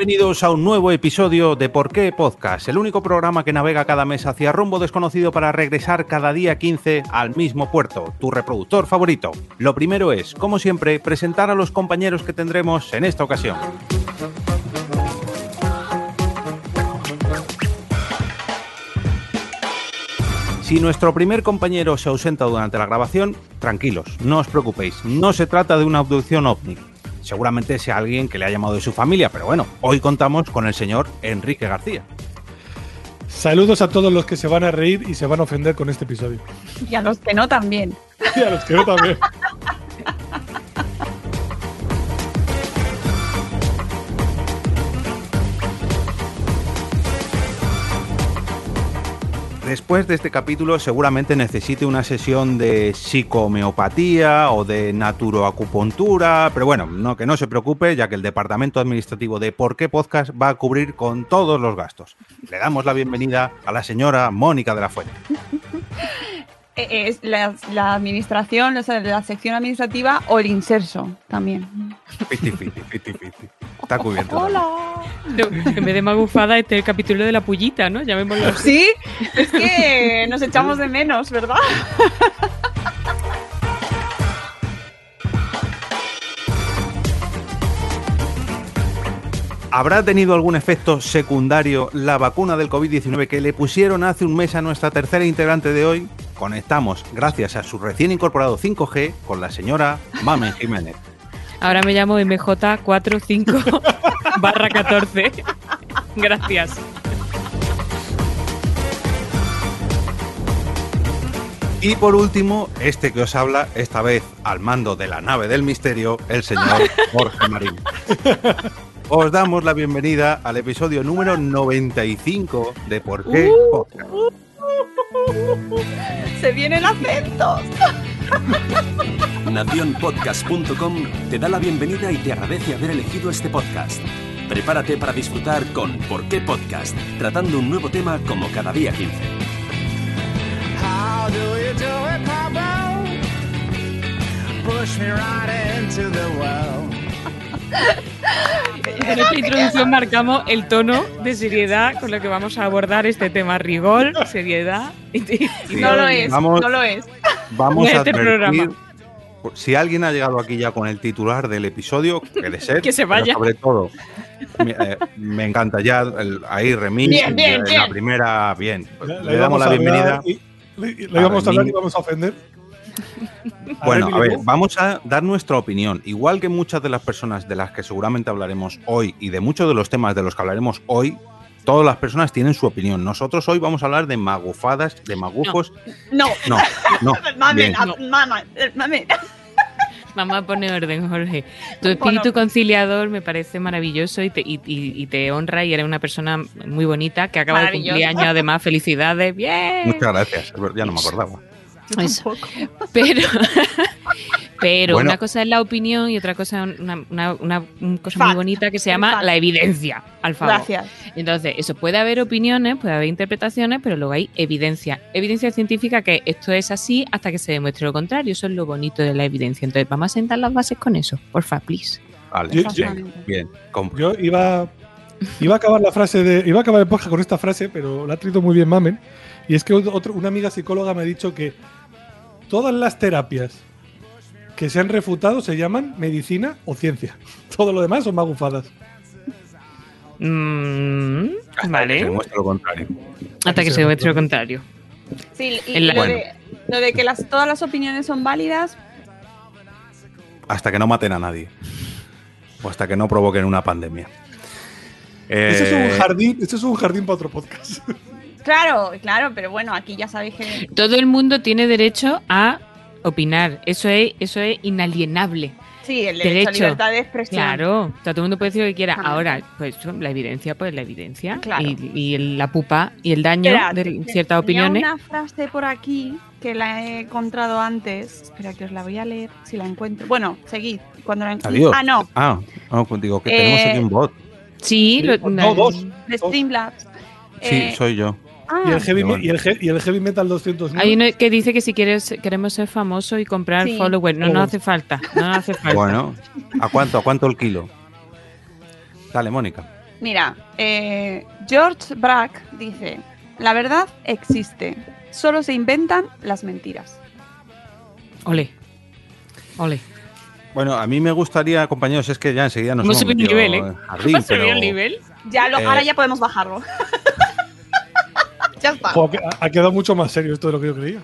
Bienvenidos a un nuevo episodio de Por qué Podcast, el único programa que navega cada mes hacia rumbo desconocido para regresar cada día 15 al mismo puerto, tu reproductor favorito. Lo primero es, como siempre, presentar a los compañeros que tendremos en esta ocasión. Si nuestro primer compañero se ausenta durante la grabación, tranquilos, no os preocupéis, no se trata de una abducción ovni. Seguramente sea alguien que le ha llamado de su familia, pero bueno, hoy contamos con el señor Enrique García. Saludos a todos los que se van a reír y se van a ofender con este episodio. Y a los que no también. Y a los que no también. Después de este capítulo seguramente necesite una sesión de psicomeopatía o de naturoacupuntura, pero bueno, no, que no se preocupe, ya que el departamento administrativo de Por qué Podcast va a cubrir con todos los gastos. Le damos la bienvenida a la señora Mónica de la Fuente. Eh, Es la, la administración, o sea, la sección administrativa o el inserso también. Fiti, fiti, fiti, fiti. Está cubierto. Hola. No, en vez de magufada, este es el capítulo de la pullita, ¿no? Llamémoslo así. Sí, es que nos echamos de menos, ¿verdad? ¿Habrá tenido algún efecto secundario la vacuna del COVID-19 que le pusieron hace un mes a nuestra tercera integrante de hoy? Conectamos, gracias a su recién incorporado 5G, con la señora Mamen Jiménez. Ahora me llamo MJ45 barra 14. Gracias. Y por último, este que os habla, esta vez al mando de la nave del misterio, el señor Jorge Marín. Os damos la bienvenida al episodio número 95 de Por qué Podcast. Se vienen acentos. Nacionpodcast.com te da la bienvenida y te agradece haber elegido este podcast. Prepárate para disfrutar con ¿Por qué Podcast? Tratando un nuevo tema como cada día 15. How do you do it, Papa? Push me right into the well. En esta introducción marcamos el tono de seriedad con lo que vamos a abordar este tema. Rigor, seriedad. y No lo es, Vamos. no lo es. Vamos a Este advertir, programa. si alguien ha llegado aquí ya con el titular del episodio, que de ser, Que se vaya. sobre todo, me, eh, me encanta ya el, ahí remix, Bien, bien, la bien. primera, bien. Le- Le, damos la bienvenida. hablar y- Le, le íbamos a hablar y vamos a ofender. Bueno, a ver, vamos a dar nuestra opinión. Igual que muchas de las personas de las que seguramente hablaremos hoy y de muchos de los temas de los que hablaremos hoy, todas las personas tienen su opinión. Nosotros hoy vamos a hablar de magufadas, de magufos. No, No, no. mame, mama, eh, mame. Vamos a poner orden, Jorge. Tu espíritu Bueno. conciliador me parece maravilloso y te, y, y- y te honra y eres una persona muy bonita que acaba de cumplir años. Además, felicidades. Bien. Muchas gracias. Ya no me acordaba. Eso. Pero, pero Bueno. una cosa es la opinión y otra cosa es una, una- una- una cosa Fact. muy bonita que se llama Fact. la evidencia, al favor. Gracias. Entonces, eso puede haber opiniones, puede haber interpretaciones, pero luego hay evidencia. Evidencia científica que esto es así hasta que se demuestre lo contrario. Eso es lo bonito de la evidencia. Entonces, vamos a sentar las bases con eso. Porfa, please. Vale, Yo- bien. Yo iba, iba a acabar la frase de. Iba a acabar el podcast con esta frase, pero la ha traído muy bien Mamen. Y es que otro- una amiga psicóloga me ha dicho que todas las terapias que se han refutado se llaman medicina o ciencia. Todo lo demás son magufadas. Mm, Que vale. demuestre lo contrario. Hasta que se demuestre lo contrario. Sí, y lo, Bueno. de, lo de que las, todas las opiniones son válidas, Hasta que no maten a nadie. O hasta que no provoquen una pandemia. Este es Eh, un jardín, este es un jardín para otro podcast. claro, claro, pero bueno, aquí ya sabéis que Todo el mundo tiene derecho a opinar. Eso es, eso es inalienable. sí, el derecho, a Derecho. libertad de expresión. Claro, o sea, todo el mundo puede decir lo que quiera. Ah. Ahora, pues la evidencia, pues la evidencia. Claro. Y, y el- la pupa y el daño Espera, de te- ciertas tenía opiniones. una frase por aquí que la he encontrado antes. Espera, que os la voy a leer si la encuentro. Bueno, seguid. Cuando la encuentre. Adiós. Ah, no, Ah, no, pues digo que tenemos Eh, aquí un bot. Sí, lo- No, dos. de Streamlabs. Sí, Eh, soy yo. Ah, Y el, heavy, bueno. y, el, he- y el heavy metal 209. Hay uno que dice que si quieres, queremos ser famosos y comprar Sí. followers. No nos Followers. hace falta. No hace falta. Bueno, ¿a cuánto? ¿A cuánto el kilo? Dale, Mónica. Mira, eh, George Brack dice, la verdad existe, solo se inventan las mentiras. Ole. Ole. Bueno, a mí me gustaría, compañeros, es que ya enseguida nos Hemos hemos subido el nivel, ¿eh? ¿Has subido pero- el nivel? Ya lo, Eh, ahora ya podemos bajarlo. ya está. Que ha- ha quedado mucho más serio esto de lo que yo creía.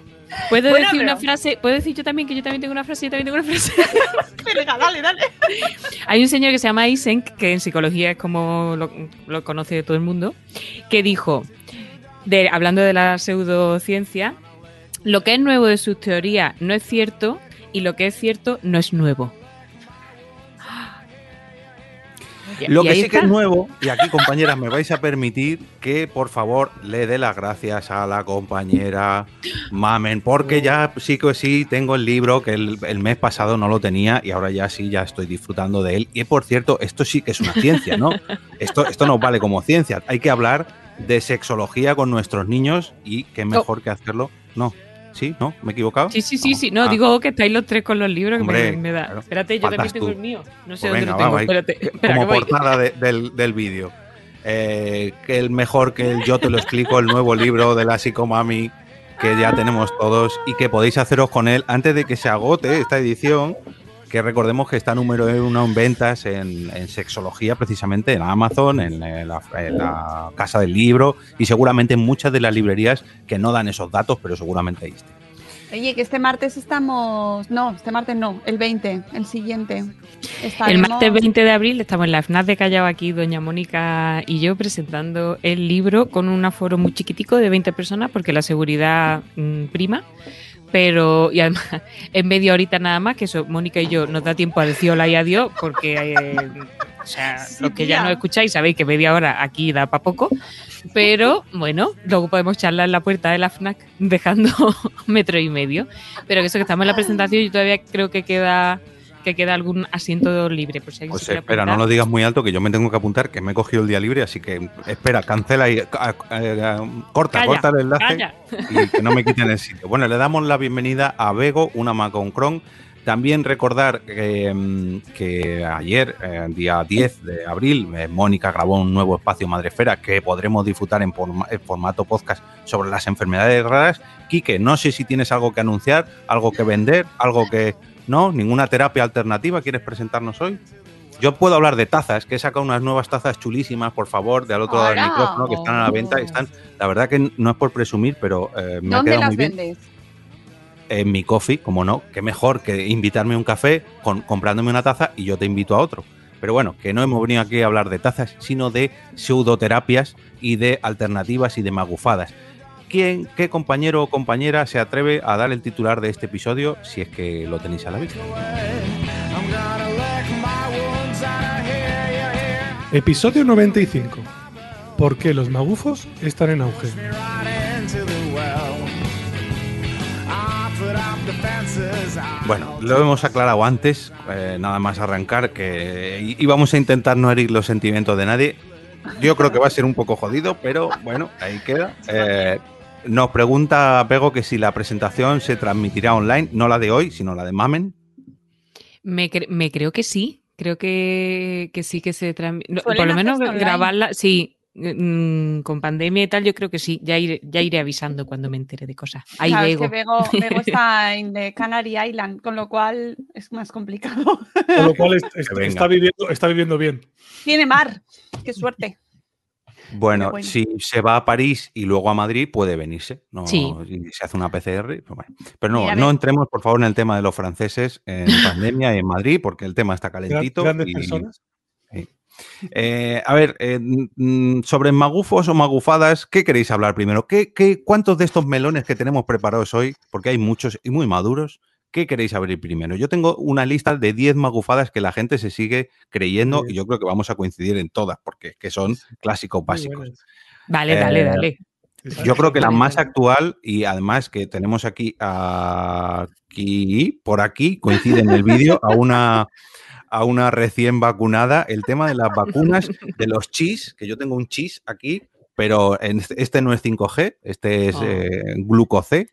¿Puedo Bueno, decir pero- una frase? ¿Puedo decir yo también que yo también tengo una frase? Yo también tengo una frase. Venga, dale, dale. Hay un señor que se llama Eysenck, que en psicología es como lo, lo conoce todo el mundo, que dijo, de, hablando de la pseudociencia, lo que es nuevo de sus teorías no es cierto y lo que es cierto no es nuevo. Y- Lo y que sí que es nuevo, y aquí compañeras me vais a permitir que por favor le dé las gracias a la compañera Mamen, porque ya sí que sí tengo el libro que el, el mes pasado no lo tenía y ahora ya sí, ya estoy disfrutando de él. Y por cierto, esto sí que es una ciencia, ¿no? Esto, esto nos vale como ciencia. Hay que hablar de sexología con nuestros niños y qué mejor que hacerlo. No, sí, ¿no? ¿Me he equivocado? Sí, sí, sí, sí. No, Ah. digo que estáis los tres con los libros que Hombre, me, me da. claro. Espérate, yo también tengo el mío. No Pues sé dónde venga, lo tengo. vamos. Espérate, espera, como portada de- del, del vídeo. Eh, que el mejor que el Yo te lo explico, el nuevo libro de la psicomami que ya tenemos todos y que podéis haceros con él antes de que se agote esta edición. Que recordemos que está número uno en ventas en, en sexología, precisamente en Amazon, en la, en la casa del libro y seguramente en muchas de las librerías que no dan esos datos, pero seguramente ahí está. Oye, que este martes estamos. No, este martes no, el 20, el siguiente. El martes 20 de abril estamos en la FNAC de Callao aquí, doña Mónica y yo, presentando el libro con un aforo muy chiquitico de 20 personas porque la seguridad mm, prima. Pero, y además, en media horita nada más, que eso, Mónica y yo nos da tiempo a decir hola y adiós, porque, eh, o sea, Sí, los que ya tía. no escucháis sabéis que media hora aquí da para poco. Pero, bueno, luego podemos charlar en la puerta de la FNAC dejando metro y medio. Pero que eso que estamos en la presentación y todavía creo que queda que queda algún asiento libre. Por si alguien Pues se espera, no lo digas muy alto que yo me tengo que apuntar, que me he cogido el día libre, así que espera, cancela y corta, Calla, corta el enlace Calla. y que no me quiten el sitio. Bueno, le damos la bienvenida a Bego, una Maconcron. También recordar que, que ayer, eh, día 10 de abril, eh, Mónica grabó un nuevo espacio Madrefera que podremos disfrutar en, forma- en formato podcast sobre las enfermedades raras. Quique, no sé si tienes algo que anunciar, algo que vender, algo que... ¿No? ¿Ninguna terapia alternativa quieres presentarnos hoy? Yo puedo hablar de tazas, que he sacado unas nuevas tazas chulísimas, por favor, de al otro lado del micrófono, que están a la venta. Están, la verdad que no es por presumir, pero eh, me ha ¿Dónde quedado las muy bien vendes? en mi coffee, como no, qué mejor que invitarme a un café con, comprándome una taza y yo te invito a otro. Pero bueno, que no hemos venido aquí a hablar de tazas, sino de pseudoterapias y de alternativas y de magufadas. ¿Quién, qué compañero o compañera se atreve a dar el titular de este episodio si es que lo tenéis a la vista? Episodio 95. ¿Por qué los magufos están en auge? Bueno, lo hemos aclarado antes, eh, nada más arrancar, que íbamos a intentar no herir los sentimientos de nadie. Yo creo que va a ser un poco jodido, pero bueno, ahí queda. Eh, nos pregunta Pego que si la presentación se transmitirá online, no la de hoy, sino la de Mamen. Me, cre- me creo que sí. Creo que, que sí que se transmite. Por lo menos online. grabarla, sí. mm, con pandemia y tal, yo creo que sí. Ya iré, ya iré avisando cuando me entere de cosas. Ahí Claro, es vego. que Bego, Bego está en the Canary Island, con lo cual es más complicado. Con lo cual es- es- está, viviendo, está viviendo bien. Tiene mar. Qué suerte. Bueno, bueno. si se va a París y luego a Madrid, puede venirse. ¿no? Sí. Y se hace una PCR. pues bueno. Pero no, no entremos, por favor, en el tema de los franceses en pandemia y en Madrid, porque el tema está calentito. grandes y- personas. Eh, a ver, eh, sobre magufos o magufadas, ¿qué queréis hablar primero? ¿Qué, qué, cuántos de estos melones que tenemos preparados hoy, porque hay muchos y muy maduros, qué queréis abrir primero? Yo tengo una lista de 10 magufadas que la gente se sigue creyendo y yo creo que vamos a coincidir en todas, porque es que son clásicos básicos. Dale, Eh, dale, dale. Yo creo que la Vale, más vale. actual y además que tenemos aquí, aquí por aquí, coincide en el vídeo, a una, a una recién vacunada, el tema de las vacunas, de los chis, que yo tengo un chis aquí, pero en este- no es 5G, este es Oh. eh, gluco-C.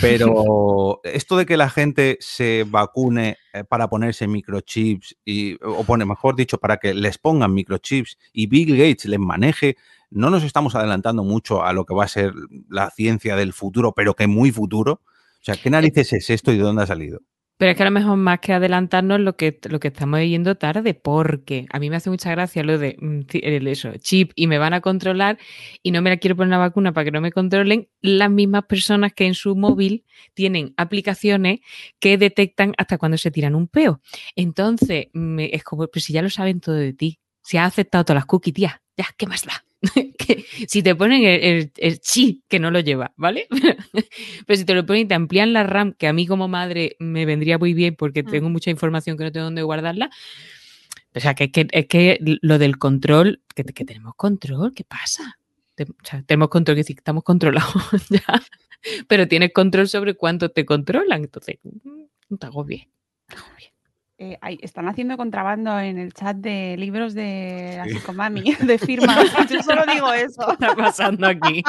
Pero esto de que la gente se vacune eh, para ponerse microchips y, o pone, mejor dicho, para que les pongan microchips y Bill Gates les maneje, no nos estamos adelantando mucho a lo que va a ser la ciencia del futuro, pero que muy futuro. O sea, ¿qué narices es esto y de dónde ha salido? Pero es que a lo mejor más que adelantarnos lo que, lo que estamos yendo tarde, porque a mí me hace mucha gracia lo de mm, eso, chip y me van a controlar y no me la quiero poner una vacuna para que no me controlen las mismas personas que en su móvil tienen aplicaciones que detectan hasta cuando se tiran un peo. Entonces, me- es como, pues si ya lo saben todo de ti, si has aceptado todas las cookies, tía, ya, ¿qué más da? Que si te ponen el, el- el chip que no lo lleva, ¿vale? Pero si te lo ponen y te amplían la RAM, que a mí como madre me vendría muy bien porque Mm. tengo mucha información que no tengo dónde guardarla. O sea, que, que- es que lo del control, que, que tenemos control, ¿qué pasa? Te- o sea, tenemos control, que decir, estamos controlados ya, pero tienes control sobre cuánto te controlan. Entonces, mm, no te agobies. no te agobies. Eh, están haciendo contrabando en el chat de libros de la psicomami, de firmas. Yo solo digo eso. ¿Qué está pasando aquí?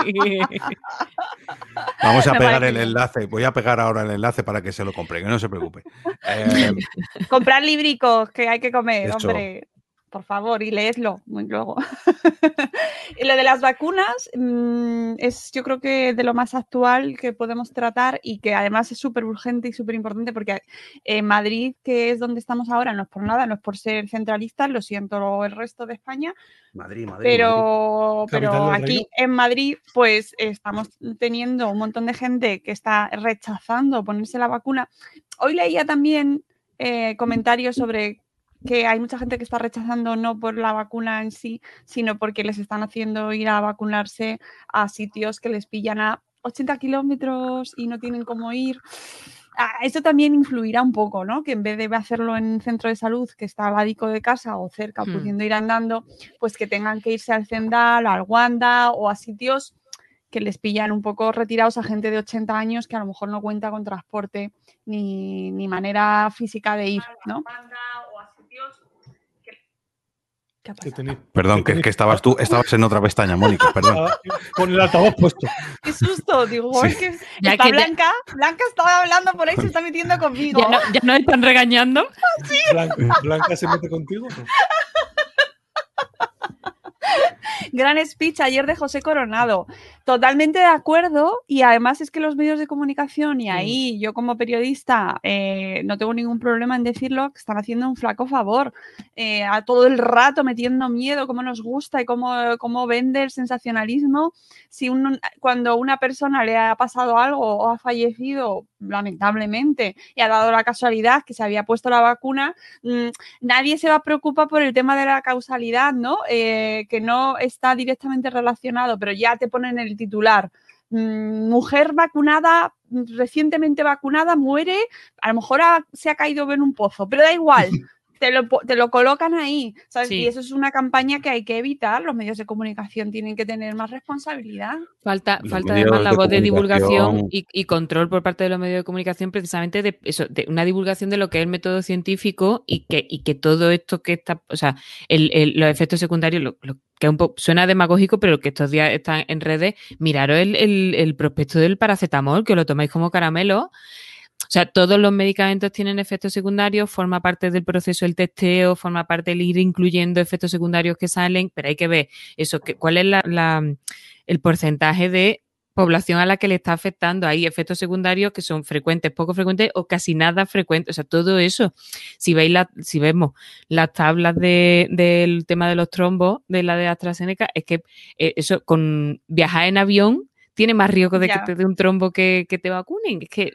Vamos a pegar el enlace. Voy a pegar ahora el enlace para que se lo compre, que no se preocupe. Eh, Comprar libricos que hay que comer, hombre. Por favor, y leedlo muy luego. y lo de las vacunas mm, es yo creo que de lo más actual que podemos tratar y que además es súper urgente y súper importante porque en Madrid, que es donde estamos ahora, no es por nada, no es por ser centralistas, lo siento el resto de España, Madrid, Madrid. pero, pero aquí en Madrid, pues estamos teniendo un montón de gente que está rechazando ponerse la vacuna. Hoy leía también eh, comentarios sobre que hay mucha gente que está rechazando no por la vacuna en sí, sino porque les están haciendo ir a vacunarse a sitios que les pillan a 80 kilómetros y no tienen cómo ir. Ah, Esto también influirá un poco, ¿no? Que en vez de hacerlo en un centro de salud que está al ladico de casa o cerca, Hmm. pudiendo ir andando, pues que tengan que irse al Zendal, al Wanda o a sitios que les pillan un poco retirados a gente de 80 años que a lo mejor no cuenta con transporte ni, ni manera física de ir, ¿no? ¿Qué ha Que pasado? tenéis- Perdón, que, que estabas tú, estabas en otra pestaña, Mónica, perdón. Ah, con el altavoz puesto. ¡Qué susto! Digo, Sí. es que Ya está que Blanca, Blanca estaba hablando por ahí, se está metiendo conmigo. ¿Ya, no, ¿Ya nos están regañando? Blanca, Blanca se mete contigo. Gran speech ayer de José Coronado. Totalmente de acuerdo y además es que los medios de comunicación y ahí yo como periodista eh, no tengo ningún problema en decirlo, que están haciendo un flaco favor. Eh, a todo el rato metiendo miedo, cómo nos gusta y cómo, cómo vende el sensacionalismo. Si un- cuando una persona le ha pasado algo o ha fallecido, lamentablemente, y ha dado la casualidad que se había puesto la vacuna, mm, nadie se va a preocupar por el tema de la causalidad, ¿no? Eh, que no está directamente relacionado, pero ya te ponen el titular. mm, Mujer vacunada, mm, recientemente vacunada, muere, a lo mejor se ha caído en un pozo, pero da igual, te lo, te lo colocan ahí, ¿sabes? Sí. Y eso es una campaña que hay que evitar, los medios de comunicación tienen que tener más responsabilidad. Falta, Los falta además la de voz de divulgación y, y control por parte de los medios de comunicación precisamente de eso, de una divulgación de lo que es el método científico y que, y que todo esto que está, o sea, el- el- los efectos secundarios, lo, lo que un poco suena demagógico, pero que estos días están en redes, miraros el, el- el prospecto del paracetamol, que lo tomáis como caramelo. O sea, todos los medicamentos tienen efectos secundarios, forma parte del proceso el testeo, forma parte el ir incluyendo efectos secundarios que salen, pero hay que ver eso, que, cuál es la, la- el porcentaje de población a la que le está afectando. Hay efectos secundarios que son frecuentes, poco frecuentes o casi nada frecuentes. O sea, todo eso. Si veis la, si vemos las tablas de- del tema de los trombos, de la de AstraZeneca, es que eh, eso con viajar en avión tiene más riesgo de Ya. que te dé un trombo que, que te vacunen. Es que,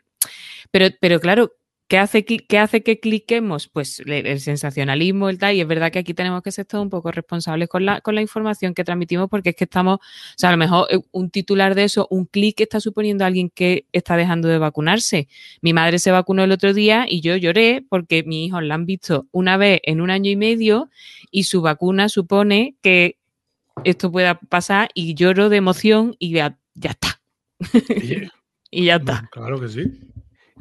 pero, pero claro, ¿qué hace, que- qué hace que cliquemos? Pues el, el sensacionalismo, el tal, y es verdad que aquí tenemos que ser todos un poco responsables con la, con la información que transmitimos, porque es que estamos, o sea, a lo mejor eh, un titular de eso, un clic está suponiendo a alguien que está dejando de vacunarse. Mi madre se vacunó el otro día y yo lloré porque mi hijos la han visto una vez en un año y medio y su vacuna supone que esto pueda pasar y lloro de emoción y ya, ya está. Y ya está. Claro que sí.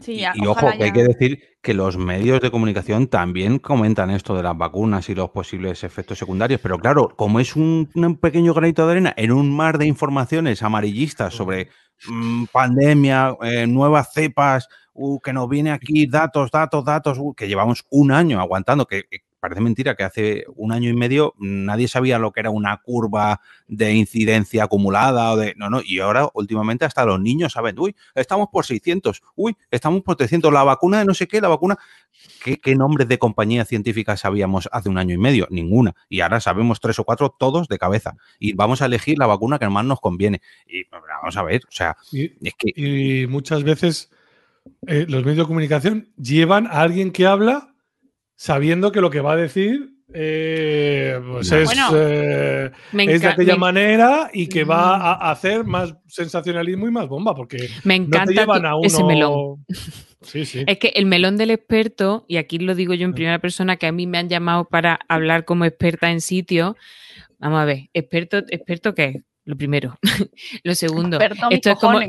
Sí, Y, ya, y ojo, que hay que decir que los medios de comunicación también comentan esto de las vacunas y los posibles efectos secundarios, pero claro, como es un, un pequeño granito de arena en un mar de informaciones amarillistas sobre mm, pandemia, eh, nuevas cepas, uh, que nos viene aquí datos, datos, datos, uh, que llevamos un año aguantando, que parece mentira que hace un año y medio nadie sabía lo que era una curva de incidencia acumulada o de no, no, y ahora últimamente hasta los niños saben, uy, estamos por 600, uy, estamos por 300, la vacuna de no sé qué, la vacuna, ¿qué, qué nombres de compañías científicas sabíamos hace un año y medio? Ninguna. Y ahora sabemos tres o cuatro todos de cabeza. Y vamos a elegir la vacuna que más nos conviene. Y vamos a ver, o sea, Y, es que y muchas veces eh, los medios de comunicación llevan a alguien que habla sabiendo que lo que va a decir eh, pues No. es, Bueno, eh, es de aquella me- manera y que va Mm. a, hacer más sensacionalismo y más bomba, porque me no te encanta llevan tu- a uno. ese melón. Sí, sí. Es que el melón del experto, y aquí lo digo yo en Mm. primera persona, que a mí me han llamado para hablar como experta en sitio. Vamos a ver, experto, experto qué es? Lo primero. lo segundo, Experto, esto es como.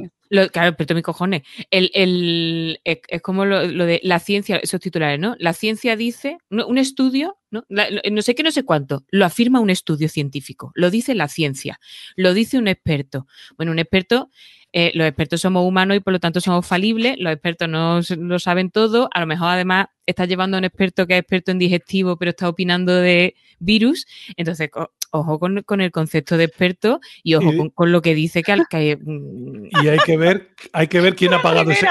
Claro, experto mis cojones. El, el- es, como lo, de la ciencia, esos titulares, ¿no? La ciencia dice, un estudio, ¿no? No sé qué, no sé cuánto, lo afirma un estudio científico, lo dice la ciencia, lo dice un experto. Bueno, un experto, eh, los expertos somos humanos y por lo tanto somos falibles, los expertos no lo saben todo, a lo mejor además está llevando a un experto que es experto en digestivo, pero está opinando de virus, entonces ojo con, con el concepto de experto y ojo Y- con, con lo que dice que, al- que mm, Y hay que ver, hay que ver quién ha pagado ese.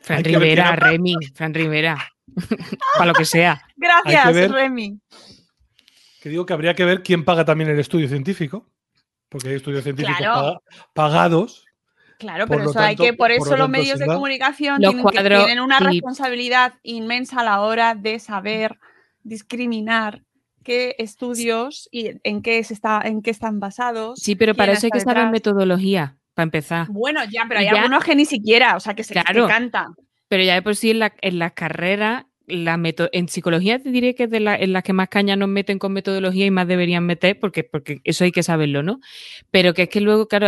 Fran que Rivera, Remy, Fran Rivera, para lo que sea. Gracias, ver- Remy. Que digo que habría que ver quién paga también el estudio científico, porque hay estudios científicos Claro. pagados. Claro, Por pero eso hay que, por por eso lo los tanto, medios de comunicación Los tienen, que- cuadros tienen una y- responsabilidad inmensa a la hora de saber discriminar qué estudios y en qué se está, en qué están basados. Sí, pero para eso hay que está saber metodología, para empezar. Bueno, ya, pero hay Ya- algunos que ni siquiera, o sea, que se que Claro. cantan. Pero ya de por sí en, la- en las carreras, la meto- en psicología te diré que es de la- en las que más caña nos meten con metodología y más deberían meter, porque, porque eso hay que saberlo, ¿no? Pero que es que luego, claro,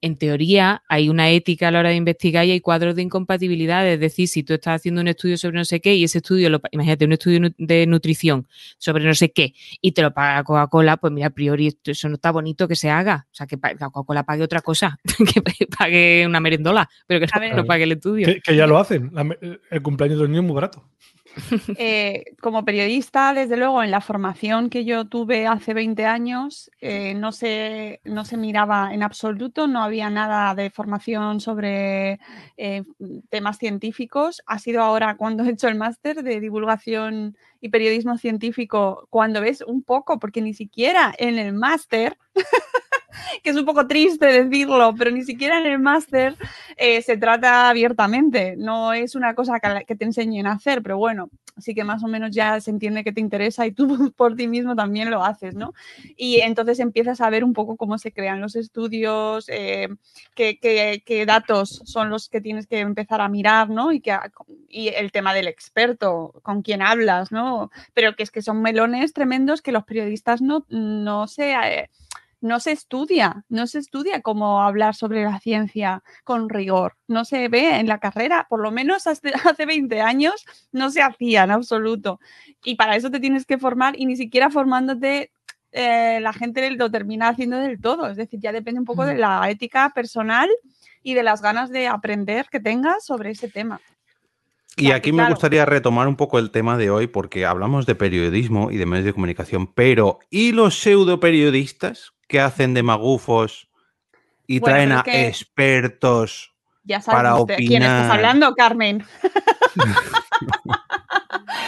en teoría hay una ética a la hora de investigar y hay cuadros de incompatibilidad. Es decir, si tú estás haciendo un estudio sobre no sé qué y ese estudio, lo, imagínate, un estudio de nutrición sobre no sé qué y te lo paga Coca-Cola, pues mira, a priori eso no está bonito que se haga. O sea, que Coca-Cola pague otra cosa, que pague una merendola, pero que no, no pague el estudio. Que, que ya lo hacen. El cumpleaños de los niños es muy barato. Eh, como periodista, desde luego, en la formación que yo tuve hace 20 años, eh, no, se, no se miraba en absoluto, no había nada de formación sobre eh, temas científicos. Ha sido ahora cuando he hecho el máster de divulgación y periodismo científico, cuando ves un poco, porque ni siquiera en el máster, que es un poco triste decirlo, pero ni siquiera en el máster eh, se trata abiertamente. No es una cosa que, te enseñen a hacer, pero bueno, sí que más o menos ya se entiende que te interesa y tú por ti mismo también lo haces, ¿no? Y entonces empiezas a ver un poco cómo se crean los estudios, eh, qué, datos son los que tienes que empezar a mirar, ¿no? Y el tema del experto, con quién hablas, ¿no? Pero que es que son melones tremendos que los periodistas no, no se... eh, no se estudia, no se estudia cómo hablar sobre la ciencia con rigor, no se ve en la carrera, por lo menos hace, hace 20 años no se hacía en absoluto. Y para eso te tienes que formar y ni siquiera formándote eh, la gente lo termina haciendo del todo, es decir, ya depende un poco de la ética personal y de las ganas de aprender que tengas sobre ese tema. Y Claro, aquí me gustaría retomar un poco el tema de hoy, porque hablamos de periodismo y de medios de comunicación, pero ¿y los pseudo periodistas que hacen de magufos y Bueno, traen a es que- expertos? Ya sabes Para usted quién estás opinar. hablando, Carmen.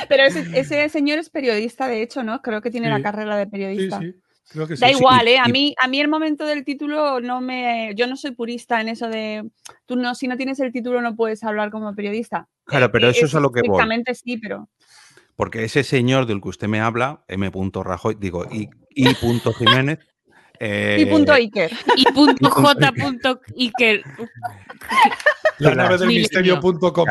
Pero ese, ese señor es periodista, de hecho, ¿no? Creo que tiene Sí. la carrera de Sí, periodista. sí. Creo que sí. Da sí, igual, ¿eh? A mí, a mí el momento del título no me... Yo no soy purista en eso de... Tú no, si no tienes el título no puedes hablar como periodista. Claro, pero Eh, eso es a lo que voy. Sí, pero... Porque ese señor del que usted me habla, M. Rajoy, digo, y, y punto Jiménez. Eh, Y punto Iker. Y punto J punto Iker. La nave del misterio.com.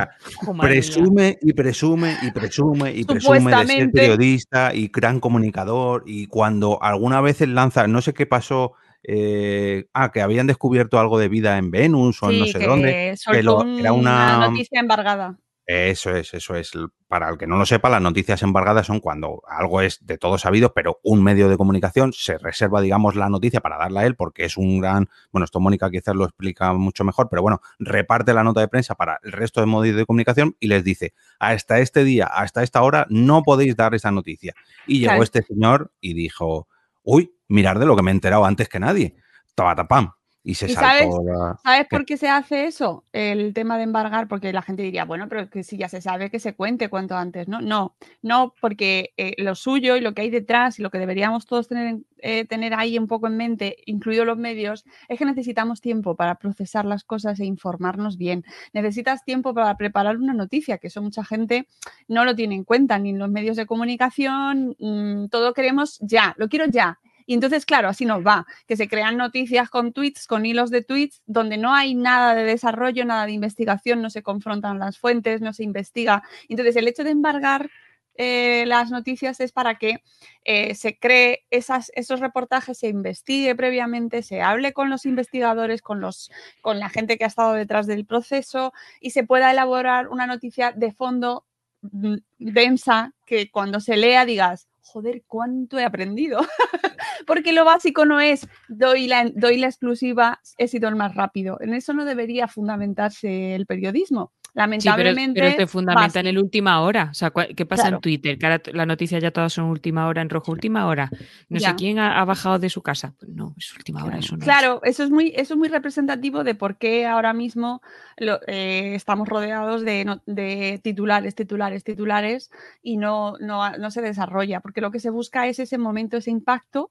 Presume y presume y presume y presume de ser periodista y gran comunicador y cuando alguna vez él lanza, no sé qué pasó, eh, ah, que habían descubierto algo de vida en Venus o en no sé que dónde, soltó lo- un- era una- noticia embargada. Eso es, eso es. Para el que no lo sepa, las noticias embargadas son cuando algo es de todo sabido, pero un medio de comunicación se reserva, digamos, la noticia para darla a él porque es un gran. Bueno, esto Mónica quizás lo explica mucho mejor, pero bueno, reparte la nota de prensa para el resto de medios de comunicación y les dice: hasta este día, hasta esta hora, no podéis dar esa noticia. Y llegó Claro. este señor y dijo: Uy, mirar de lo que me he enterado antes que nadie. Tabatapam. Y se ¿Y saltó sabes? la- ¿Sabes por qué se hace eso? El tema de embargar, porque la gente diría, bueno, pero que si ya se sabe que se cuente cuanto antes, ¿no? No, no, porque eh, lo suyo y lo que hay detrás y lo que deberíamos todos tener, en- eh, tener ahí un poco en mente, incluidos los medios, es que necesitamos tiempo para procesar las cosas e informarnos bien. Necesitas tiempo para preparar una noticia, que eso mucha gente no lo tiene en cuenta, ni en los medios de comunicación, mm, todo queremos ya, lo quiero ya. Y entonces, claro, así nos va, que se crean noticias con tweets, con hilos de tweets, donde no hay nada de desarrollo, nada de investigación, no se confrontan las fuentes, no se investiga. Entonces, el hecho de embargar eh, las noticias es para que eh, se cree esos reportajes, se investigue previamente, se hable con los investigadores, con, los, con la gente que ha estado detrás del proceso y se pueda elaborar una noticia de fondo mm, densa que cuando se lea digas, joder, cuánto he aprendido. Porque lo básico no es doy la, doy la exclusiva, he sido el más rápido. En eso no debería fundamentarse el periodismo. Sí, pero, Lamentablemente. pero va fundamenta en el última hora. O sea, ¿cuál- ¿qué pasa Claro. en Twitter? Que ahora las noticias ya todas son última hora, en rojo última hora. No Ya. sé quién ha, ha bajado de su casa. Pues no, es última hora, eso no es. Claro, eso es muy, eso es muy representativo de por qué ahora mismo lo- eh, estamos rodeados de, no- de titulares, titulares, titulares y no, no, no se desarrolla, porque lo que se busca es ese momento, ese impacto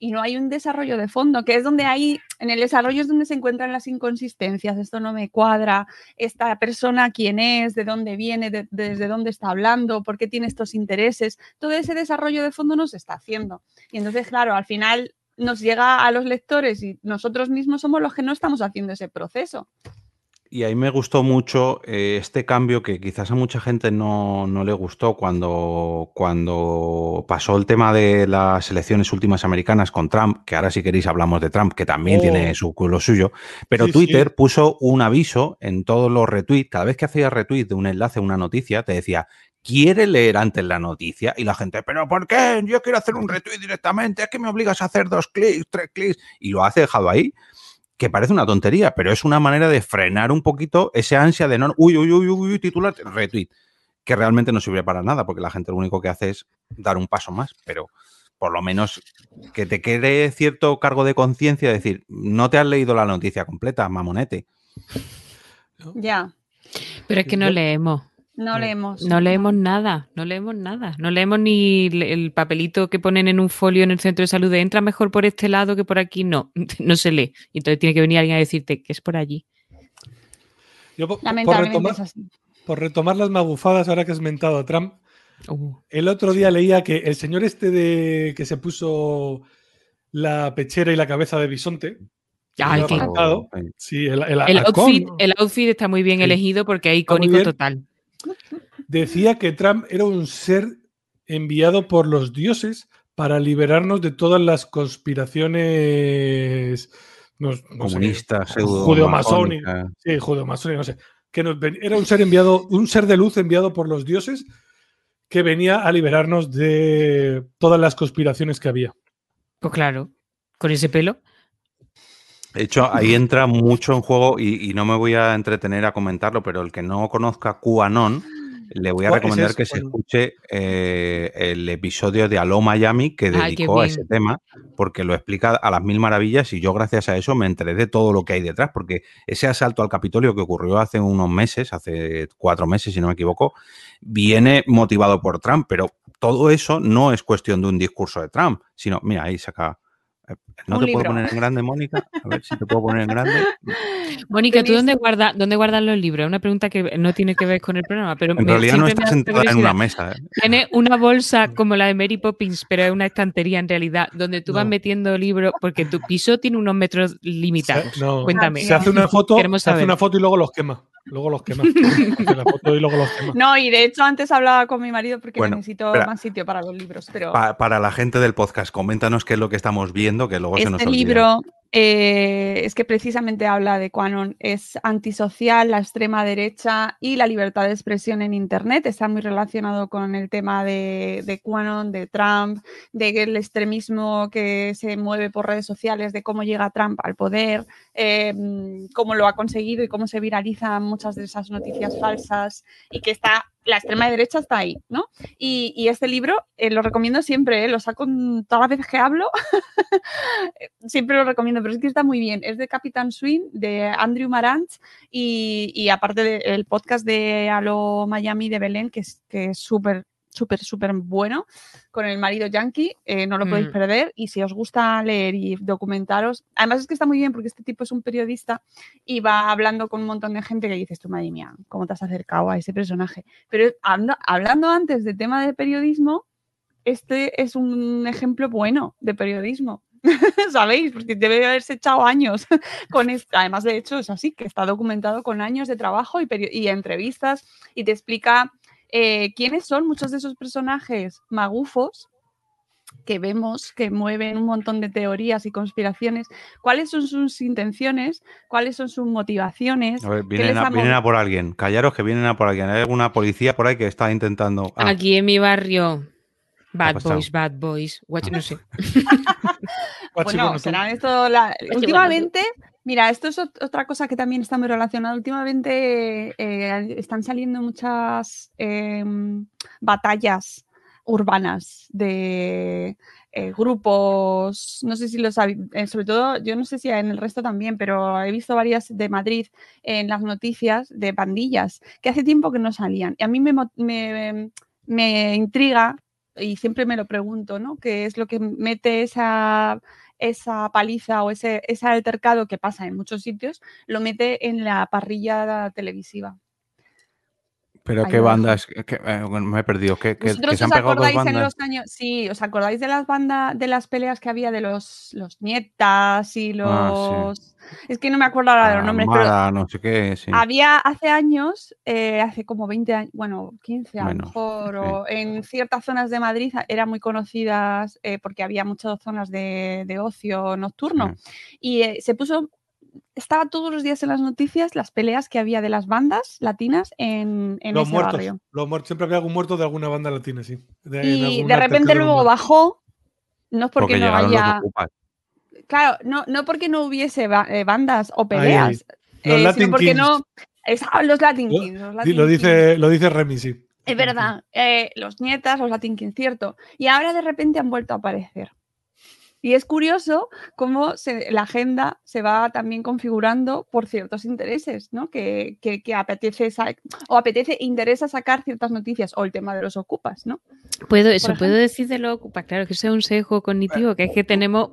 y no hay un desarrollo de fondo, que es donde hay, en el desarrollo es donde se encuentran las inconsistencias, esto no me cuadra, esta persona quién es, de dónde viene, de- desde dónde está hablando, por qué tiene estos intereses, todo ese desarrollo de fondo no se está haciendo. Y entonces, claro, al final nos llega a los lectores y nosotros mismos somos los que no estamos haciendo ese proceso. Y ahí me gustó mucho eh, este cambio que quizás a mucha gente no, no le gustó cuando, cuando pasó el tema de las elecciones últimas americanas con Trump, que ahora si queréis hablamos de Trump, que también Oh. tiene su lo suyo, pero Sí, Twitter sí. puso un aviso en todos los retweets, cada vez que hacías retweet de un enlace una noticia, te decía, ¿quiere leer antes la noticia? Y la gente, ¿pero por qué? Yo quiero hacer un retweet directamente, es que me obligas a hacer dos clics, tres clics, y lo hace dejado ahí que parece una tontería, pero es una manera de frenar un poquito ese ansia de no, uy, uy, uy, uy, uy, titular, retweet, que realmente no sirve para nada, porque la gente lo único que hace es dar un paso más, pero por lo menos que te quede cierto cargo de conciencia, decir, no te has leído la noticia completa, mamonete. Ya, Pero es que no leemos. No leemos. No leemos nada, no leemos nada. No leemos ni el papelito que ponen en un folio en el centro de salud de entra mejor por este lado que por aquí. No, no se lee. Y entonces tiene que venir alguien a decirte que es por allí. Yo, por, retomar, es así. por retomar las magufadas, ahora que has mentado a Trump, Uh, el otro día leía que el señor este de que se puso la pechera y la cabeza de bisonte, Ay, sí, el, el el, halcón, outfit, ¿no? el outfit está muy bien Sí. elegido porque es icónico total. Decía que Trump era un ser enviado por los dioses para liberarnos de todas las conspiraciones no- no Comunistas, pseudo judeo-masónicas. Sí, judeo-masónicas, no sé. Que nos era un ser enviado, un ser de luz enviado por los dioses que venía a liberarnos de todas las conspiraciones que había. Pues claro, con ese pelo. De hecho, ahí entra mucho en juego y, y no me voy a entretener a comentarlo, pero el que no conozca QAnon, le voy a ¿Cuál es recomendar que se escuche eh, el episodio de Aló Miami que Ay, dedicó a ese tema, porque lo explica a las mil maravillas y yo gracias a eso me enteré de todo lo que hay detrás, porque ese asalto al Capitolio que ocurrió hace unos meses, hace cuatro meses si no me equivoco, viene motivado por Trump, pero todo eso no es cuestión de un discurso de Trump, sino, mira, ahí saca... ¿No Un te puedo poner en grande, Mónica? A ver si te puedo poner en grande. Mónica, ¿tú dónde, guarda, dónde guardas los libros? Es una pregunta que no tiene que ver con el programa, pero En me- realidad no siempre me está ha dado sentada en una mesa. ¿eh? Tiene una bolsa como la de Mary Poppins, pero es una estantería en realidad, donde tú vas metiendo libros, porque tu piso tiene unos metros limitados. Se- no, Cuéntame. Se hace una foto, Queremos se hace una foto y luego los quema. Luego los quema. Hace la foto y luego los quema. No, y de hecho antes hablaba con mi marido porque Bueno, necesito espera. más sitio para los libros, pero Pa- para la gente del podcast, coméntanos qué es lo que estamos viendo, que luego se nos este olvida. Eh, es que precisamente habla de Quanon, es antisocial, la extrema derecha y la libertad de expresión en Internet. Está muy relacionado con el tema de, de Quanon, de Trump, del extremismo que se mueve por redes sociales, de cómo llega Trump al poder, eh, cómo lo ha conseguido y cómo se viralizan muchas de esas noticias falsas y que está la extrema derecha está ahí, ¿no? Y, este libro eh, lo recomiendo siempre, lo saco todas las veces que hablo, siempre lo recomiendo, pero es que está muy bien. Es de Capitán Swing, de Andrew Marantz y, y aparte del podcast de Alo Miami de Belén, que es que es súper, súper, súper bueno, con el marido yankee, eh, no lo podéis Mm. perder. Y si os gusta leer y documentaros, además es que está muy bien porque este tipo es un periodista y va hablando con un montón de gente que dices tú, madre mía, ¿cómo te has acercado a ese personaje? Pero hablando, hablando antes de tema de periodismo, este es un ejemplo bueno de periodismo. ¿Sabéis? Porque debe haberse echado años con esto. Además, de hecho, es así, que está documentado con años de trabajo y, entrevistas y te explica eh, quiénes son muchos de esos personajes magufos que vemos que mueven un montón de teorías y conspiraciones, cuáles son sus intenciones, cuáles son sus motivaciones. A ver, ¿Qué vienen a por alguien. Callaros que vienen a por alguien. Hay alguna policía por ahí que está intentando. Ah, Aquí en mi barrio, Bad? Boys, Bad Boys, what- no sé. Bueno, serán esto la- últimamente, mira, esto es ot- otra cosa que también está muy relacionada. Últimamente eh, están saliendo muchas em, batallas urbanas de eh, grupos, no sé si los habéis, eh, sobre todo, yo no sé si en el resto también, pero he visto varias de Madrid en las noticias de pandillas que hace tiempo que no salían. Y a mí me, mo- me, me intriga y siempre me lo pregunto, ¿no? ¿Qué es lo que mete esa, esa paliza o ese, ese altercado que pasa en muchos sitios, lo mete en la parrilla televisiva? Pero ahí qué bandas. que- eh, me he perdido. Que, que- que ¿Vosotros se han os pegado dos en los años? Sí, ¿os acordáis de las bandas, de las peleas que había de los, los nietas y los. Ah, Es que no me acuerdo ahora de los nombres, pero Amara, no sé qué. Sí. había hace años, eh, hace como 20 años, bueno, 15 a lo mejor, sí. o en ciertas zonas de Madrid eran muy conocidas eh, porque había muchas zonas de, de ocio nocturno. Y se puso, estaba todos los días en las noticias las peleas que había de las bandas latinas en, en los ese muertos. barrio. Los muertos. Siempre había algún muerto de alguna banda latina, sí. De, Y de repente luego bajó, no es porque, porque no haya, claro, no, no porque no hubiese ba- eh, bandas o ahí. peleas, Los eh, sino porque Kings. no, estaban los Latin Lo- Kings, los Latin Lo Kings. dice, lo dice Remy, sí. Es verdad, eh, los nietas, los Latin Kings, cierto. Y ahora de repente han vuelto a aparecer. Y es curioso cómo se- la agenda se va también configurando por ciertos intereses, ¿no? Que, que- que apetece o apetece, interesa sacar ciertas noticias, o el tema de los ocupas, ¿no? Puedo, eso, puedo decir de lo ocupa. Claro, que eso es un sesgo cognitivo, que es que tenemos.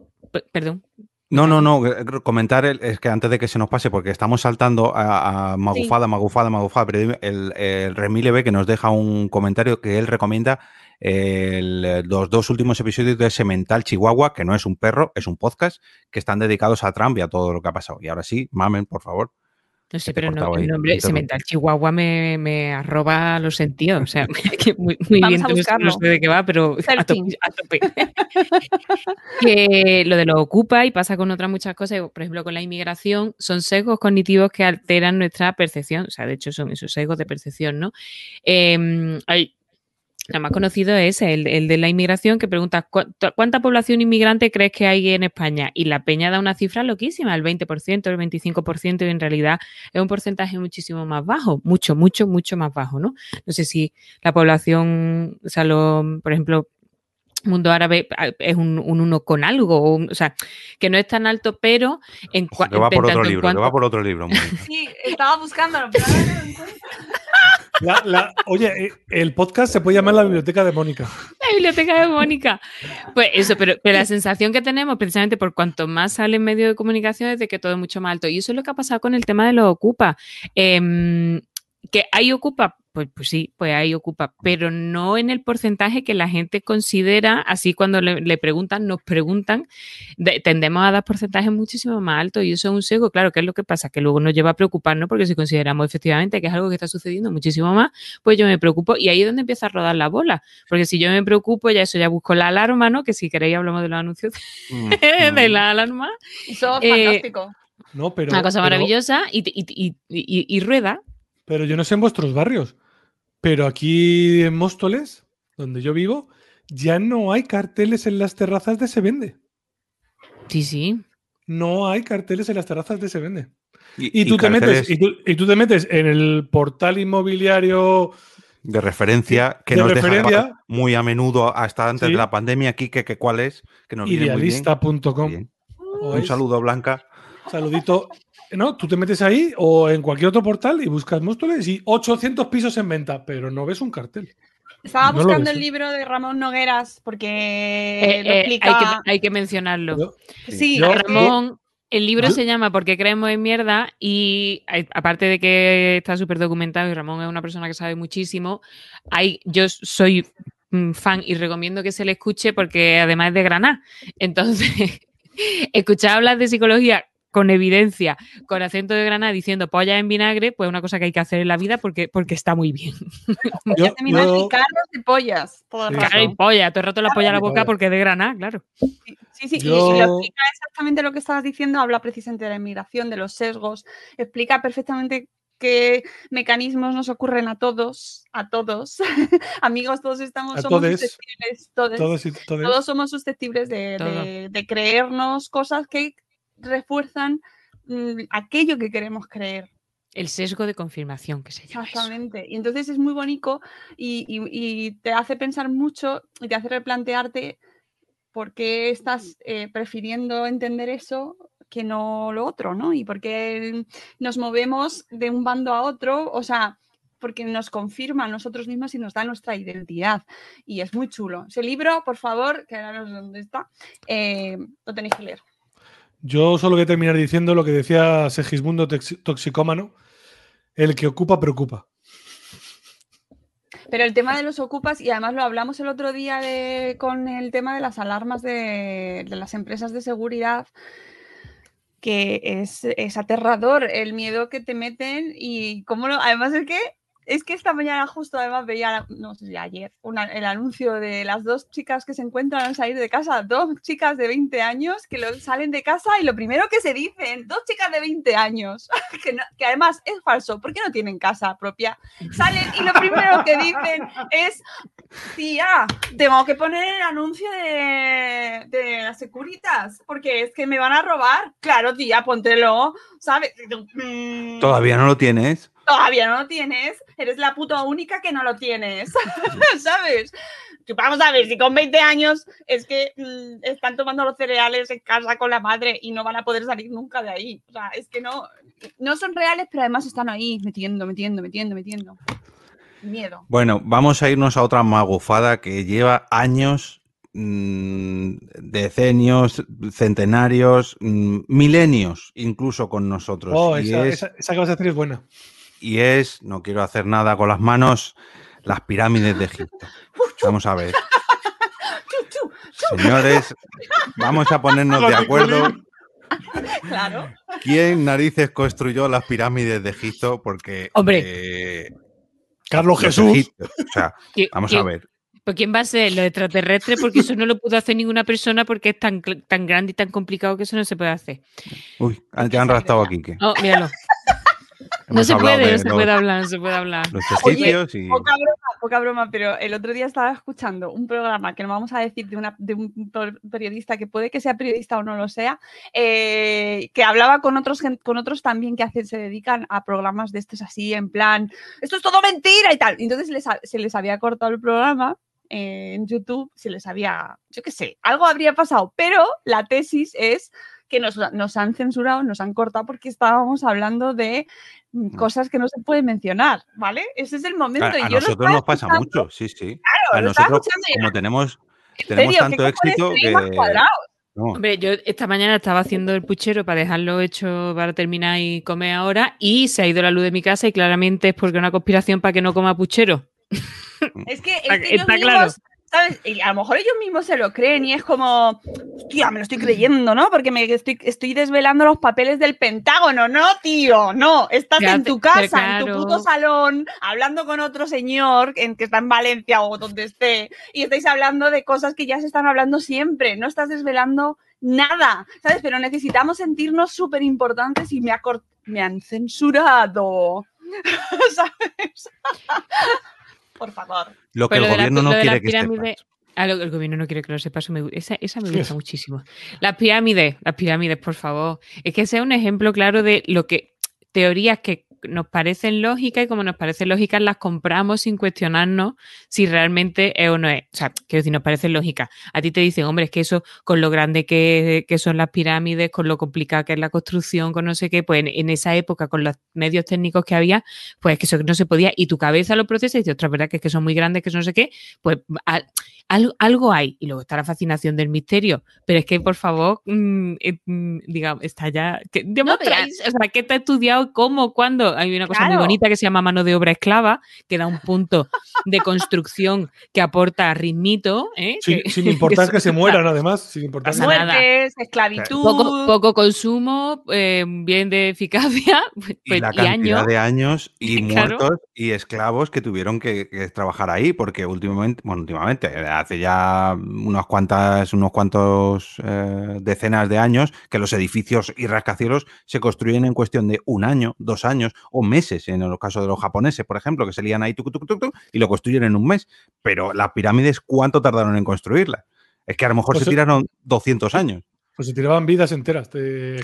Perdón. No, no, no. Comentar el- es que antes de que se nos pase, porque estamos saltando a, a magufada, magufada, magufada, pero el, el Remy Leve que nos deja un comentario que él recomienda el- los dos últimos episodios de Semental Chihuahua, que no es un perro, es un podcast, que están dedicados a Trump y a todo lo que ha pasado. Y ahora sí, mamen, por favor. No sé, pero no, cortado ahí, el nombre. Semental Chihuahua me, me arroba los sentidos. O sea, que muy, muy Vamos bien, a no sé- no buscarlo. sé de qué va, pero a tope. a tope. que lo de lo ocupa y pasa con otras muchas cosas, por ejemplo, con la inmigración, son sesgos cognitivos que alteran nuestra percepción. O sea, de hecho, son esos sesgos de percepción, ¿no? Eh, hay, el más conocido es el, el de la inmigración, que pregunta ¿cuánta, cuánta población inmigrante crees que hay en España? Y la peña da una cifra loquísima, el 20%, el 25%, y en realidad es un porcentaje muchísimo más bajo, mucho, mucho, mucho más bajo, ¿no? No sé si la población, o sea, lo, por ejemplo, mundo árabe es un, un uno con algo, o, un- o sea, que no es tan alto, pero en, cua- Que va por otro tanto en libro, que cuanto- va por otro libro. Sí, estaba buscándolo, pero ahora no lo encuentro. La- la- oye, eh, el podcast se puede llamar la biblioteca de Mónica. La biblioteca de Mónica. Pues eso, pero, pero la sensación que tenemos, precisamente por cuanto más sale en medio de comunicación, es de que todo es mucho más alto. Y eso es lo que ha pasado con el tema de los ocupa. Em, Que ahí ocupa, pues, pues sí, pues ahí ocupa, pero no en el porcentaje que la gente considera, así cuando le, le preguntan, nos preguntan, de- tendemos a dar porcentajes muchísimo más altos y eso es un sesgo, claro, ¿qué es lo que pasa? Que luego nos lleva a preocuparnos porque si consideramos efectivamente que es algo que está sucediendo muchísimo más, pues yo me preocupo y ahí es donde empieza a rodar la bola, porque si yo me preocupo, ya eso ya busco la alarma, ¿no? Que si queréis hablamos de los anuncios Mm, de mm. la alarma, Eso es Eh, fantástico. No, pero, una cosa pero- maravillosa y, y- y- y- y rueda. Pero yo no sé en vuestros barrios. Pero aquí en Móstoles, donde yo vivo, ya no hay carteles en las terrazas de se vende. Sí, sí. No hay carteles en las terrazas de se vende. Y, Y tú, te metes, y, tú, y tú te metes en el portal inmobiliario. de referencia que de nos referencia. dejaba muy a menudo hasta antes Sí. de la pandemia, aquí que, que cuál es, que nos. Idealista.com. Un saludo, Blanca. Saludito. No, tú te metes ahí o en cualquier otro portal y buscas Móstoles y 800 pisos en venta, pero no ves un cartel. Estaba no buscando el ¿eh? libro de Ramón Nogueras porque Eh, lo eh, explica. hay, que, hay que mencionarlo. Yo- Sí, Yo- Ramón, el libro se llama Porque creemos en mierda y eh, aparte de que está súper documentado y Ramón es una persona que sabe muchísimo, hay, yo soy fan y recomiendo que se le escuche porque además es de Granada. Entonces, escuchar hablar de psicología con evidencia, con acento de Granada diciendo polla en vinagre, pues una cosa que hay que hacer en la vida porque, porque está muy bien. yo- yo- carros pollas. todo el Sí, rato. Claro, y polla, todo el rato la polla a la boca porque es de Granada, claro. Sí, sí, y- Yo- y, lo explica exactamente lo que estabas diciendo, habla precisamente de la inmigración, de los sesgos, explica perfectamente qué mecanismos nos ocurren a todos, a todos. Amigos, todos estamos somos todes. susceptibles, todes, todos y todos- todos somos susceptibles de- de creernos cosas que refuerzan mm, aquello que queremos creer. El sesgo de confirmación que se llama. eso. Exactamente. Y entonces es muy bonito y, y- y te hace pensar mucho y te hace replantearte por qué estás eh, prefiriendo entender eso que no lo otro, ¿no? Y por qué nos movemos de un bando a otro, o sea, porque nos confirma a nosotros mismos y nos da nuestra identidad. Y es muy chulo. Ese libro, por favor, que ahora no sé dónde está, eh, lo tenéis que leer. Yo solo voy a terminar diciendo lo que decía Segismundo Toxicómano: el que ocupa, preocupa. Pero el tema de los ocupas, y además lo hablamos el otro día de- con el tema de las alarmas de, de las empresas de seguridad, que es, es aterrador el miedo que te meten y cómo lo... Además es que es que esta mañana justo además veía, no sé si ayer, el anuncio de las dos chicas que se encuentran al salir de casa, dos chicas de 20 años que salen de casa y lo primero que se dicen, dos chicas de 20 años, que, además es falso, porque no tienen casa propia, salen y lo primero que dicen es, tía, tengo que poner el anuncio de, las securitas, porque es que me van a robar. Claro, tía, póntelo, ¿sabes? Todavía no lo tienes. Todavía no lo tienes, eres la puta única que no lo tienes, ¿sabes? Vamos a ver, si con 20 años es que mm, están tomando los cereales en casa con la madre y no van a poder salir nunca de ahí. O sea, es que no, no son reales, pero además están ahí metiendo, metiendo, metiendo, metiendo. Miedo. Bueno, vamos a irnos a otra magufada que lleva años, mm, decenios, centenarios, mm, milenios incluso con nosotros. Oh, y, esa, es, esa- esa que vas a hacer es buena. Y es, no quiero hacer nada con las manos, las pirámides de Egipto. Vamos a ver. Señores, vamos a ponernos de acuerdo Claro. quién narices construyó las pirámides de Egipto, porque... Hombre. eh, Carlos los Jesús. egipcios, o sea, ¿Qui- vamos a ver. Pues quién va a ser los extraterrestres, porque eso no lo pudo hacer ninguna persona porque es tan, tan grande y tan complicado que eso no se puede hacer. Uy, ya han raptado a Quique. Oh, míralo. No se puede, de no se puede hablar, no se puede hablar. Los Oye, y... Poca broma, poca broma, pero el otro día estaba escuchando un programa que no vamos a decir de, una, de un per- periodista que puede que sea periodista o no lo sea, eh, que hablaba con otros, con otros también que hacen, se dedican a programas de estos así, en plan, esto es todo mentira y tal. Entonces les se les había cortado el programa eh, en YouTube, se les había, yo qué sé, algo habría pasado, pero la tesis es que nos, nos han censurado, nos han cortado porque estábamos hablando de mm, cosas que no se pueden mencionar, ¿vale? Ese es el momento. A, a y yo nosotros nos pasa escuchando, mucho, sí, sí. Claro, A nosotros, como tenemos, ¿en tenemos serio? tanto ¿Qué cojones éxito que... No. Hombre, yo esta mañana estaba haciendo el puchero para dejarlo hecho para terminar y comer ahora y se ha ido la luz de mi casa y claramente es porque es una conspiración para que no coma puchero. Es que, es Está- ellos está claro. ¿Sabes? Y a lo mejor ellos mismos se lo creen y es como, hostia, me lo estoy creyendo, ¿no? Porque me estoy, estoy desvelando los papeles del Pentágono. No, tío, no. Estás Ya en tu casa, en tu claro. puto salón, hablando con otro señor en que está en Valencia o donde esté, y estáis hablando de cosas que ya se están hablando siempre. No estás desvelando nada, ¿sabes? Pero necesitamos sentirnos súper importantes y me, me han censurado. ¿Sabes? Por favor. Lo que el la- gobierno no quiere que pirámide- sepas. Ah, lo- el gobierno no quiere que lo sepa, eso me esa, esa me gusta muchísimo. Las pirámides, las pirámides, por favor. Es que sea un ejemplo claro de lo que teorías que nos parecen lógicas y como nos parecen lógicas las compramos sin cuestionarnos si realmente es o no es. O sea, quiero decir, nos parecen lógicas. A ti te dicen, hombre, es que eso con lo grande que, que son las pirámides, con lo complicada que es la construcción, con no sé qué, pues en, en esa época, con los medios técnicos que había, pues es que eso no se podía. Y tu cabeza lo procesa y dice, otra verdad que es que son muy grandes, que son no sé qué, pues a- algo, algo hay. Y luego está la fascinación del misterio. Pero es que, por favor, mm, eh, mm, digamos, está ya. Que, o sea, ¿qué te ha estudiado? ¿Cómo? ¿Cuándo? Hay una cosa muy bonita que se llama mano de obra esclava, que da un punto de construcción que aporta ritmito. ¿eh? Sin, Que- sin importar que se mueran, además. Sin importar Pasa nada. nada. Muertes, esclavitud. Poco, poco consumo, eh, bien de eficacia pues, y la y cantidad años. de años y Claro. muertos y esclavos que tuvieron que, que trabajar ahí, porque últimamente, bueno, últimamente, eh, hace ya unas cuantas, unos cuantos eh, decenas de años que los edificios y rascacielos se construyen en cuestión de un año, dos años o meses, en el caso de los japoneses, por ejemplo, que se lían ahí tuc, tuc, tuc, tuc, y lo construyen en un mes. Pero las pirámides, ¿cuánto tardaron en construirlas? Es que a lo mejor Pues se se- tiraron 200 años. Pues se tiraban vidas enteras.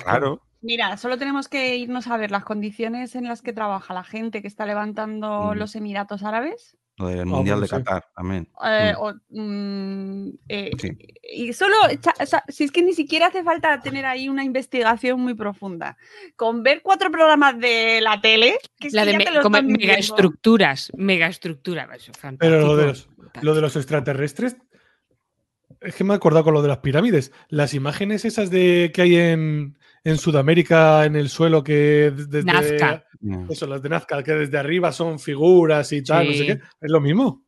Claro. Mira, solo tenemos que irnos a ver las condiciones en las que trabaja la gente que está levantando Mm. los Emiratos Árabes. Del Ah, Mundial bueno, de sí. Qatar también. eh, Mm. o, mm, eh, Sí. Y solo, echa- o sea, si es que ni siquiera hace falta tener ahí una investigación muy profunda. Con ver cuatro programas de la tele, que La de me- te como megaestructuras, megaestructuras. Pero lo de, los, lo de los extraterrestres. Es que me he acordado con lo de las pirámides. Las imágenes esas de que hay en, en Sudamérica, en el suelo, que desde. Nazca. Eso, las de Nazca, que desde arriba son figuras y tal, no sé qué. Es lo mismo.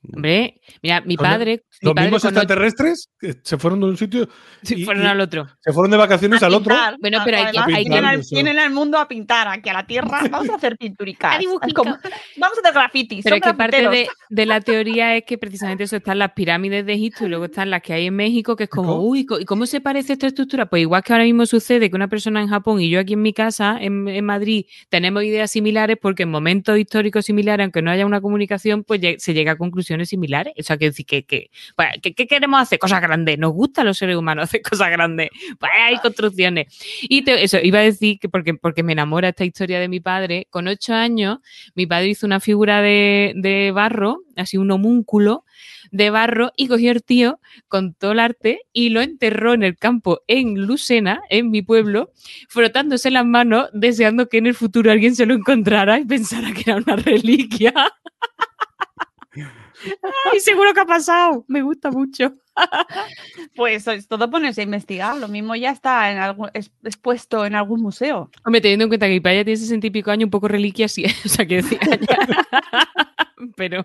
Hombre, mira, mi padre, mi Los padre mismos extraterrestres que se fueron de un sitio, sí, y- fueron y- al otro. se fueron de vacaciones A al otro. Bueno, pero hay que- vienen, al, mundo a pintar, aquí a la tierra. Vamos a hacer pinturicas. Como- vamos a hacer grafitis. Pero es que parte de, de la teoría es que precisamente eso están las pirámides de Egipto y luego están las que hay en México, que es como, ¿Cómo? uy, ¿y cómo se parece esta estructura? Pues igual que ahora mismo sucede que una persona en Japón y yo aquí en mi casa, en, en Madrid, tenemos ideas similares porque en momentos históricos similares, aunque no haya una comunicación, pues se llega a conclusiones similares. O sea, que decir que, que, pues, ¿qué, qué queremos hacer? Cosas grandes. Nos gustan los seres humanos hacer cosas grandes. Pues hay construcciones. Y te- eso, iba a decir que porque, porque me enamora esta historia de mi padre, con ocho años, mi padre hizo una figura de, de barro, así un homúnculo de barro, y cogió el tío con todo el arte y lo enterró en el campo en Lucena, en mi pueblo, frotándose las manos, deseando que en el futuro alguien se lo encontrara y pensara que era una reliquia. y seguro que ha pasado. Me gusta mucho. Pues es todo ponerse a investigar. Lo mismo ya está en algún, es- expuesto en algún museo. Hombre, teniendo en cuenta que mi padre ya tiene sesenta y pico años, un poco reliquia, sí. O sea, que decía Pero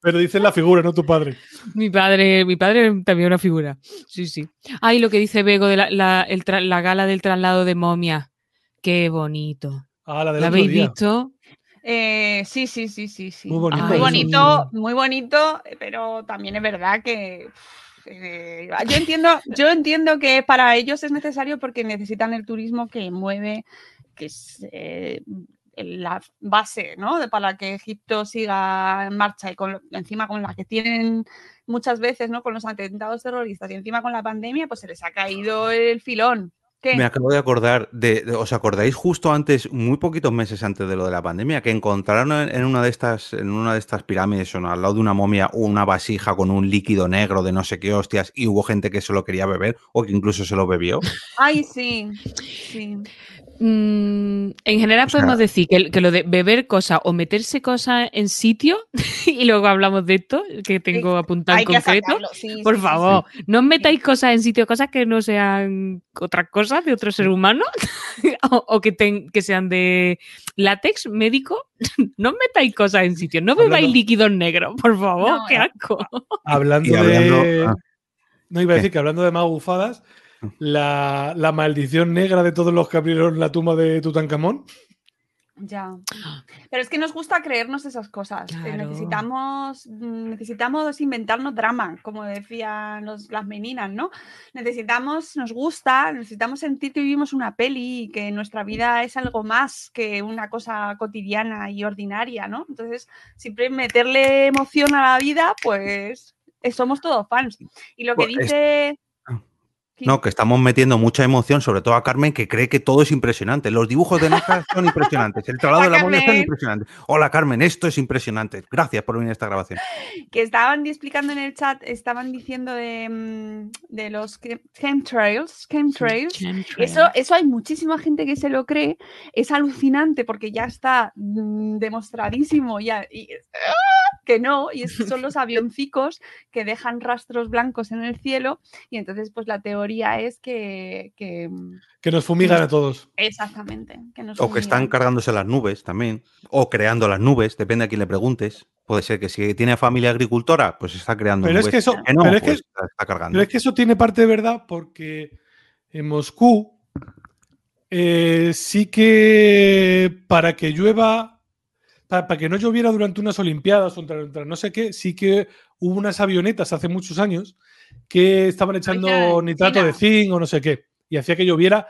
Pero dice la figura, no tu padre. mi padre, mi padre también una figura. Sí, sí. Ay, lo que dice Bego de la, la- el tra- la gala del traslado de momia. Qué bonito. Ah, la del ¿La otro habéis día. visto? Eh, sí, sí, sí, sí, sí. Muy bonito. Muy bonito, muy bonito, pero también es verdad que eh, yo entiendo, yo entiendo que para ellos es necesario porque necesitan el turismo que mueve, que es eh, la base, ¿no? De, para que Egipto siga en marcha y con, encima con la que tienen muchas veces, ¿no? Con los atentados terroristas y encima con la pandemia, pues se les ha caído el filón. ¿Qué? Me acabo de acordar de, de- ¿os acordáis justo antes, muy poquitos meses antes de lo de la pandemia, que encontraron en, en una de estas, en una de estas pirámides, o al lado de una momia, una vasija con un líquido negro de no sé qué hostias, y hubo gente que se lo quería beber o que incluso se lo bebió? Ay, sí, sí. Mm, en general O sea- podemos decir que, que lo de beber cosas o meterse cosas en sitio, y luego hablamos de esto, que tengo apuntado Hay en concreto. sí, Por sí, sí, favor, no os metáis cosas en sitio, cosas que no sean otras cosas de otro ser humano o, o que, ten- que sean de látex médico. No os metáis cosas en sitio, no bebáis Hablando- líquidos negros, por favor, No, qué asco. Hablando, hablando- de. ah. No iba a ¿Qué? decir que hablando de magufadas, la, la maldición negra de todos los que abrieron la tumba de Tutankamón. Ya. Pero es que nos gusta creernos esas cosas. Claro. Necesitamos, mm, necesitamos inventarnos drama, como decían los- las meninas, ¿no? Necesitamos, nos gusta, necesitamos sentir que vivimos una peli y que nuestra vida es algo más que una cosa cotidiana y ordinaria, ¿no? Entonces, siempre meterle emoción a la vida, pues eh, somos todos fans. Y lo que Pues es- dice... No, que estamos metiendo mucha emoción, sobre todo a Carmen, que cree que todo es impresionante. Los dibujos de Nazca son impresionantes. El traslado de la momia son Carmen. impresionantes. Hola, Carmen, esto es impresionante. Gracias por venir a esta grabación. que estaban explicando en el chat, estaban diciendo de, mm, de los chem- chemtrails, chemtrails. Eso, eso hay muchísima gente que se lo cree. Es alucinante porque ya está mm, demostradísimo ya, y- ¡ah! Que no. Y es- son los avioncicos que dejan rastros blancos en el cielo. Y entonces, pues la teoría es que, que, mm, Que nos fumigan a todos. exactamente. Que nos O que están cargándose las nubes también. O creando las nubes, depende a quién le preguntes. Puede ser que si tiene familia agricultora, pues está creando Pero es nubes. que eso- Que no, pero es que- pues está- está cargando. Pero es que eso tiene parte de verdad porque en Moscú eh, sí que para que llueva, para, para que no lloviera durante unas Olimpiadas o entre- no sé qué, sí que hubo unas avionetas hace muchos años que estaban echando en nitrato de zinc o no sé qué y hacía que lloviera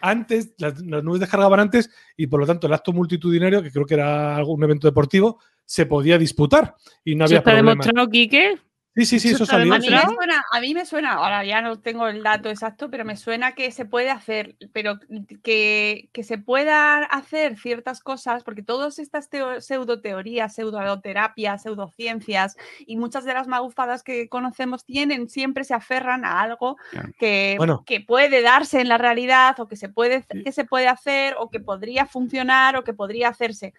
antes, las, las nubes descargaban antes y por lo tanto el acto multitudinario, que creo que era algún evento deportivo, se podía disputar y no ¿Eso había está demostrado, Quique? Sí, sí, sí, ¿Eso salió. A mí, me suena, a mí me suena, ahora ya no tengo el dato exacto, pero me suena que se puede hacer, pero que, que se puedan hacer ciertas cosas, porque todas estas teo- pseudoteorías, pseudoterapias, pseudociencias y muchas de las magufadas que conocemos tienen, siempre se aferran a algo que, Bueno. que puede darse en la realidad o que se, puede, que se puede hacer o que podría funcionar o que podría hacerse.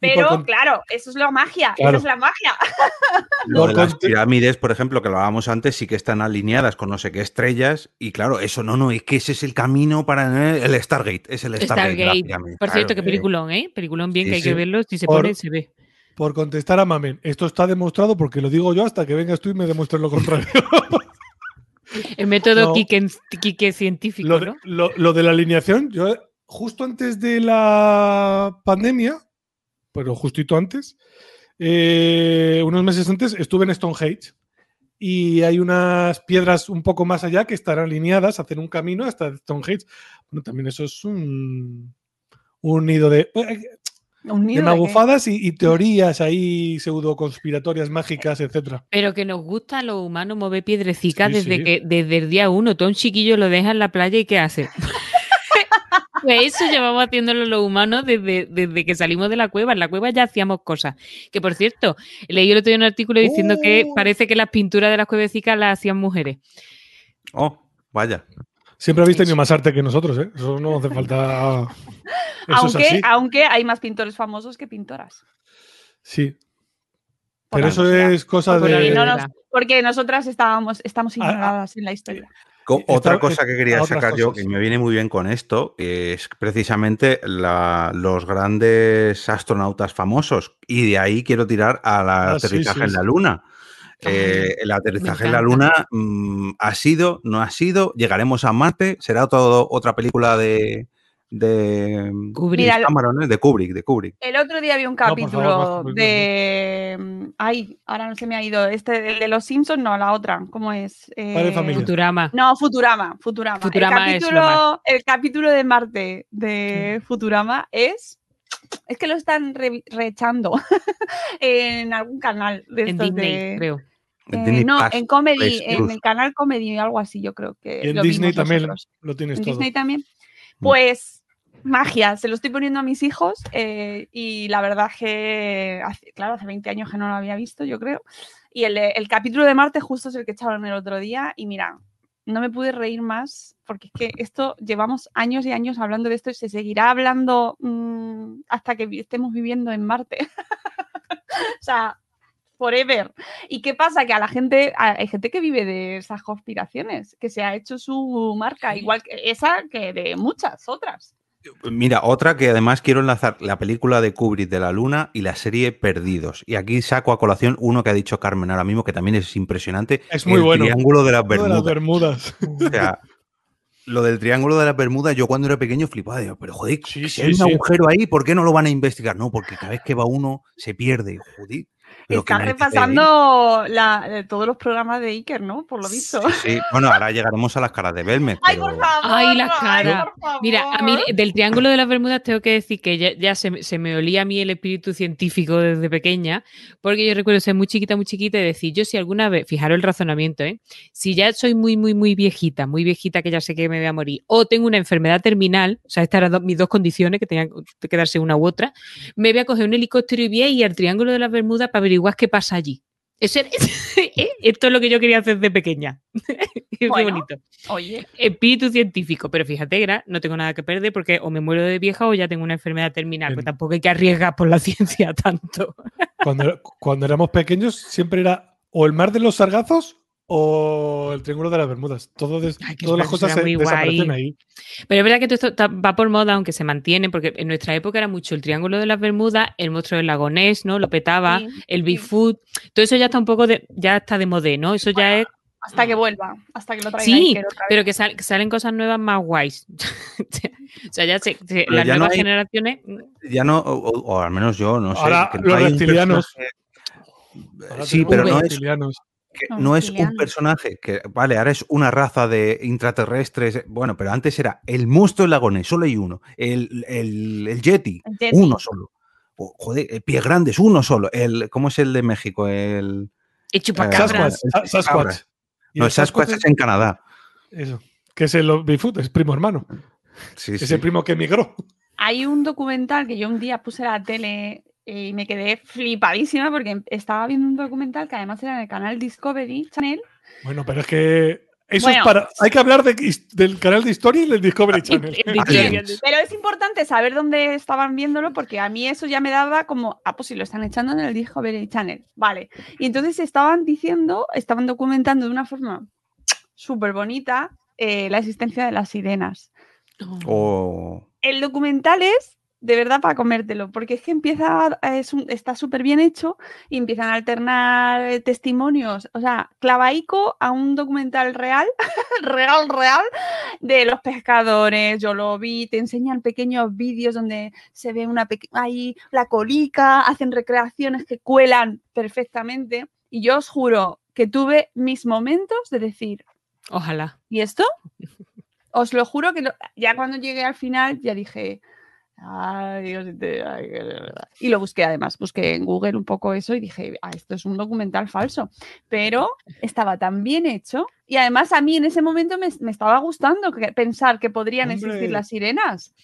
Pero con- claro, eso es la magia, Claro. esa es la magia. Lo Por de las pirámides, por ejemplo, que lo hablábamos antes, sí que están alineadas con no sé qué estrellas. Y claro, eso no, no, es que ese es el camino para el Stargate. Es el Stargate. Por cierto, claro. qué peliculón, ¿eh? Peliculón bien Sí, que hay sí. que verlo. Si se Por- pone, se ve. Por contestar a Mamen, esto está demostrado porque lo digo yo hasta que vengas tú y me demuestres lo contrario. El método No. Quique, Quique científico, lo, de, ¿no? lo- lo de la alineación, yo justo antes de la pandemia, pero justito antes, eh, unos meses antes, estuve en Stonehenge y hay unas piedras un poco más allá que estarán alineadas, hacen un camino hasta Stonehenge. Bueno, también eso es un, un nido de, eh, Un de nido de magufadas y, y teorías ahí pseudo conspiratorias mágicas, etcétera. Pero que nos gusta a los humanos mover piedrecitas Sí, desde sí. que desde el día uno. Todo un chiquillo lo deja en la playa y ¿qué hace? Pues eso llevamos haciéndolo los humanos desde, desde que salimos de la cueva. En la cueva ya hacíamos cosas. Que por cierto, leí el otro día un artículo diciendo que ¡Oh! parece que las pinturas de las cuevecicas las hacían mujeres. Oh, vaya. Siempre habéis tenido más arte que nosotros, ¿eh? Eso no hace falta. Aunque, aunque hay más pintores famosos que pintoras. Sí. Pero eso es cosa de. no realidad. nos- porque nosotras estábamos, estamos Ah, ah. ignoradas en la historia. Otra cosa que quería sacar yo, que me viene muy bien con esto, es precisamente la- los grandes astronautas famosos. Y de ahí quiero tirar al Ah, sí, aterrizaje sí, en la. Luna. Eh, el aterrizaje en la. Luna mm, ha sido, no ha sido, llegaremos a Marte, será todo, otra película de, de Kubrick. Mira, Cameron, ¿eh? de Kubrick, de Kubrick. El otro día vi un favor, capítulo más de. mm, Ay, ahora no se me ha ido. Este, el de los Simpsons, no, la otra. ¿Cómo es? Padre Eh, Familia. Futurama. No, Futurama, Futurama. Futurama el, es lo capítulo, el capítulo de Marte de Futurama es. Es que lo están re- reechando en algún canal de En estos Disney, de- creo. En eh, no, en comedy, Plus, en el canal comedy o algo así, yo creo que. Y en lo Disney vimos también nosotros. lo tienes en todo. Disney también. Mm. Pues magia, se lo estoy poniendo a mis hijos eh, y la verdad que, hace- claro, hace 20 años que no lo había visto, yo creo. Y el, el capítulo de Marte justo es el que echaron el otro día y mira, no me pude reír más, porque es que esto llevamos años y años hablando de esto y se seguirá hablando mm, hasta que estemos viviendo en Marte. o sea, forever. ¿Y qué pasa? Que a la gente, a- hay gente que vive de esas conspiraciones, que se ha hecho su marca, igual que esa que de muchas otras. Mira, otra que además quiero enlazar la película de Kubrick de la Luna y la serie Perdidos. Y aquí saco a colación uno que ha dicho Carmen ahora mismo, que también es impresionante. Es muy el bueno. Triángulo de las Lo de las Bermudas. Bermudas. O sea, lo del Triángulo de las Bermudas, yo cuando era pequeño flipaba, digo, pero joder, Sí, si sí, hay un sí. agujero ahí, ¿por qué no lo van a investigar? No, porque cada vez que va uno se pierde. Joder. Pero qué Está narices, repasando la- eh, todos los programas de Iker, ¿no? Por lo ¿eh? visto. Sí, bueno, ahora llegaremos a las caras de Belmez. ¡Ay, pero- por favor! Ay, la ay, cara. por favor. Mira, a mí del Triángulo de las Bermudas tengo que decir que ya, ya se, me- se me olía a mí el espíritu científico desde pequeña, porque yo recuerdo ser muy chiquita, muy chiquita y decir, yo si alguna vez, fijaros el razonamiento, ¿eh? si ya soy muy, muy, muy viejita, muy viejita que ya sé que me voy a morir, o tengo una enfermedad terminal, o sea, estas eran do- mis dos condiciones, que tenían que darse una u otra, me voy a coger un helicóptero y voy a ir al Triángulo de las Bermudas para averiguar qué pasa allí. Eso era- Esto es lo que yo quería hacer de pequeña. Qué Bueno. bonito Oye, espíritu científico, pero fíjate, no tengo nada que perder porque o me muero de vieja o ya tengo una enfermedad terminal, pues tampoco hay que arriesgar por la ciencia tanto. Cuando, cuando éramos pequeños siempre era o el mar de los sargazos o el triángulo de las Bermudas. Todo des- Ay, todas las cosas se desaparecen guay. ahí. Pero es verdad que todo esto está- va por moda, aunque se mantiene, porque en nuestra época era mucho el Triángulo de las Bermudas, el monstruo del lago Ness, ¿no? Lo petaba, Sí, el sí. Bigfoot, todo eso ya está un poco de, ya está de modé, ¿no? Eso ya es, hasta que vuelva, hasta que lo traiga Sí, Iker otra vez. pero que, sal- que salen cosas nuevas más guays. o sea, ya se, se- Pero las ya no nuevas hay- generaciones, Ya no, o, o- o al menos yo, no sé. Ahora que los reptilianos. Sí, pero no es, reptilianos. Que no es un personaje que, vale, ahora es una raza de intraterrestres. Bueno, pero antes era el monstruo del lago Ness, solo hay uno. El, el, el Yeti, El Yeti. uno solo. O, joder, el pie grande es uno solo. El, ¿Cómo es el de México? El, el chupacabras. Sasquatch. Sasquatch. no, el Sasquatch Sasquatch es en Canadá. Eso. Que es el Bigfoot, es primo hermano. Sí, Es sí. el primo que emigró. Hay un documental que yo un día puse en la tele eh, y me quedé flipadísima porque estaba viendo un documental que además era en el canal Discovery Channel. Bueno, pero es que eso Bueno. es para. Hay que hablar de del canal de historia y del Discovery Channel. Pero es importante saber dónde estaban viéndolo porque a mí eso ya me daba como, ah, pues si lo están echando en el Discovery Channel. Vale. Y entonces estaban diciendo, estaban documentando de una forma súper bonita eh, la existencia de las sirenas. O- el documental es de verdad para comértelo, porque es que empieza, es un- está súper bien hecho y empiezan a alternar eh, testimonios, o sea, clavaico a un documental real, real, real, de los pescadores, yo lo vi, te enseñan pequeños vídeos donde se ve una ahí la colica, hacen recreaciones que cuelan perfectamente y yo os juro que tuve mis momentos de decir, Ojalá. ¿Y esto? Os lo juro que lo- ya cuando llegué al final ya dije, ay, Dios, te- ay, qué de verdad". y lo busqué además, busqué en Google un poco eso y dije, ah, esto es un documental falso, pero estaba tan bien hecho y además a mí en ese momento me, me estaba gustando que- pensar que podrían Hombre. existir las sirenas.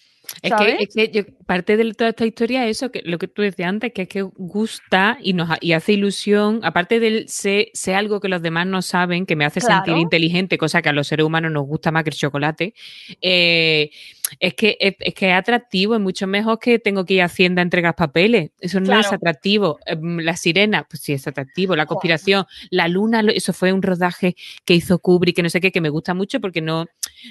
Es que, es que yo- parte de toda esta historia es eso, que lo que tú decías antes, que es que gusta y nos y hace ilusión, aparte del sé, sé algo que los demás no saben, que me hace sentir inteligente, cosa que a los seres humanos nos gusta más que el chocolate, eh, es, que, es, es que es atractivo, es mucho mejor que tengo que ir a Hacienda a entregar papeles. Eso no es atractivo. Em, La sirena, pues sí, es atractivo. La conspiración, la luna, eso fue un rodaje que hizo Kubrick, que no sé qué, que me gusta mucho porque no,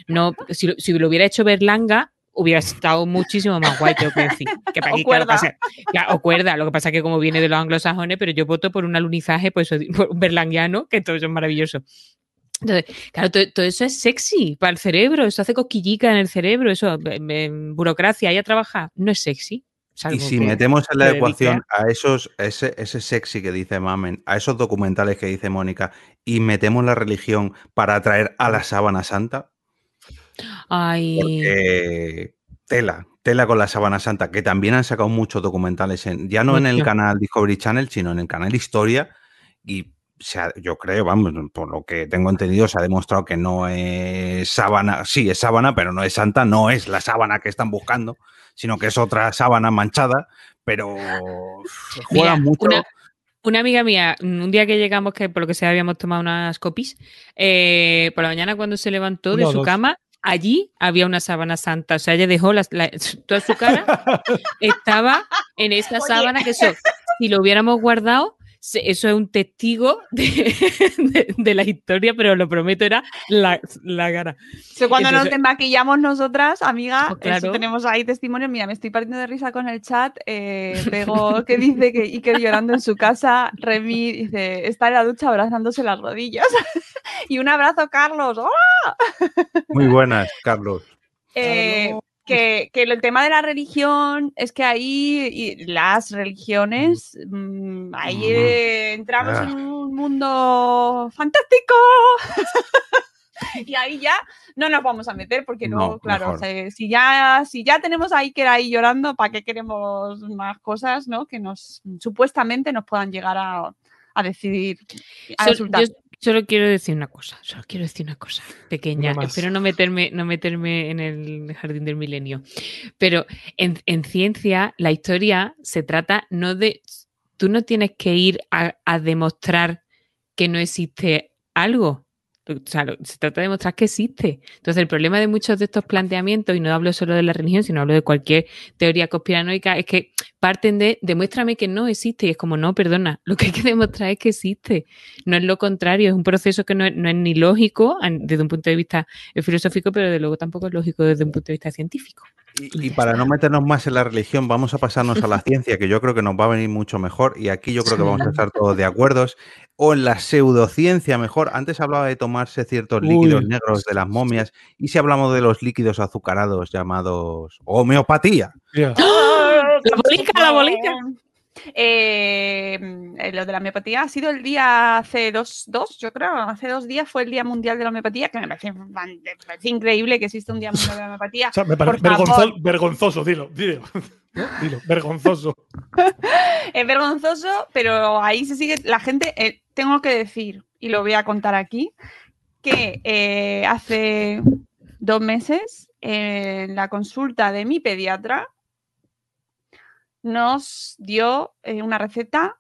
no si, si lo hubiera hecho Berlanga, hubiera estado muchísimo más guay, tengo que decir. Que para O aquí, claro, pasa- claro, o cuerda, lo que pasa es que como viene de los anglosajones, pero yo voto por un alunizaje, pues por un berlanguiano, que todo eso es maravilloso. Entonces, claro, todo, todo eso es sexy para el cerebro, eso hace cosquillica en el cerebro, eso, em, burocracia, ahí a trabajar, no es sexy. Y si que- metemos en la ecuación a esos, ese, ese sexy que dice Mamen, a esos documentales que dice Mónica, y metemos la religión para atraer a la sábana santa, Ay, porque tela, tela con la sábana santa, que también han sacado muchos documentales, en, ya no en el canal Discovery Channel, sino en el canal Historia, y se ha- yo creo, vamos, por lo que tengo entendido, se ha demostrado que no es sábana, sí, es sábana, pero no es santa, no es la sábana que están buscando, sino que es otra sábana manchada, pero juega mucho. una- Una amiga mía, un día que llegamos, que por lo que sea habíamos tomado unas copis, eh, por la mañana cuando se levantó de su dos. cama, allí había una sábana santa. O sea, ella dejó las- la- toda su cara, estaba en esa Oye. sábana que eso, si lo hubiéramos guardado, eso es un testigo de, de- de la historia, pero lo prometo, era la, la cara. So, cuando nos desmaquillamos nosotras, amiga, Oh, claro. eso tenemos ahí testimonios. Mira, me estoy partiendo de risa con el chat. Eh, Bego, que dice que Iker llorando en su casa. Remy dice, está en la ducha abrazándose las rodillas. y un abrazo, Carlos. ¡Hola! Muy buenas, Carlos. Eh, que, que el tema de la religión es que ahí y las religiones, mm, ahí Mm. eh, entramos Ah. en un mundo fantástico. y ahí ya no nos vamos a meter porque No, claro, mejor. o sea, si, ya, si ya tenemos ahí que ahí llorando, ¿para qué queremos más cosas ¿no? que nos supuestamente nos puedan llegar a, a decidir? A yo solo quiero decir una cosa, solo quiero decir una cosa pequeña. Espero no meterme, no meterme en el jardín del milenio. Pero en, en ciencia, la historia se trata no de. Tú no tienes que ir a, a demostrar que no existe algo. O sea, se trata de demostrar que existe. Entonces, el problema de muchos de estos planteamientos, y no hablo solo de la religión, sino hablo de cualquier teoría conspiranoica, es que parten de demuéstrame que no existe. Y es como, no, perdona, lo que hay que demostrar es que existe. No es lo contrario, es un proceso que no es, no es ni lógico desde un punto de vista eh, filosófico, pero de luego tampoco es lógico desde un punto de vista científico. Y, y para no meternos más en la religión, vamos a pasarnos a la ciencia, que yo creo que nos va a venir mucho mejor. Y aquí yo creo que vamos a estar todos de acuerdo. O en la pseudociencia mejor. Antes hablaba de tomarse ciertos Uy. líquidos negros de las momias. Y si hablamos de los líquidos azucarados llamados homeopatía. Tía, La bolica, la bolica. Eh, eh, lo de la homeopatía ha sido el día hace dos, dos, yo creo, hace dos días fue el Día Mundial de la Homeopatía, que me parece, fan- me parece increíble que exista un Día Mundial de la Homeopatía. o sea, me parece vergonzo- vergonzoso, dilo, dilo. Dilo, vergonzoso. Es vergonzoso, pero ahí se sigue la gente. eh, tengo que decir, y lo voy a contar aquí, que eh, hace dos meses, en la consulta de mi pediatra, nos dio eh, una receta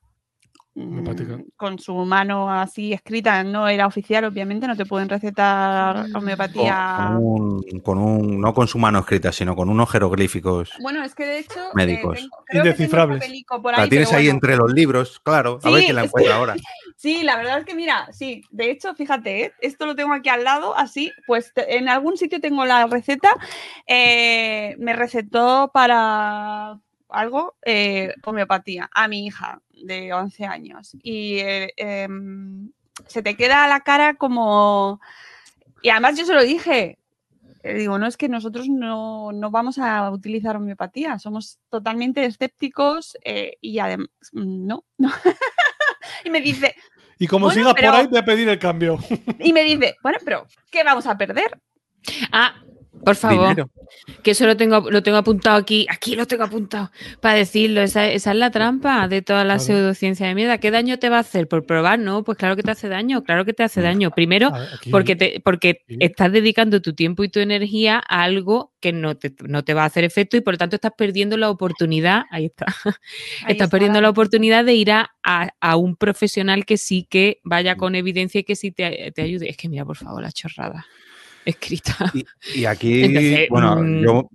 mm, Homeopática. con su mano así escrita, no era oficial, obviamente, no te pueden recetar Con, homeopatía. con un, con un- no con su mano escrita, sino con unos jeroglíficos. Bueno, es que de hecho. eh, Médicos. tengo- creo que tengo un Indescifrables. papelico por La tienes ahí bueno. entre los libros, claro. A ver Sí, quién la encuentra ahora. Sí, la verdad es que mira, sí, de hecho, fíjate, ¿eh? esto lo tengo aquí al lado, así, pues en algún sitio tengo la receta, eh, me recetó para algo, eh, homeopatía, a mi hija de 11 años. Y eh, em, se te queda la cara como... Y además yo se lo dije, eh, digo, no es que nosotros no, no vamos a utilizar homeopatía, somos totalmente escépticos eh, y además, no, no. y me dice, Y como Bueno, sigas pero- por ahí, voy a pedir el cambio. y me dice, bueno, pero ¿qué vamos a perder? Ah, por favor, Dinero. que eso lo tengo, lo tengo apuntado aquí, aquí lo tengo apuntado para decirlo. Esa, esa es la trampa de toda la pseudociencia de mierda. ¿Qué daño te va a hacer por probar? No, pues claro que te hace daño, claro que te hace daño. Primero, A ver, aquí- porque te, porque estás dedicando tu tiempo y tu energía a algo que no te, no te va a hacer efecto y por lo tanto estás perdiendo la oportunidad. Ahí está. Ahí estás está perdiendo la- oportunidad de ir a, a- a un profesional que sí que vaya con evidencia y que sí te, te ayude. Es que mira, por favor, la chorrada escrita. Y, y aquí, Entonces, bueno, mm. yo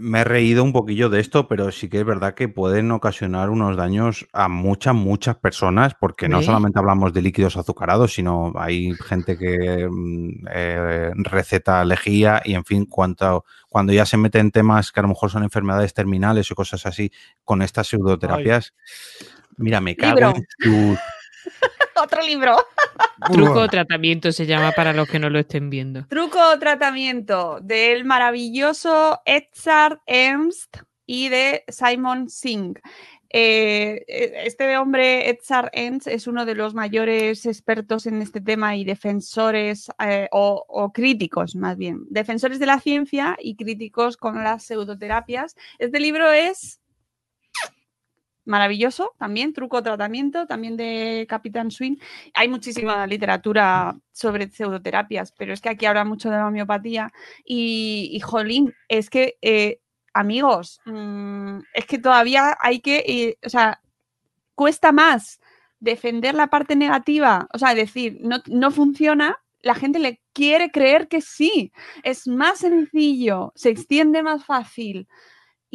me he reído un poquillo de esto, pero sí que es verdad que pueden ocasionar unos daños a muchas, muchas personas, porque no solamente hablamos de líquidos azucarados, sino hay gente que mm, eh, receta lejía y, en fin, cuanto, cuando ya se mete en temas que a lo mejor son enfermedades terminales o cosas así, con estas pseudoterapias, mira, me cago Libro. en sus- Otro libro. Truco o tratamiento se llama para los que no lo estén viendo. Truco o tratamiento del maravilloso Edzard Ernst y de Simon Singh. Eh, eh, este hombre, Edzard Ernst, es uno de los mayores expertos en este tema y defensores eh, o, o críticos, más bien, defensores de la ciencia y críticos con las pseudoterapias. Este libro es maravilloso, también, truco tratamiento, también de Capitán Swing. Hay muchísima literatura sobre pseudoterapias, pero es que aquí habla mucho de la homeopatía y, y jolín, es que, eh, amigos, mm, es que todavía hay que, eh, o sea, cuesta más defender la parte negativa, o sea, decir, no, no funciona, la gente le quiere creer que sí. Es más sencillo, se extiende más fácil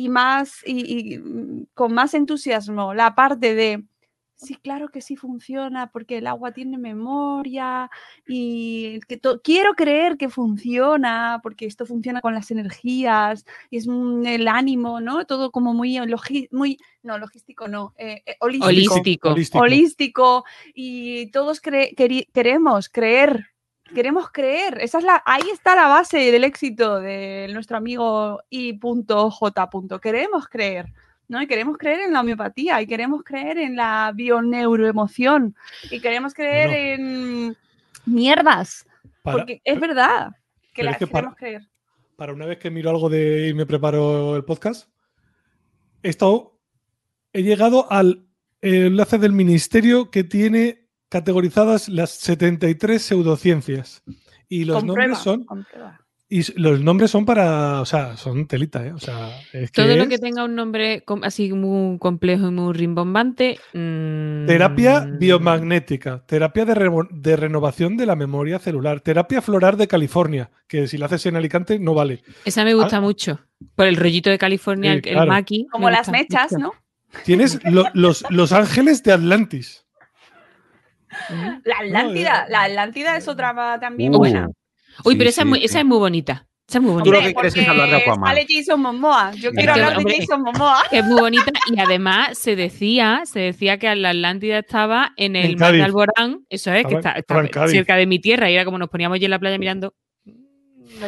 y más y, y, mm, con más entusiasmo la parte de sí, claro que sí funciona porque el agua tiene memoria y que quiero creer que funciona porque esto funciona con las energías y es el ánimo, ¿no? Todo como muy, logi- muy no, logístico, no, eh, eh, holístico Holístico. Holístico. holístico y todos cre- queremos creer, queremos creer. Esa es la, ahí está la base del éxito de nuestro amigo I.J. Queremos creer. ¿no? Y queremos creer en la homeopatía, y queremos creer en la bioneuroemoción, y queremos creer en mierdas, Para, porque es verdad que pero la es que para- queremos creer. para una vez que miro algo de y me preparo el podcast, he estado. He llegado al enlace del ministerio que tiene categorizadas las 73 pseudociencias. Y los Comprueba, nombres son. comprueba. Y los nombres son para. O sea, son telita, ¿eh? O sea, es que Todo lo es que tenga un nombre así muy complejo y muy rimbombante. mm, Terapia biomagnética, terapia de, revo- de renovación de la memoria celular, terapia floral de California, que si la haces en Alicante no vale. Esa me gusta mucho. Por el rollito de California, Sí, el, el claro. maqui. Como me las mechas, mucho. ¿no? Tienes lo- los, los ángeles de Atlantis. La Atlántida, la Atlántida es otra también Uh, buena. Uy, sí, pero esa, sí, es muy, sí. esa es muy bonita. Esa es muy Tú bonita. lo que quieres es hablar de porque Aquaman. Sale Jason Momoa. Yo quiero hablar de Jason Momoa. que es muy bonita y además se decía, se decía que la Atlántida estaba en el En mar de. Alborán, eso es, que está, cerca de mi tierra y era como nos poníamos allí en la playa mirando.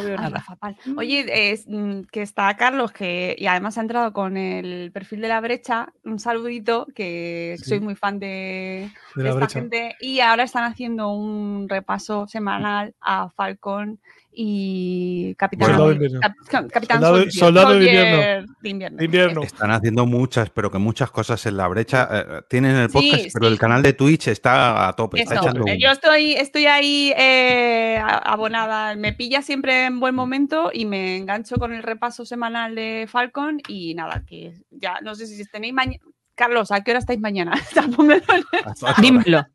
Mm, veo Ay. Oye, es, mm, que está Carlos, que y además ha entrado con el perfil de la brecha. Un saludito, que Sí. soy muy fan de, De de la esta brecha. gente. Y ahora están haciendo un repaso semanal a Falcon y Capitán, Soldado de invierno. Cap- Capitán Soldado- Soldier- soldado de Soldier invierno. de invierno. De invierno. Están haciendo muchas, pero que muchas cosas en la brecha. eh, tienen el Sí, podcast, pero sí. el canal de Twitch está a tope. Está echando yo estoy, estoy ahí eh, abonada. Me pilla siempre en buen momento y me engancho con el repaso semanal de Falcon. Y nada, que ya no sé si tenéis mañana. Carlos, ¿a qué hora estáis mañana? Dímelo.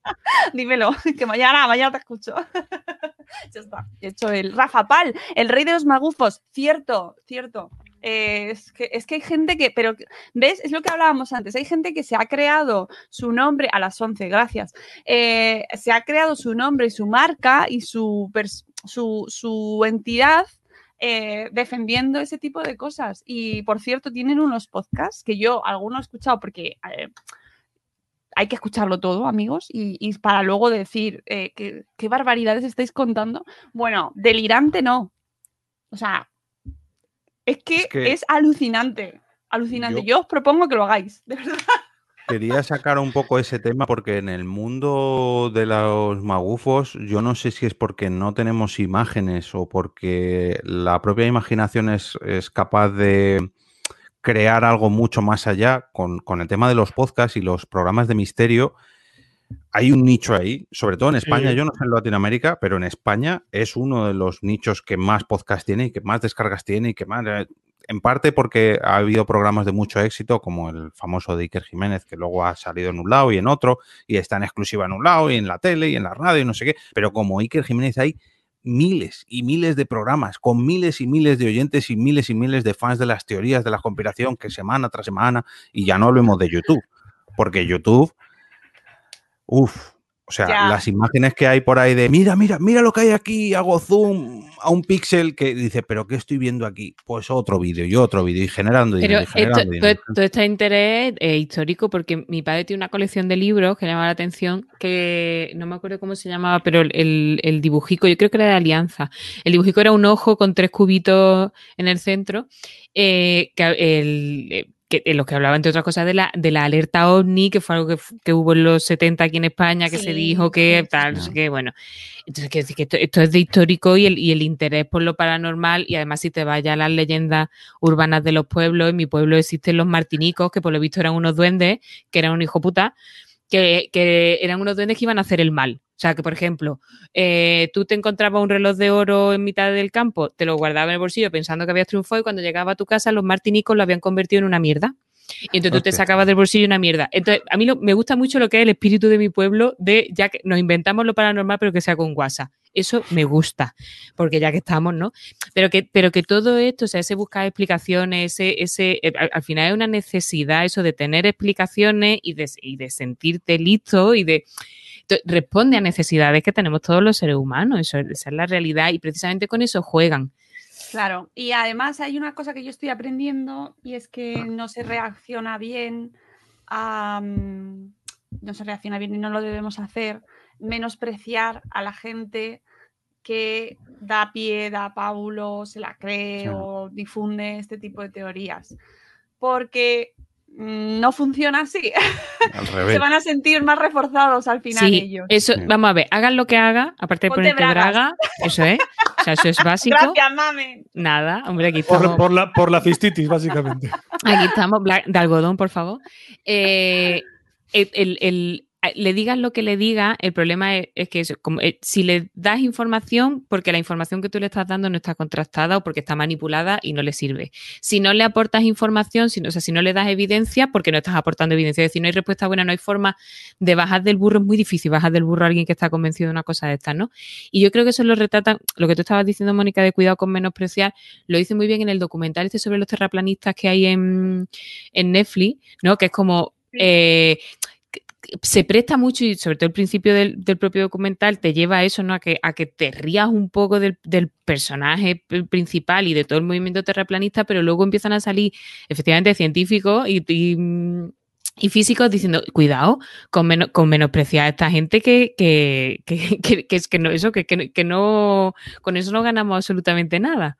Dímelo, que mañana, mañana te escucho. ya está. He hecho el Rafa Pal, el rey de los magufos. Cierto, cierto. Eh, es, que, es que hay gente que, pero, ¿ves? Es lo que hablábamos antes. Hay gente que se ha creado su nombre a las 11, gracias. Eh, se ha creado su nombre y su marca y su, su, su entidad eh, defendiendo ese tipo de cosas. Y por cierto, tienen unos podcasts que yo alguno he escuchado porque eh, hay que escucharlo todo, amigos, y, y para luego decir eh, que- qué barbaridades estáis contando. Bueno, delirante no. O sea, es que es, alucinante. Alucinante. yo- Yo os propongo que lo hagáis, de verdad. Quería sacar un poco ese tema porque en el mundo de los magufos, yo no sé si es porque no tenemos imágenes o porque la propia imaginación es, es capaz de crear algo mucho más allá con, con el tema de los podcasts y los programas de misterio. Hay un nicho ahí, sobre todo en España, Sí. yo no sé en Latinoamérica, pero en España es uno de los nichos que más podcasts tiene y que más descargas tiene y que más... eh, en parte porque ha habido programas de mucho éxito, como el famoso de Iker Jiménez, que luego ha salido en un lado y en otro, y está en exclusiva en un lado, y en la tele, y en la radio, y no sé qué. Pero como Iker Jiménez hay miles y miles de programas, con miles y miles de oyentes y miles y miles de fans de las teorías de la conspiración, que semana tras semana, y ya no hablemos de YouTube, porque YouTube, uff. O sea, Ya. las imágenes que hay por ahí de, mira, mira, mira lo que hay aquí, hago zoom a un píxel que dice, pero ¿qué estoy viendo aquí? Pues otro vídeo y otro vídeo y generando Pero dinero. y esto, generando todo, dinero. todo este interés es histórico porque mi padre tiene una colección de libros que llama la atención, que no me acuerdo cómo se llamaba, pero el dibujico, yo creo que era de Alianza. El dibujico era un ojo con tres cubitos en el centro, eh, que, el, eh, que, en los que hablaba, entre otras cosas, de la, de la alerta OVNI, que fue algo que, que hubo en los 70 aquí en España, que se dijo que sí, tal, no sé qué, bueno. Entonces, quiero decir que esto, esto es de histórico y el, y el interés por lo paranormal, y además si te vayas a las leyendas urbanas de los pueblos, en mi pueblo existen los martinicos, que por lo visto eran unos duendes, que eran un hijo puta, que, que eran unos duendes que iban a hacer el mal. O sea, que por ejemplo, eh, tú te encontrabas un reloj de oro en mitad del campo, te lo guardabas en el bolsillo pensando que habías triunfado y cuando llegaba a tu casa los martinicos lo habían convertido en una mierda. Y entonces tú te sacabas del bolsillo una mierda. Entonces, a mí lo- me gusta mucho lo que es el espíritu de mi pueblo, de ya que nos inventamos lo paranormal, pero que sea con WhatsApp. Eso me gusta, porque ya que estamos, ¿no? Pero que, pero que todo esto, o sea, ese buscar explicaciones, ese, ese, eh, al, al final es una necesidad eso de tener explicaciones y de, y de sentirte listo y de responde a necesidades que tenemos todos los seres humanos. Eso, esa es la realidad y precisamente con eso juegan. Claro, y además hay una cosa que yo estoy aprendiendo y es que no se reacciona bien a... mm, No se reacciona bien y no lo debemos hacer, menospreciar a la gente que da pie, da pábulo, se la cree Sí. o difunde este tipo de teorías. Porque no funciona así. Al se revés. van a sentir más reforzados al final Sí, ellos. eso, vamos a ver, hagan lo que hagan, aparte de Ponte ponerte bragas. braga, eso es, o sea, eso es básico. Gracias, mame. Nada, hombre, aquí estamos. Por, por la, por la cistitis, básicamente. Aquí estamos, de algodón, por favor. Eh, el, el- le digas lo que le digas, el problema es, es que eso, como, eh, si le das información, porque la información que tú le estás dando no está contrastada o porque está manipulada y no le sirve. Si no le aportas información, si no, o sea, si no le das evidencia, porque no estás aportando evidencia. Es decir, no hay respuesta buena, no hay forma de bajar del burro. Es muy difícil bajar del burro a alguien que está convencido de una cosa de estas, ¿no? Y yo creo que eso lo retrata, lo que tú estabas diciendo, Mónica, de cuidado con menospreciar, lo dice muy bien en el documental este sobre los terraplanistas que hay en, en Netflix, ¿no? Que es como eh, se presta mucho y sobre todo el principio del, del propio documental te lleva a eso, ¿no? A que, a que te rías un poco del, del personaje principal y de todo el movimiento terraplanista, pero luego empiezan a salir efectivamente científicos y, y, físicos diciendo, cuidado, con, meno- con menospreciar a esta gente que, que, que, que- es que no, eso, que no, con eso no ganamos absolutamente nada.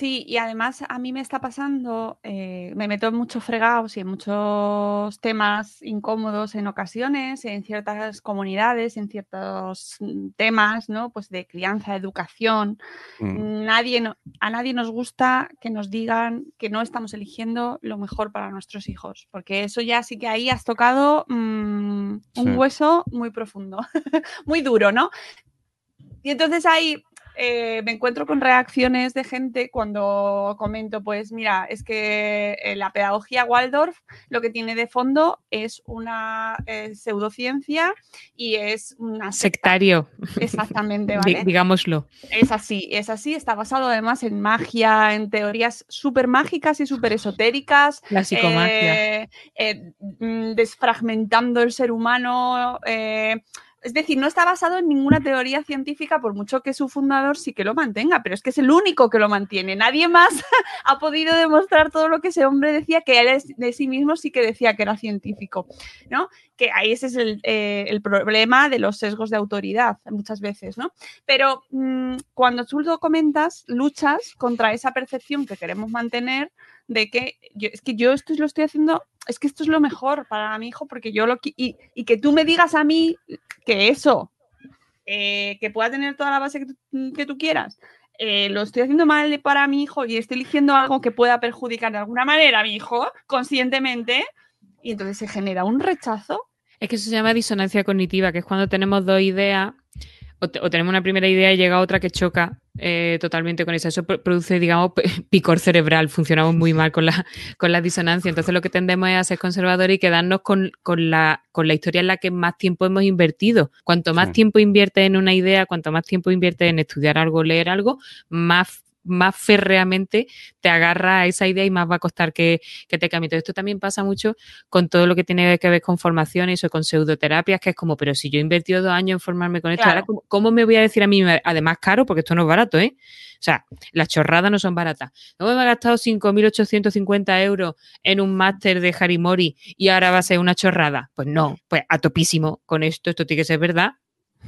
Sí, y además a mí me está pasando, eh, me meto en muchos fregados y en muchos temas incómodos en ocasiones, en ciertas comunidades, en ciertos mm, temas, ¿no? Pues de crianza, educación. Mm. Nadie, no- a nadie nos gusta que nos digan que no estamos eligiendo lo mejor para nuestros hijos, porque eso ya sí que ahí has tocado mm, un Sí. hueso muy profundo, muy duro, ¿no? Y entonces ahí eh, me encuentro con reacciones de gente cuando comento, pues mira, es que eh, la pedagogía Waldorf lo que tiene de fondo es una eh, pseudociencia y es una secta. sectario. Exactamente, ¿vale? digámoslo. Es así, es así, está basado además en magia, en teorías súper mágicas y súper esotéricas, La psicomagia. eh, mm, desfragmentando el ser humano. Es decir, no está basado en ninguna teoría científica, por mucho que su fundador sí que lo mantenga, pero es que es el único que lo mantiene. Nadie más ha podido demostrar todo lo que ese hombre decía, que él de sí mismo sí que decía que era científico, ¿no? Que ahí ese es el, eh, problema de los sesgos de autoridad muchas veces, ¿no? Pero mm, cuando tú lo comentas, luchas contra esa percepción que queremos mantener de que yo, es que yo esto lo estoy haciendo, es que esto es lo mejor para mi hijo, porque yo lo y, y que tú me digas a mí que eso, eh, que pueda tener toda la base que tú, que tú quieras, eh, lo estoy haciendo mal para mi hijo y estoy eligiendo algo que pueda perjudicar de alguna manera a mi hijo conscientemente, y entonces se genera un rechazo. Es que eso se llama disonancia cognitiva, que es cuando tenemos dos ideas o, te- o tenemos una primera idea y llega otra que choca eh, totalmente con esa. Eso pro- produce, digamos, picor cerebral. Funcionamos muy mal con la, con la disonancia. Entonces lo que tendemos es a ser conservadores y quedarnos con, con la, con la historia en la que más tiempo hemos invertido. Cuanto más Sí. tiempo inviertes en una idea, cuanto más tiempo inviertes en estudiar algo, leer algo, más más férreamente te agarra a esa idea y más va a costar que, que te cambie. Entonces, esto también pasa mucho con todo lo que tiene que ver con formaciones o con pseudoterapias, que es como, pero si yo he invertido dos años en formarme con esto, Claro. ahora, ¿cómo, cómo me voy a decir a mí, además caro, porque esto no es barato, ¿eh? O sea, las chorradas no son baratas. No me he gastado 5.850 euros en un máster de Harimori y ahora va a ser una chorrada. Pues no, pues a topísimo con esto, esto tiene que ser verdad.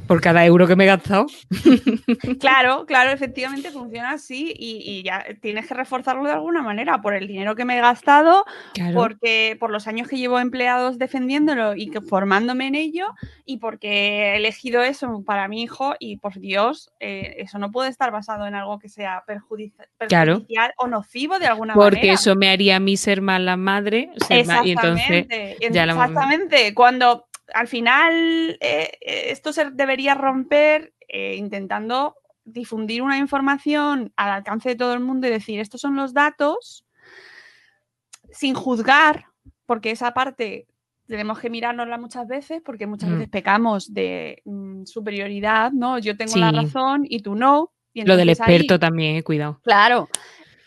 Por cada euro que me he gastado. Claro, claro, efectivamente funciona así y, y ya tienes que reforzarlo de alguna manera por el dinero que me he gastado, Claro. porque por los años que llevo empleados defendiéndolo y que formándome en ello y porque he elegido eso para mi hijo y por Dios, eh, eso no puede estar basado en algo que sea perjudici- Claro. perjudicial o nocivo de alguna Porque manera. eso me haría a mí ser mala madre. ser ma- y entonces, Exactamente, la- exactamente. Cuando al final eh, eh, esto se debería romper eh, intentando difundir una información al alcance de todo el mundo y decir estos son los datos sin juzgar, porque esa parte tenemos que mirárnosla muchas veces, porque muchas Mm. veces pecamos de mm, superioridad, ¿no? Yo tengo la razón y tú no. y Lo del ahí- experto también, eh, cuidado. Claro.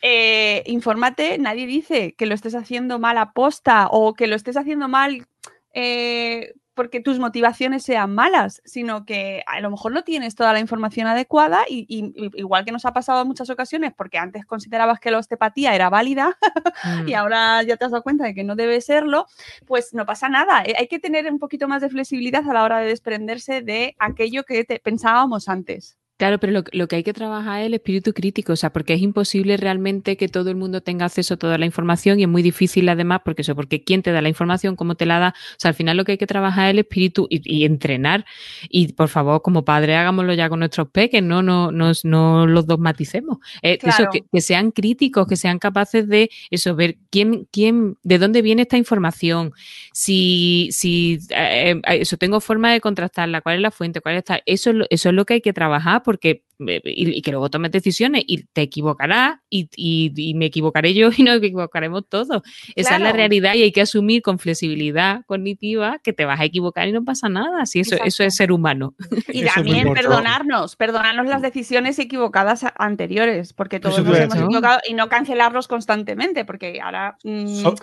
Eh, infórmate, nadie dice que lo estés haciendo mal a posta o que lo estés haciendo mal eh, porque tus motivaciones sean malas, sino que a lo mejor no tienes toda la información adecuada y, igual que nos ha pasado en muchas ocasiones, porque antes considerabas que la osteopatía era válida Mm. y ahora ya te has dado cuenta de que no debe serlo, pues no pasa nada. Eh, Hay que tener un poquito más de flexibilidad a la hora de desprenderse de aquello que te- pensábamos antes. Claro, pero lo, lo que hay que trabajar es el espíritu crítico, o sea, porque es imposible realmente que todo el mundo tenga acceso a toda la información y es muy difícil además, porque eso, porque quién te da la información, cómo te la da, o sea, al final lo que hay que trabajar es el espíritu y, y entrenar. Y por favor, como padres, hagámoslo ya con nuestros peques, no, no, no, no los dogmaticemos. Eh, Eso, que, que sean críticos, que sean capaces de eso, ver quién, quién, de dónde viene esta información, si, si eh, eh, eso tengo forma de contrastarla, cuál es la fuente, cuál está, eso eso es lo que hay que trabajar porque eh, y, y que luego tomes decisiones y te equivocarás y, y- y me equivocaré yo y nos equivocaremos todos. Esa es la realidad y hay que asumir con flexibilidad cognitiva que te vas a equivocar y no pasa nada. Si eso, eso es ser humano. Y Eso también perdonarnos, perdonarnos las decisiones equivocadas anteriores, porque todos Eso nos hemos equivocado y no cancelarlos constantemente, porque ahora mm, So-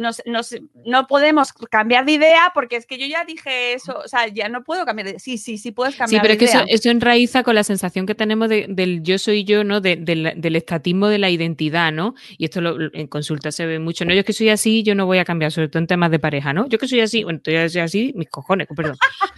nos- nos- no podemos cambiar de idea, porque es que yo ya dije eso, o sea, ya no puedo cambiar de Sí, sí, sí puedes Sí, cambiar pero de es que eso, idea. eso enraiza con la sensación que tenemos de- del yo soy yo, ¿no? De- del, del estatismo de la identidad, ¿no? Y esto lo- en consulta se ve mucho. No, yo es que soy así, yo no voy a cambiar, sobre todo en temas de pareja, ¿no? Yo que soy así, bueno, tú ya soy así, mis cojones, perdón.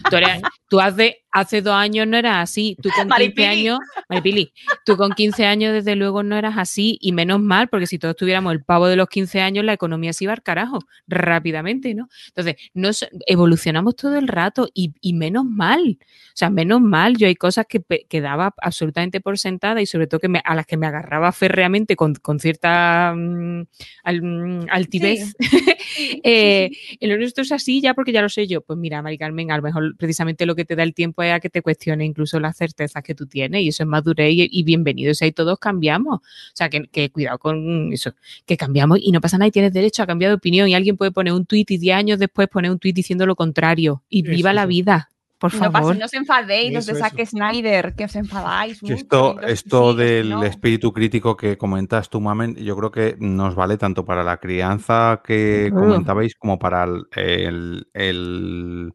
Tú, eres- tú hace, hace dos años no eras así, tú con 15 Maripili. años, Maripili, tú con 15 años desde luego no eras así y menos mal, porque si todos tuviéramos el pavo de los 15 años, la economía se iba al carajo rápidamente, ¿no? Entonces, nos evolucionamos todo el rato y, y menos mal. O sea, menos mal, yo hay cosas que, pe- que daba absolutamente por sentada y sobre todo que me- a las que me agarraba férreamente con, con cierta al- mm, altivez. Sí, Eh, en lo nuestro es así ya porque ya lo sé yo. Pues mira, Mari Carmen, a lo mejor precisamente lo que te da el tiempo es a que te cuestione incluso las certezas que tú tienes y eso es madurez y, y bienvenido. O sea, y todos cambiamos. O sea, que, que cuidado con eso, que cambiamos y no pasa nada y tienes derecho a cambiar de opinión y alguien puede poner un tuit y 10 años después poner un tuit diciendo lo contrario y Eso, viva la vida. Por No, favor. no os enfadéis, los de Eso, Zack Snyder, que os enfadáis. Mucho, esto, esto sí, del no. espíritu crítico que comentas tú, Mamen, yo creo que nos vale tanto para la crianza que comentabais como para el- el- el-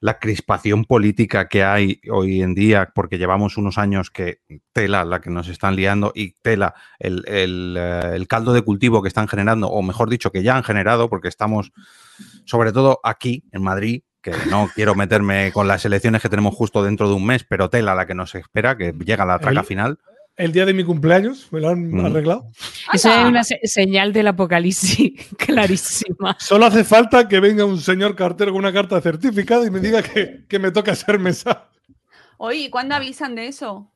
la crispación política que hay hoy en día, porque llevamos unos años que tela la que nos están liando y tela el, el, eh, el caldo de cultivo que están generando, o mejor dicho, que ya han generado, porque estamos, sobre todo aquí, en Madrid, que no quiero meterme con las elecciones que tenemos justo dentro de un mes, pero tela la que nos espera, que llega la traca El- final. El día de mi cumpleaños me lo han Mm. arreglado. Eso es ¡Anda! una se- señal del apocalipsis clarísima. Solo hace falta que venga un señor cartero con una carta certificada y me diga que, que me toca ser mesa. Oye, ¿y ¿cuándo avisan de eso?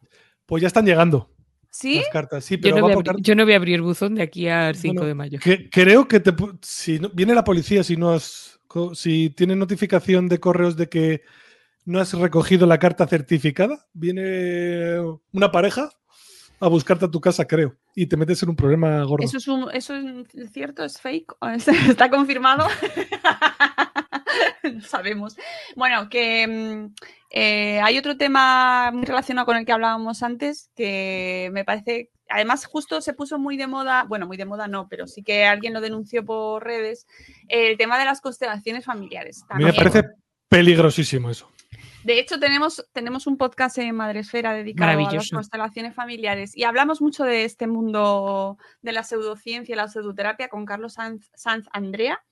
Pues ya están llegando ¿Sí? las cartas. Sí, Yo pero no, va voy a por abrir, carta. yo no voy a abrir el buzón de aquí al 5 Bueno, de mayo. Que- creo que te, si no- viene la policía si no has si tiene notificación de correos de que no has recogido la carta certificada, viene una pareja a buscarte a tu casa, creo, y te metes en un problema gordo. ¿Eso es, un- ¿Eso es cierto? ¿Es fake? ¿O es- ¿Está confirmado? No Sabemos. Bueno, que mm, eh, hay otro tema muy relacionado con el que hablábamos antes que me parece, además justo se puso muy de moda, bueno, muy de moda no, pero sí que alguien lo denunció por redes, el tema de las constelaciones familiares. a mí me parece peligrosísimo eso. De hecho, tenemos, tenemos un podcast en Madresfera dedicado a las constelaciones familiares y hablamos mucho de este mundo de la pseudociencia y la pseudoterapia con Carlos Sanz, Sanz Andrea,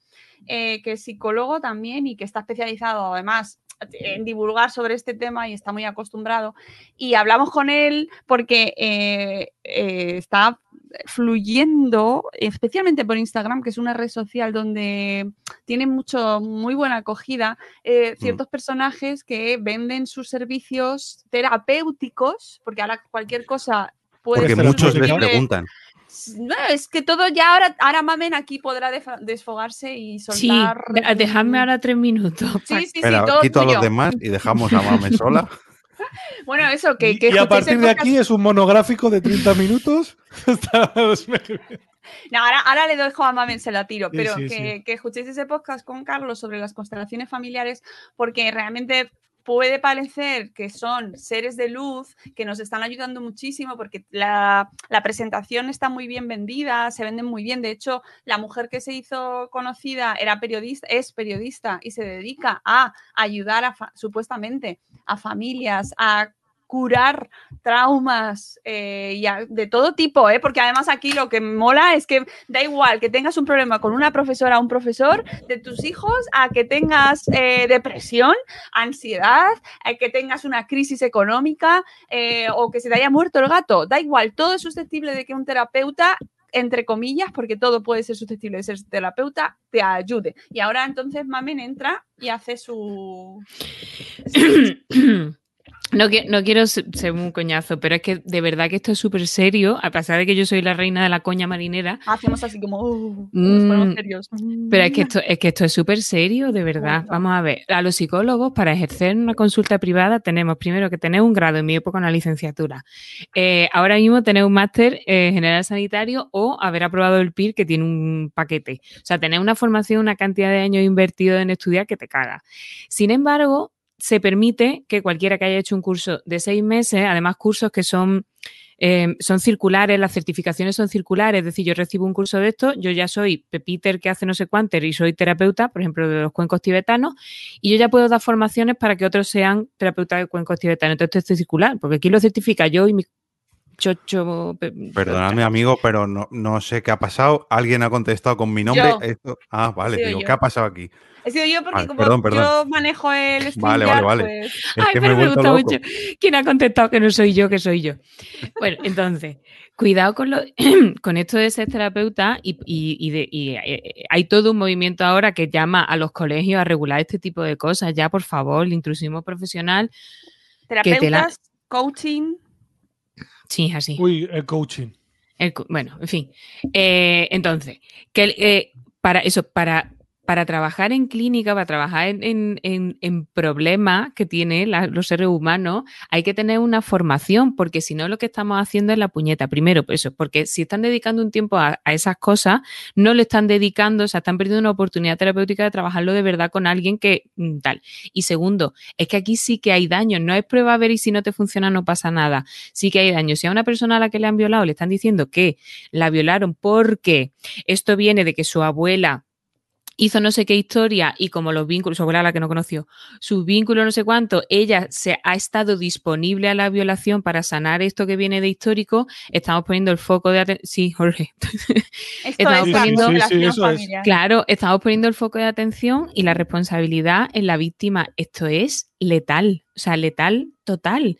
eh, que es psicólogo también y que está especializado además en divulgar sobre este tema y está muy acostumbrado. Y hablamos con él porque eh, eh, está fluyendo, especialmente por Instagram, que es una red social donde tiene mucho, muy buena acogida, eh, ciertos personajes que venden sus servicios terapéuticos, porque ahora cualquier cosa puede Porque ser muchos les preguntan. No, es que todo ya ahora, ahora Mamen aquí podrá desfogarse y Sí, soltar. de- dejadme ahora tres minutos. Sí, sí, sí, Espera, todo quito a los tuyo. demás y dejamos a Mame sola. Bueno, eso, que, que y, a partir de aquí es un monográfico de 30 minutos. No, ahora, ahora le dejo a Mamen, se la tiro, Sí, pero sí, que, sí. que escuchéis ese podcast con Carlos sobre las constelaciones familiares, porque realmente puede parecer que son seres de luz que nos están ayudando muchísimo porque la, presentación está muy bien vendida, se venden muy bien. De hecho, la mujer que se hizo conocida era periodista, es periodista y se dedica a ayudar a supuestamente a familias, a curar traumas eh, de todo tipo, ¿eh? porque además aquí lo que mola es que da igual que tengas un problema con una profesora o un profesor de tus hijos a que tengas eh, depresión, ansiedad, a que tengas una crisis económica eh, o que se te haya muerto el gato, da igual, todo es susceptible de que un terapeuta entre comillas, porque todo puede ser susceptible de ser terapeuta, te ayude. Y ahora entonces Mamen entra y hace su... No, qui- no quiero se- ser un coñazo, pero es que de verdad que esto es súper serio, a pesar de que yo soy la reina de la coña marinera, Hacemos así como... "Uh", Mm, serios. pero es que esto es, que esto es súper serio, de verdad. Bueno. Vamos a ver, a los psicólogos para ejercer una consulta privada tenemos primero que tener un grado, en mi época una licenciatura. Eh, ahora mismo tener un máster eh, general sanitario o haber aprobado el PIR que tiene un paquete. O sea, tener una formación, una cantidad de años invertido en estudiar que te caga. Sin embargo, se permite que cualquiera que haya hecho un curso de seis meses, además cursos que son, eh, son circulares, las certificaciones son circulares, es decir, yo recibo un curso de esto, yo ya soy Pepiter que hace no sé cuánto y soy terapeuta, por ejemplo, de los cuencos tibetanos, y yo ya puedo dar formaciones para que otros sean terapeutas de cuencos tibetanos. Entonces esto es circular, porque aquí lo certifica yo y mi chocho... pe- Perdonadme, amigo, pero no, no sé qué ha pasado. Alguien ha contestado con mi nombre. Esto- Ah, vale, digo, yo. ¿qué ha pasado aquí? He sido yo porque Vale, como perdón, perdón. yo manejo el Vale, StreamYard, vale, vale. pues... Es Ay, que me he pero me gusta loco. mucho. ¿Quién ha contestado que no soy yo, que soy yo? Bueno, entonces, cuidado con, lo, con esto de ser terapeuta y, y- y de- y, eh, hay todo un movimiento ahora que llama a los colegios a regular este tipo de cosas. Ya, por favor, el intrusismo profesional, te la- Terapeutas, coaching... sí, así. Uy, el coaching. El bueno, en fin. Eh, entonces, que eh, para eso, para, para trabajar en clínica, para trabajar en, en- en- en problemas que tienen los seres humanos, hay que tener una formación, porque si no, lo que estamos haciendo es la puñeta. Primero, pues eso, porque si están dedicando un tiempo a, a esas cosas, no lo están dedicando, o sea, están perdiendo una oportunidad terapéutica de trabajarlo de verdad con alguien que mm, tal. Y segundo, es que aquí sí que hay daño, no es prueba a ver y si no te funciona no pasa nada sí que hay daño. Si a una persona a la que le han violado le están diciendo que la violaron porque esto viene de que su abuela hizo no sé qué historia y como los vínculos, su abuela la que no conoció, sus vínculos no sé cuánto, ella se ha estado disponible a la violación para sanar esto que viene de histórico, estamos poniendo el foco de atención. Sí, Jorge. Esto Estamos es poniendo- Sí, sí. Claro, estamos poniendo el foco de atención y la responsabilidad en la víctima. Esto es letal, o sea, letal total.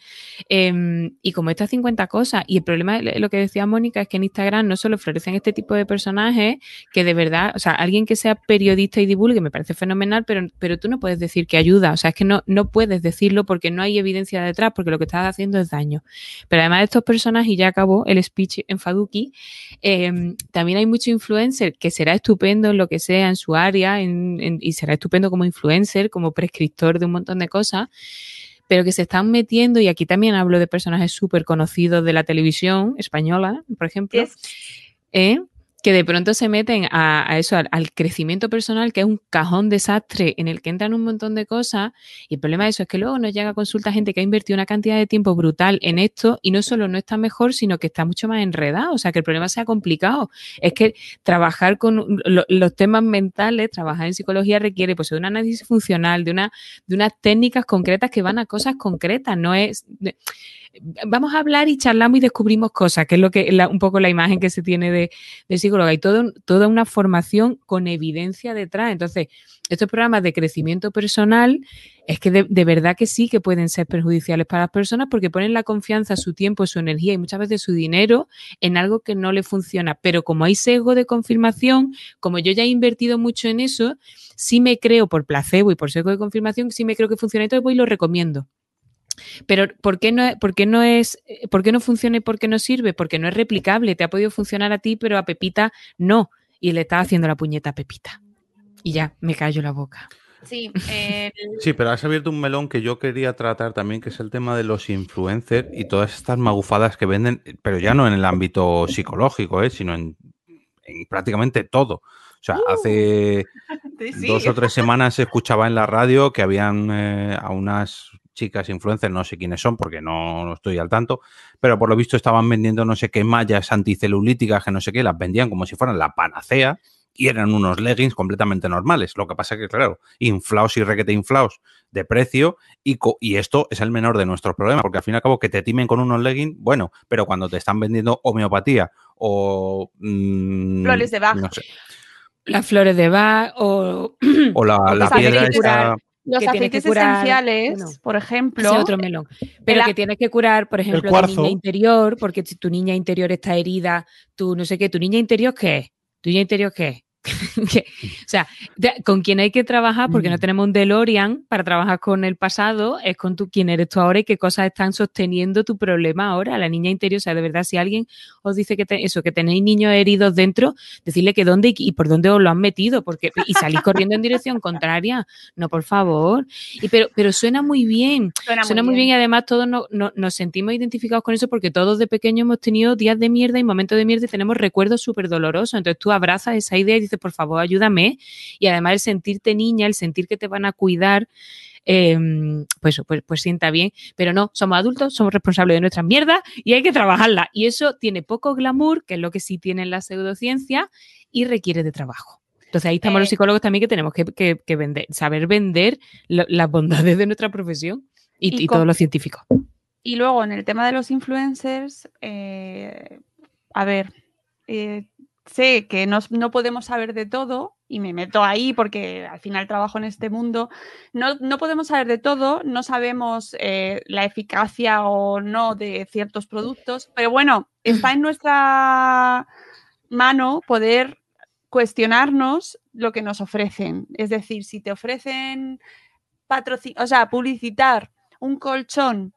Em, y como estas 50 cosas, y el problema, lo que decía Mónica, es que en Instagram no solo florecen este tipo de personajes que de verdad, o sea, alguien que sea periodista y divulgue me parece fenomenal, pero, pero tú no puedes decir que ayuda, o sea, es que no, no puedes decirlo porque no hay evidencia detrás, porque lo que estás haciendo es daño. Pero además de estos personajes, y ya acabó el speech en Faduki, eh, también hay mucho influencer que será estupendo en lo que sea en su área en- en- y será estupendo como influencer, como prescriptor de un montón de cosas, pero que se están metiendo, y aquí también hablo de personajes súper conocidos de la televisión española, por ejemplo, ¿eh? Que de pronto se meten a, eso, al, crecimiento personal, que es un cajón desastre en el que entran un montón de cosas. Y el problema de eso es que luego nos llega a consulta gente que ha invertido una cantidad de tiempo brutal en esto y no solo no está mejor, sino que está mucho más enredado. O sea, que el problema sea complicado. Es que trabajar con lo- los temas mentales, trabajar en psicología requiere pues, de un análisis funcional, de, una, de unas técnicas concretas que van a cosas concretas. No es. Vamos a hablar y charlamos y descubrimos cosas, que es lo que la- un poco la imagen que se tiene de, de psicóloga y todo, toda una formación con evidencia detrás. Entonces, estos programas de crecimiento personal es que de, de verdad que sí que pueden ser perjudiciales para las personas porque ponen la confianza, su tiempo, su energía y muchas veces su dinero en algo que no le funciona. Pero como hay sesgo de confirmación, como yo ya he invertido mucho en eso, sí me creo por placebo y por sesgo de confirmación, sí me creo que funciona, entonces voy y lo recomiendo. Pero ¿por qué no, por qué no es, por qué no funciona y por qué no sirve? Porque no es replicable. Te ha podido funcionar a ti, pero a Pepita no. Y le estás haciendo la puñeta a Pepita. Y ya, me callo la boca. Sí, eh, Sí, pero has abierto un melón que yo quería tratar también, que es el tema de los influencers y todas estas magufadas que venden, pero ya no en el ámbito psicológico, ¿eh? sino en, en prácticamente todo. O sea, hace Sí, sí. dos o tres semanas se escuchaba en la radio que habían eh, a unas chicas influencers, no sé quiénes son porque no, no estoy al tanto, pero por lo visto estaban vendiendo no sé qué mallas anticelulíticas, que no sé qué, las vendían como si fueran la panacea y eran unos leggings completamente normales. Lo que pasa que, claro, inflaos y requete inflaos de precio y, co- y esto es el menor de nuestros problemas, porque al fin y al cabo que te timen con unos leggings, bueno, pero cuando te están vendiendo homeopatía o... mm, Flores de Bach. no sé, Las flores de Bach o o la, piedra esta... Los que tienes que aceites curar- esenciales, bueno, por ejemplo, ese otro melón. Pero que tienes que curar, por ejemplo, tu niña interior, porque si tu niña interior está herida, tú no sé qué, tu niña interior qué es, tu niña interior qué es. Que- o sea, con quien hay que trabajar, porque no tenemos un DeLorean para trabajar con el pasado, es con tu, quién eres tú ahora y qué cosas están sosteniendo tu problema ahora. La niña interior, o sea, de verdad, si alguien os dice que te- eso, que tenéis niños heridos dentro, decirle que dónde y, y por dónde os lo han metido, porque y salís corriendo en dirección contraria. No, por favor. Y pero, pero suena muy bien. suena, Suena muy bien y además todos no- no- nos sentimos identificados con eso porque todos de pequeños hemos tenido días de mierda y momentos de mierda y tenemos recuerdos súper dolorosos. Entonces tú abrazas esa idea y dices, por favor, ayúdame. Y además el sentirte niña, el sentir que te van a cuidar, eh, pues, pues, pues sienta bien. Pero no, somos adultos, somos responsables de nuestras mierdas y hay que trabajarla. Y eso tiene poco glamour, que es lo que sí tiene la pseudociencia, y requiere de trabajo. Entonces ahí estamos Eh, los psicólogos también que tenemos que, que- que vender, saber vender lo- las bondades de nuestra profesión y, Y y con- todos los científicos. Y luego en el tema de los influencers, eh, a ver, eh, sé que no, no podemos saber de todo y me meto ahí porque al final trabajo en este mundo. No, no podemos saber de todo, no sabemos eh, la eficacia o no de ciertos productos, pero bueno, está en nuestra mano poder cuestionarnos lo que nos ofrecen. Es decir, si te ofrecen o sea, publicitar un colchón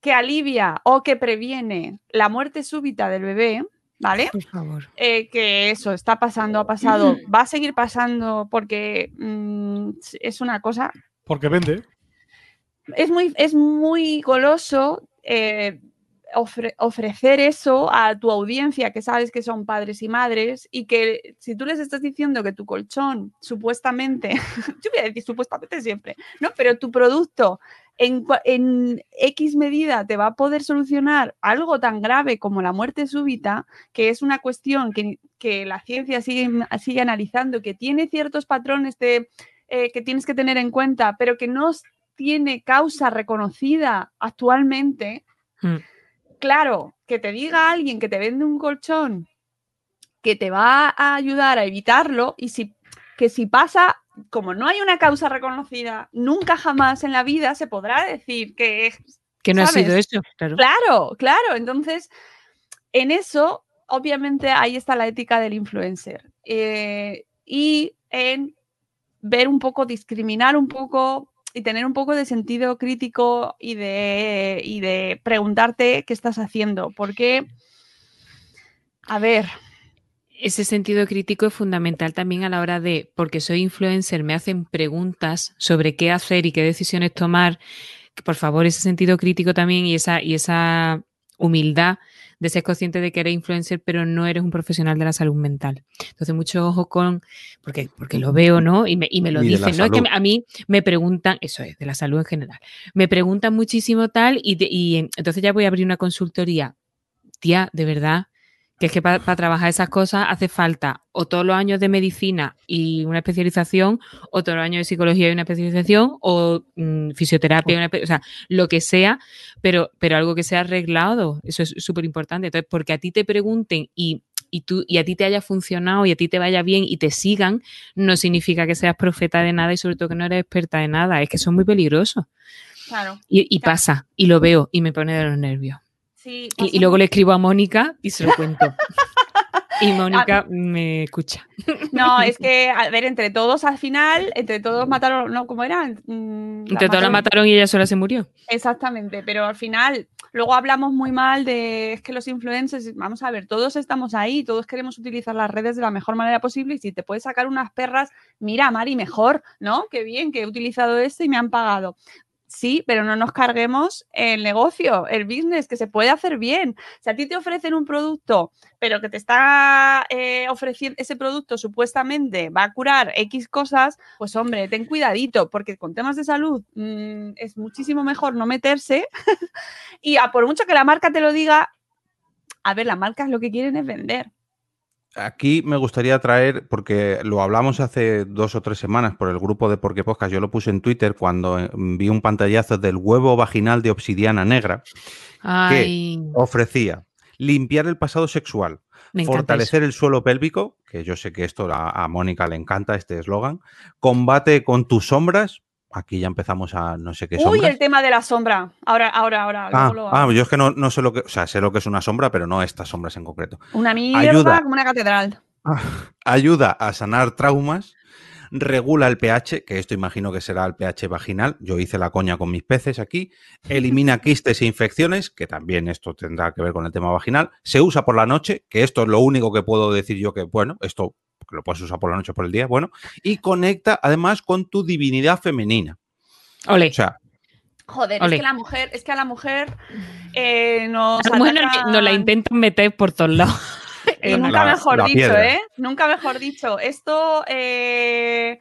que alivia o que previene la muerte súbita del bebé, ¿vale? Por favor. Eh, que eso está pasando, ha pasado, va a seguir pasando porque mm, es una cosa, Porque vende. es muy, es muy goloso eh, ofre- ofrecer eso a tu audiencia que sabes que son padres y madres y que si tú les estás diciendo que tu colchón supuestamente, yo voy a decir supuestamente siempre, ¿no? Pero tu producto en, X medida te va a poder solucionar algo tan grave como la muerte súbita, que es una cuestión que, que la ciencia sigue, sigue analizando, que tiene ciertos patrones de, eh, que tienes que tener en cuenta, pero que no tiene causa reconocida actualmente, Mm. claro, que te diga alguien que te vende un colchón que te va a ayudar a evitarlo y si, que si pasa, como no hay una causa reconocida, nunca jamás en la vida se podrá decir que es Que no ha sido eso, claro. Claro, claro. Entonces, en eso, obviamente, ahí está la ética del influencer. Eh, y en ver un poco, discriminar un poco y tener un poco de sentido crítico y de, y de preguntarte qué estás haciendo. Porque, a ver, Ese sentido crítico es fundamental también a la hora de, porque soy influencer, me hacen preguntas sobre qué hacer y qué decisiones tomar. Que, por favor, ese sentido crítico también y esa, y esa humildad de ser consciente de que eres influencer, pero no eres un profesional de la salud mental. Entonces, mucho ojo con, porque, porque lo veo, ¿no? Y me, y me lo Y dicen, ¿no? Es que a mí me preguntan, eso es, de la salud en general, me preguntan muchísimo tal y, de- y entonces ya voy a abrir una consultoría. Tía, de verdad, que es que para trabajar esas cosas hace falta o todos los años de medicina y una especialización, o todos los años de psicología y una especialización, o mm, fisioterapia, y una o sea, lo que sea, pero, pero algo que sea arreglado, eso es súper importante. Entonces, porque a ti te pregunten y, y, tú, y a ti te haya funcionado y a ti te vaya bien y te sigan, no significa que seas profeta de nada y sobre todo que no eres experta de nada, es que son muy peligrosos. claro. Y, y pasa, y lo veo, y me pone de los nervios. Sí, Y, luego le escribo a Mónica y se lo cuento. y Mónica me escucha. No, es que, a ver, entre todos al final, entre todos mataron, no, ¿cómo era? Mm, la Entre todos la mataron y ella sola se murió. Exactamente, pero al final luego hablamos muy mal de es que los influencers, vamos a ver, todos estamos ahí, todos queremos utilizar las redes de la mejor manera posible y si te puedes sacar unas perras, mira, Mari, mejor, ¿no? Qué bien que he utilizado esto y me han pagado. Sí, pero no nos carguemos el negocio, el business, que se puede hacer bien. Si a ti te ofrecen un producto, pero que te está eh, ofreciendo ese producto supuestamente va a curar X cosas, pues hombre, ten cuidadito, porque con temas de salud mm, es muchísimo mejor no meterse. y a por mucho que la marca te lo diga, a ver, las marcas lo que quieren es vender. Aquí me gustaría traer, porque lo hablamos hace dos o tres semanas por el grupo de Porque Podcast, yo lo puse en Twitter cuando eh, vi un pantallazo del huevo vaginal de obsidiana negra Ay, ofrecía limpiar el pasado sexual, fortalecer el suelo pélvico, que yo sé que esto a, a Mónica le encanta este eslogan, combate con tus sombras, aquí ya empezamos a no sé qué Uy, sombras. el tema de la sombra. Ahora, ahora, ahora. Ah, lo- ah, yo es que no, no sé lo que, o sea, sé lo que es una sombra, pero no estas sombras en concreto. Una mierda ayuda. como una catedral. Ayuda a sanar traumas, regula el pH, que esto imagino que será el pH vaginal. Yo hice la coña con mis peces aquí. Elimina quistes e infecciones, que también esto tendrá que ver con el tema vaginal. Se usa por la noche, que esto es lo único que puedo decir yo que, bueno, esto que lo puedes usar por la noche o por el día, bueno. Y conecta además con tu divinidad femenina. Ole. O sea, Joder, es que la mujer, es que a la mujer eh, nos, la mujer nos, atacan- nos la intentan meter por todos lados. Y Eh, nunca La- mejor la dicho, piedra. ¿eh? Nunca mejor dicho. Esto. Eh...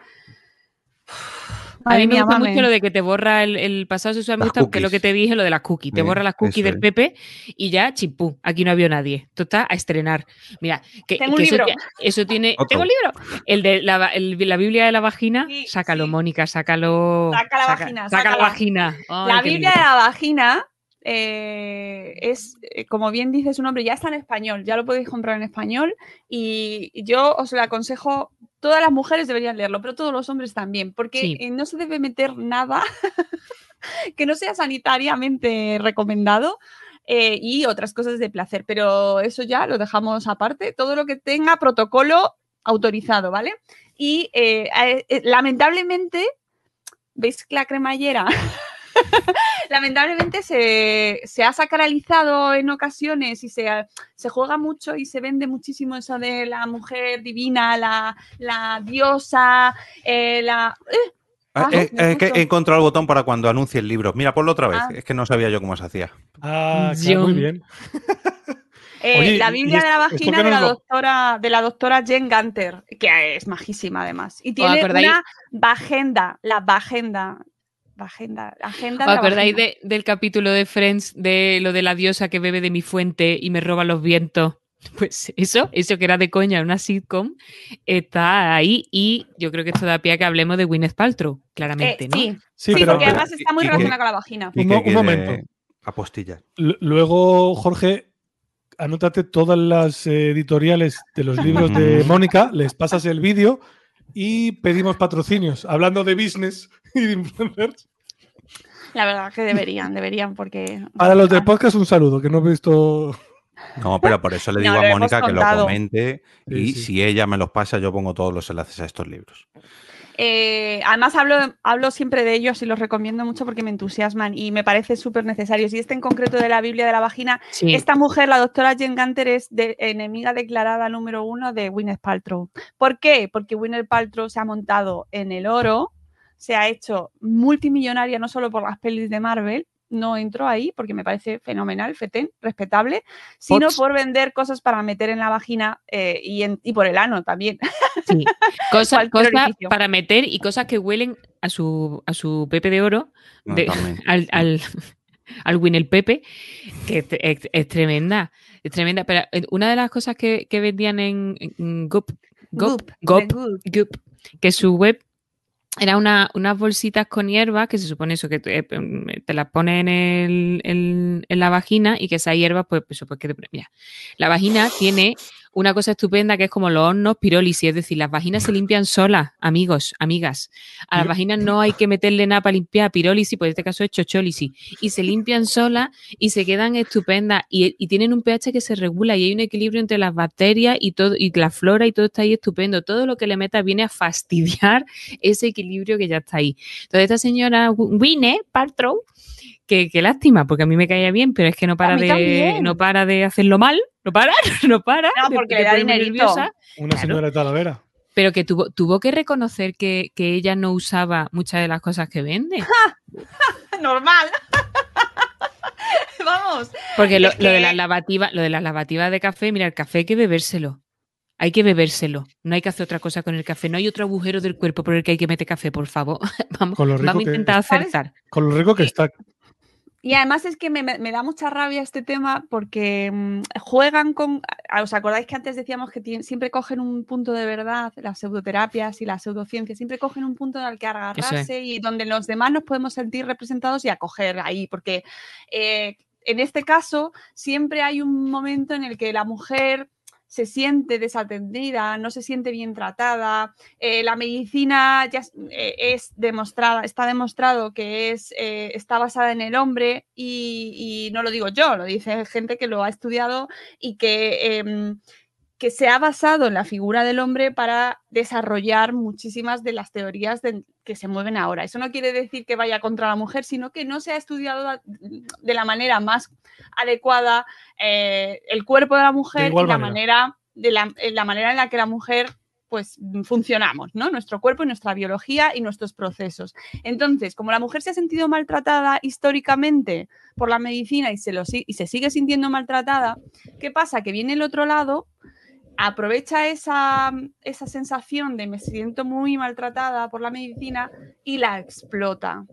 A mí me gusta mame. mucho lo de que te borra el, el pasado sexual, me gusta que lo que te dije, lo de las cookies. Te borra las cookies del es. Pepe y ya, chimpú, aquí no había nadie. Esto está a estrenar. Mira, que, Tengo un que eso, libro. eso tiene... Otro. ¿Tengo un libro? El de la, el- la Biblia de la vagina, Sí, sácalo, sí. Mónica, sácalo. Saca la vagina, Saca la vagina. Ay, La Biblia de la vagina eh, es, eh, como bien dice su nombre, ya está en español, ya lo podéis comprar en español y yo os lo aconsejo, todas las mujeres deberían leerlo, pero todos los hombres también, porque Sí. eh, no se debe meter nada que no sea sanitariamente recomendado. eh, y otras cosas de placer, pero eso ya lo dejamos aparte. Todo lo que tenga protocolo autorizado, ¿vale? Y eh, lamentablemente, ¿veis que la cremallera? lamentablemente se, se ha sacralizado en ocasiones y se, se juega mucho y se vende muchísimo eso de la mujer divina, la, la diosa, eh, la... ¡eh! Ah, eh, eh, que he encontrado el botón para cuando anuncie el libro. Mira, ponlo otra vez. Ah. Es que no sabía yo cómo se hacía. Ah, claro, muy bien. Eh, Oye, la ¿y Biblia de la vagina de la lo- doctora de la doctora Jen Gunter, que es majísima además. Y tiene una vagenda, la vagenda, vagenda, agenda ¿Os de la acordáis de- del capítulo de Friends de lo de la diosa que bebe de mi fuente y me roba los vientos? Pues eso, eso que era de coña, una sitcom, está ahí y yo creo que esto da pie a que hablemos de Gwyneth Paltrow, Eh, claramente, ¿no? Sí, Sí, sí, pero, porque pero- además está muy relacionada con la vagina. Un un momento. Apostillar. L- Luego, Jorge, anótate todas las eh, editoriales de los libros de Mónica, les pasas el vídeo y pedimos patrocinios. Hablando de business. La verdad que deberían, deberían, porque. Para los del podcast, un saludo, que no he visto. No, pero por eso le digo a Mónica que lo comente y Sí, sí. si ella me los pasa, yo pongo todos los enlaces a estos libros. Eh, además, hablo, hablo siempre de ellos y los recomiendo mucho porque me entusiasman y me parece súper necesarios. Y este en concreto de la Biblia de la vagina, Sí. esta mujer, la doctora Jen Gunter, es de, enemiga declarada número uno de Gwyneth Paltrow. ¿Por qué? Porque Gwyneth Paltrow se ha montado en el oro, se ha hecho multimillonaria no solo por las pelis de Marvel, no entró ahí porque me parece fenomenal, fetén, respetable, sino por vender cosas para meter en la vagina eh, y, en- y por el ano también. Sí. Cosas, para meter y cosas que huelen a su, a su Pepe de Oro, No, de- al, al, al Winel Pepe, que es, es- es tremenda. Es tremenda. Pero eh, una de las cosas que, que vendían en, en Goop, Goop, Goop, Goop, de Goop. Goop, que su web era una, unas bolsitas con hierbas que se supone eso que te, eh, te las pones en, el- en- en la vagina y que esas hierbas pues, pues, pues, que te- mira la vagina tiene una cosa estupenda que es como los hornos pirólisis, es decir, las vaginas se limpian solas, amigos, amigas. A las vaginas no hay que meterle nada para limpiar, pirólisis, pues en este caso es chochólisis. Y se limpian solas y se quedan estupendas y, y tienen un pH que se regula y hay un equilibrio entre las bacterias y todo y la flora y todo está ahí estupendo. Todo lo que le metas viene a fastidiar ese equilibrio que ya está ahí. Entonces esta señora Winnie Paltrow que, que lástima, porque a mí me caía bien, pero es que no para de también. no para de hacerlo mal, no para, no para. No, porque le da dinerito. nerviosa. Una Claro. señora de Talavera. Pero que tuvo, tuvo que reconocer que, que ella no usaba muchas de las cosas que vende. Normal. Vamos. Porque lo, de que- las lavativas, lo de las lavativas de café, mira, el café hay que bebérselo. Hay que bebérselo. No hay que hacer otra cosa con el café. No hay otro agujero del cuerpo por el que hay que meter café, por favor. Vamos, Con lo rico vamos a que- intentar ¿Sabes? acertar. Con lo rico que está. Y además es que me, me- da mucha rabia este tema porque mm, juegan con... ¿Os acordáis que antes decíamos que siempre cogen un punto de verdad, las pseudoterapias y las pseudociencias, siempre cogen un punto al que agarrarse y donde los demás nos podemos sentir representados y acoger ahí, porque eh, en este caso siempre hay un momento en el que la mujer se siente desatendida, no se siente bien tratada. eh, la medicina ya es, eh, es demostrada, está demostrado que es, eh, está basada en el hombre y, y no lo digo yo, lo dice gente que lo ha estudiado y que, em, que se ha basado en la figura del hombre para desarrollar muchísimas de las teorías de- que se mueven ahora. Eso no quiere decir que vaya contra la mujer, sino que no se ha estudiado de la manera más adecuada eh, el cuerpo de la mujer y la manera. de la, en la manera en la que la mujer pues funcionamos, ¿no? Nuestro cuerpo y nuestra biología y nuestros procesos. Entonces, como la mujer se ha sentido maltratada históricamente por la medicina y se, lo, y se sigue sintiendo maltratada, ¿qué pasa? Que viene el otro lado, aprovecha esa, esa sensación de me siento muy maltratada por la medicina y la explota.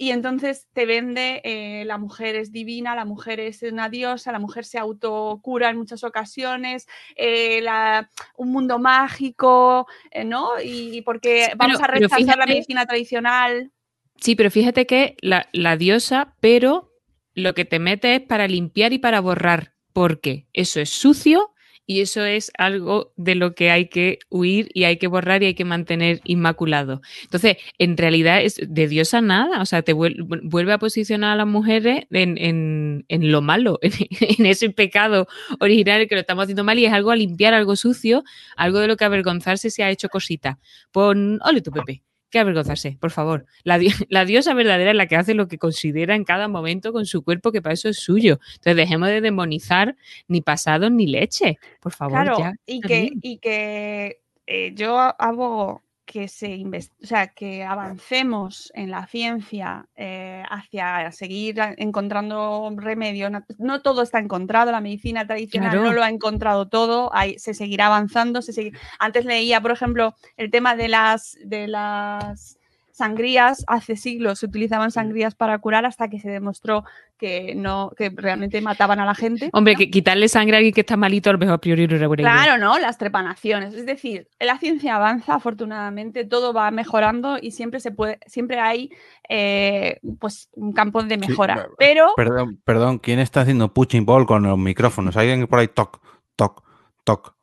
Y entonces te vende eh, la mujer es divina, la mujer es una diosa, la mujer se autocura en muchas ocasiones, eh, la- un mundo mágico, eh, ¿no? Y, porque vamos pero- a rechazar la medicina tradicional. Sí, pero fíjate que la, la diosa, pero lo que te mete es para limpiar y para borrar, porque eso es sucio y eso es algo de lo que hay que huir y hay que borrar y hay que mantener inmaculado. Entonces, en realidad es de diosa nada, o sea, te vuel- vuelve a posicionar a las mujeres en, lo malo, en, en ese pecado original que lo estamos haciendo mal y es algo a limpiar, algo sucio, algo de lo que avergonzarse si ha hecho cosita. Pon, ole tu Pepe. Que avergonzarse, por favor. La, di- la diosa verdadera es la que hace lo que considera en cada momento con su cuerpo, que para eso es suyo. Entonces dejemos de demonizar ni pasado ni leche. Por favor, Claro, ya. y que, y que eh, yo abogo que se o sea, que avancemos en la ciencia eh, hacia seguir encontrando remedio. No, no todo está encontrado, la medicina tradicional Claro. no lo ha encontrado todo, hay- se seguirá avanzando. Se segui- Antes leía, por ejemplo, el tema de las, de las sangrías, hace siglos se utilizaban sangrías para curar hasta que se demostró que no, que realmente mataban a la gente. Hombre, ¿no? que quitarle sangre a alguien que está malito a lo mejor a priori no. Claro, ¿no? Las trepanaciones. Es decir, la ciencia avanza, afortunadamente, todo va mejorando y siempre se puede, siempre hay eh, pues un campo de mejora. pero- Pero Perdón, perdón, ¿quién está haciendo punching ball con los micrófonos? ¿Alguien por ahí toc, toc, toc?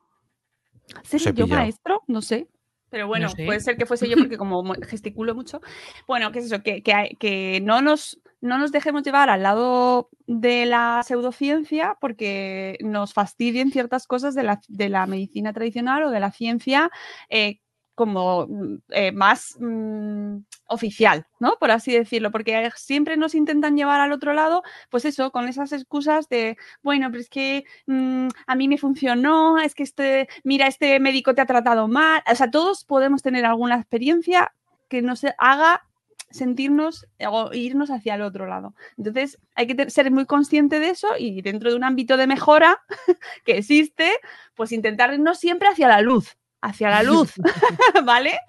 ¿seré se yo maestro? No sé. Pero bueno, sé. puede ser que fuese yo porque como gesticulo mucho. Bueno, ¿qué es eso? Que, que, que no, nos, no nos dejemos llevar al lado de la pseudociencia porque nos fastidien ciertas cosas de la, de la medicina tradicional o de la ciencia eh, como mm, eh, más mm, oficial, ¿no? Por así decirlo, porque siempre nos intentan llevar al otro lado, pues eso, con esas excusas de, bueno, pero es que mm, a mí me funcionó, es que este, mira, este médico te ha tratado mal, o sea, todos podemos tener alguna experiencia que nos haga sentirnos o irnos hacia el otro lado. Entonces, hay que ser muy consciente de eso y dentro de un ámbito de mejora que existe, pues intentar irnos siempre hacia la luz, hacia la luz, ¿vale?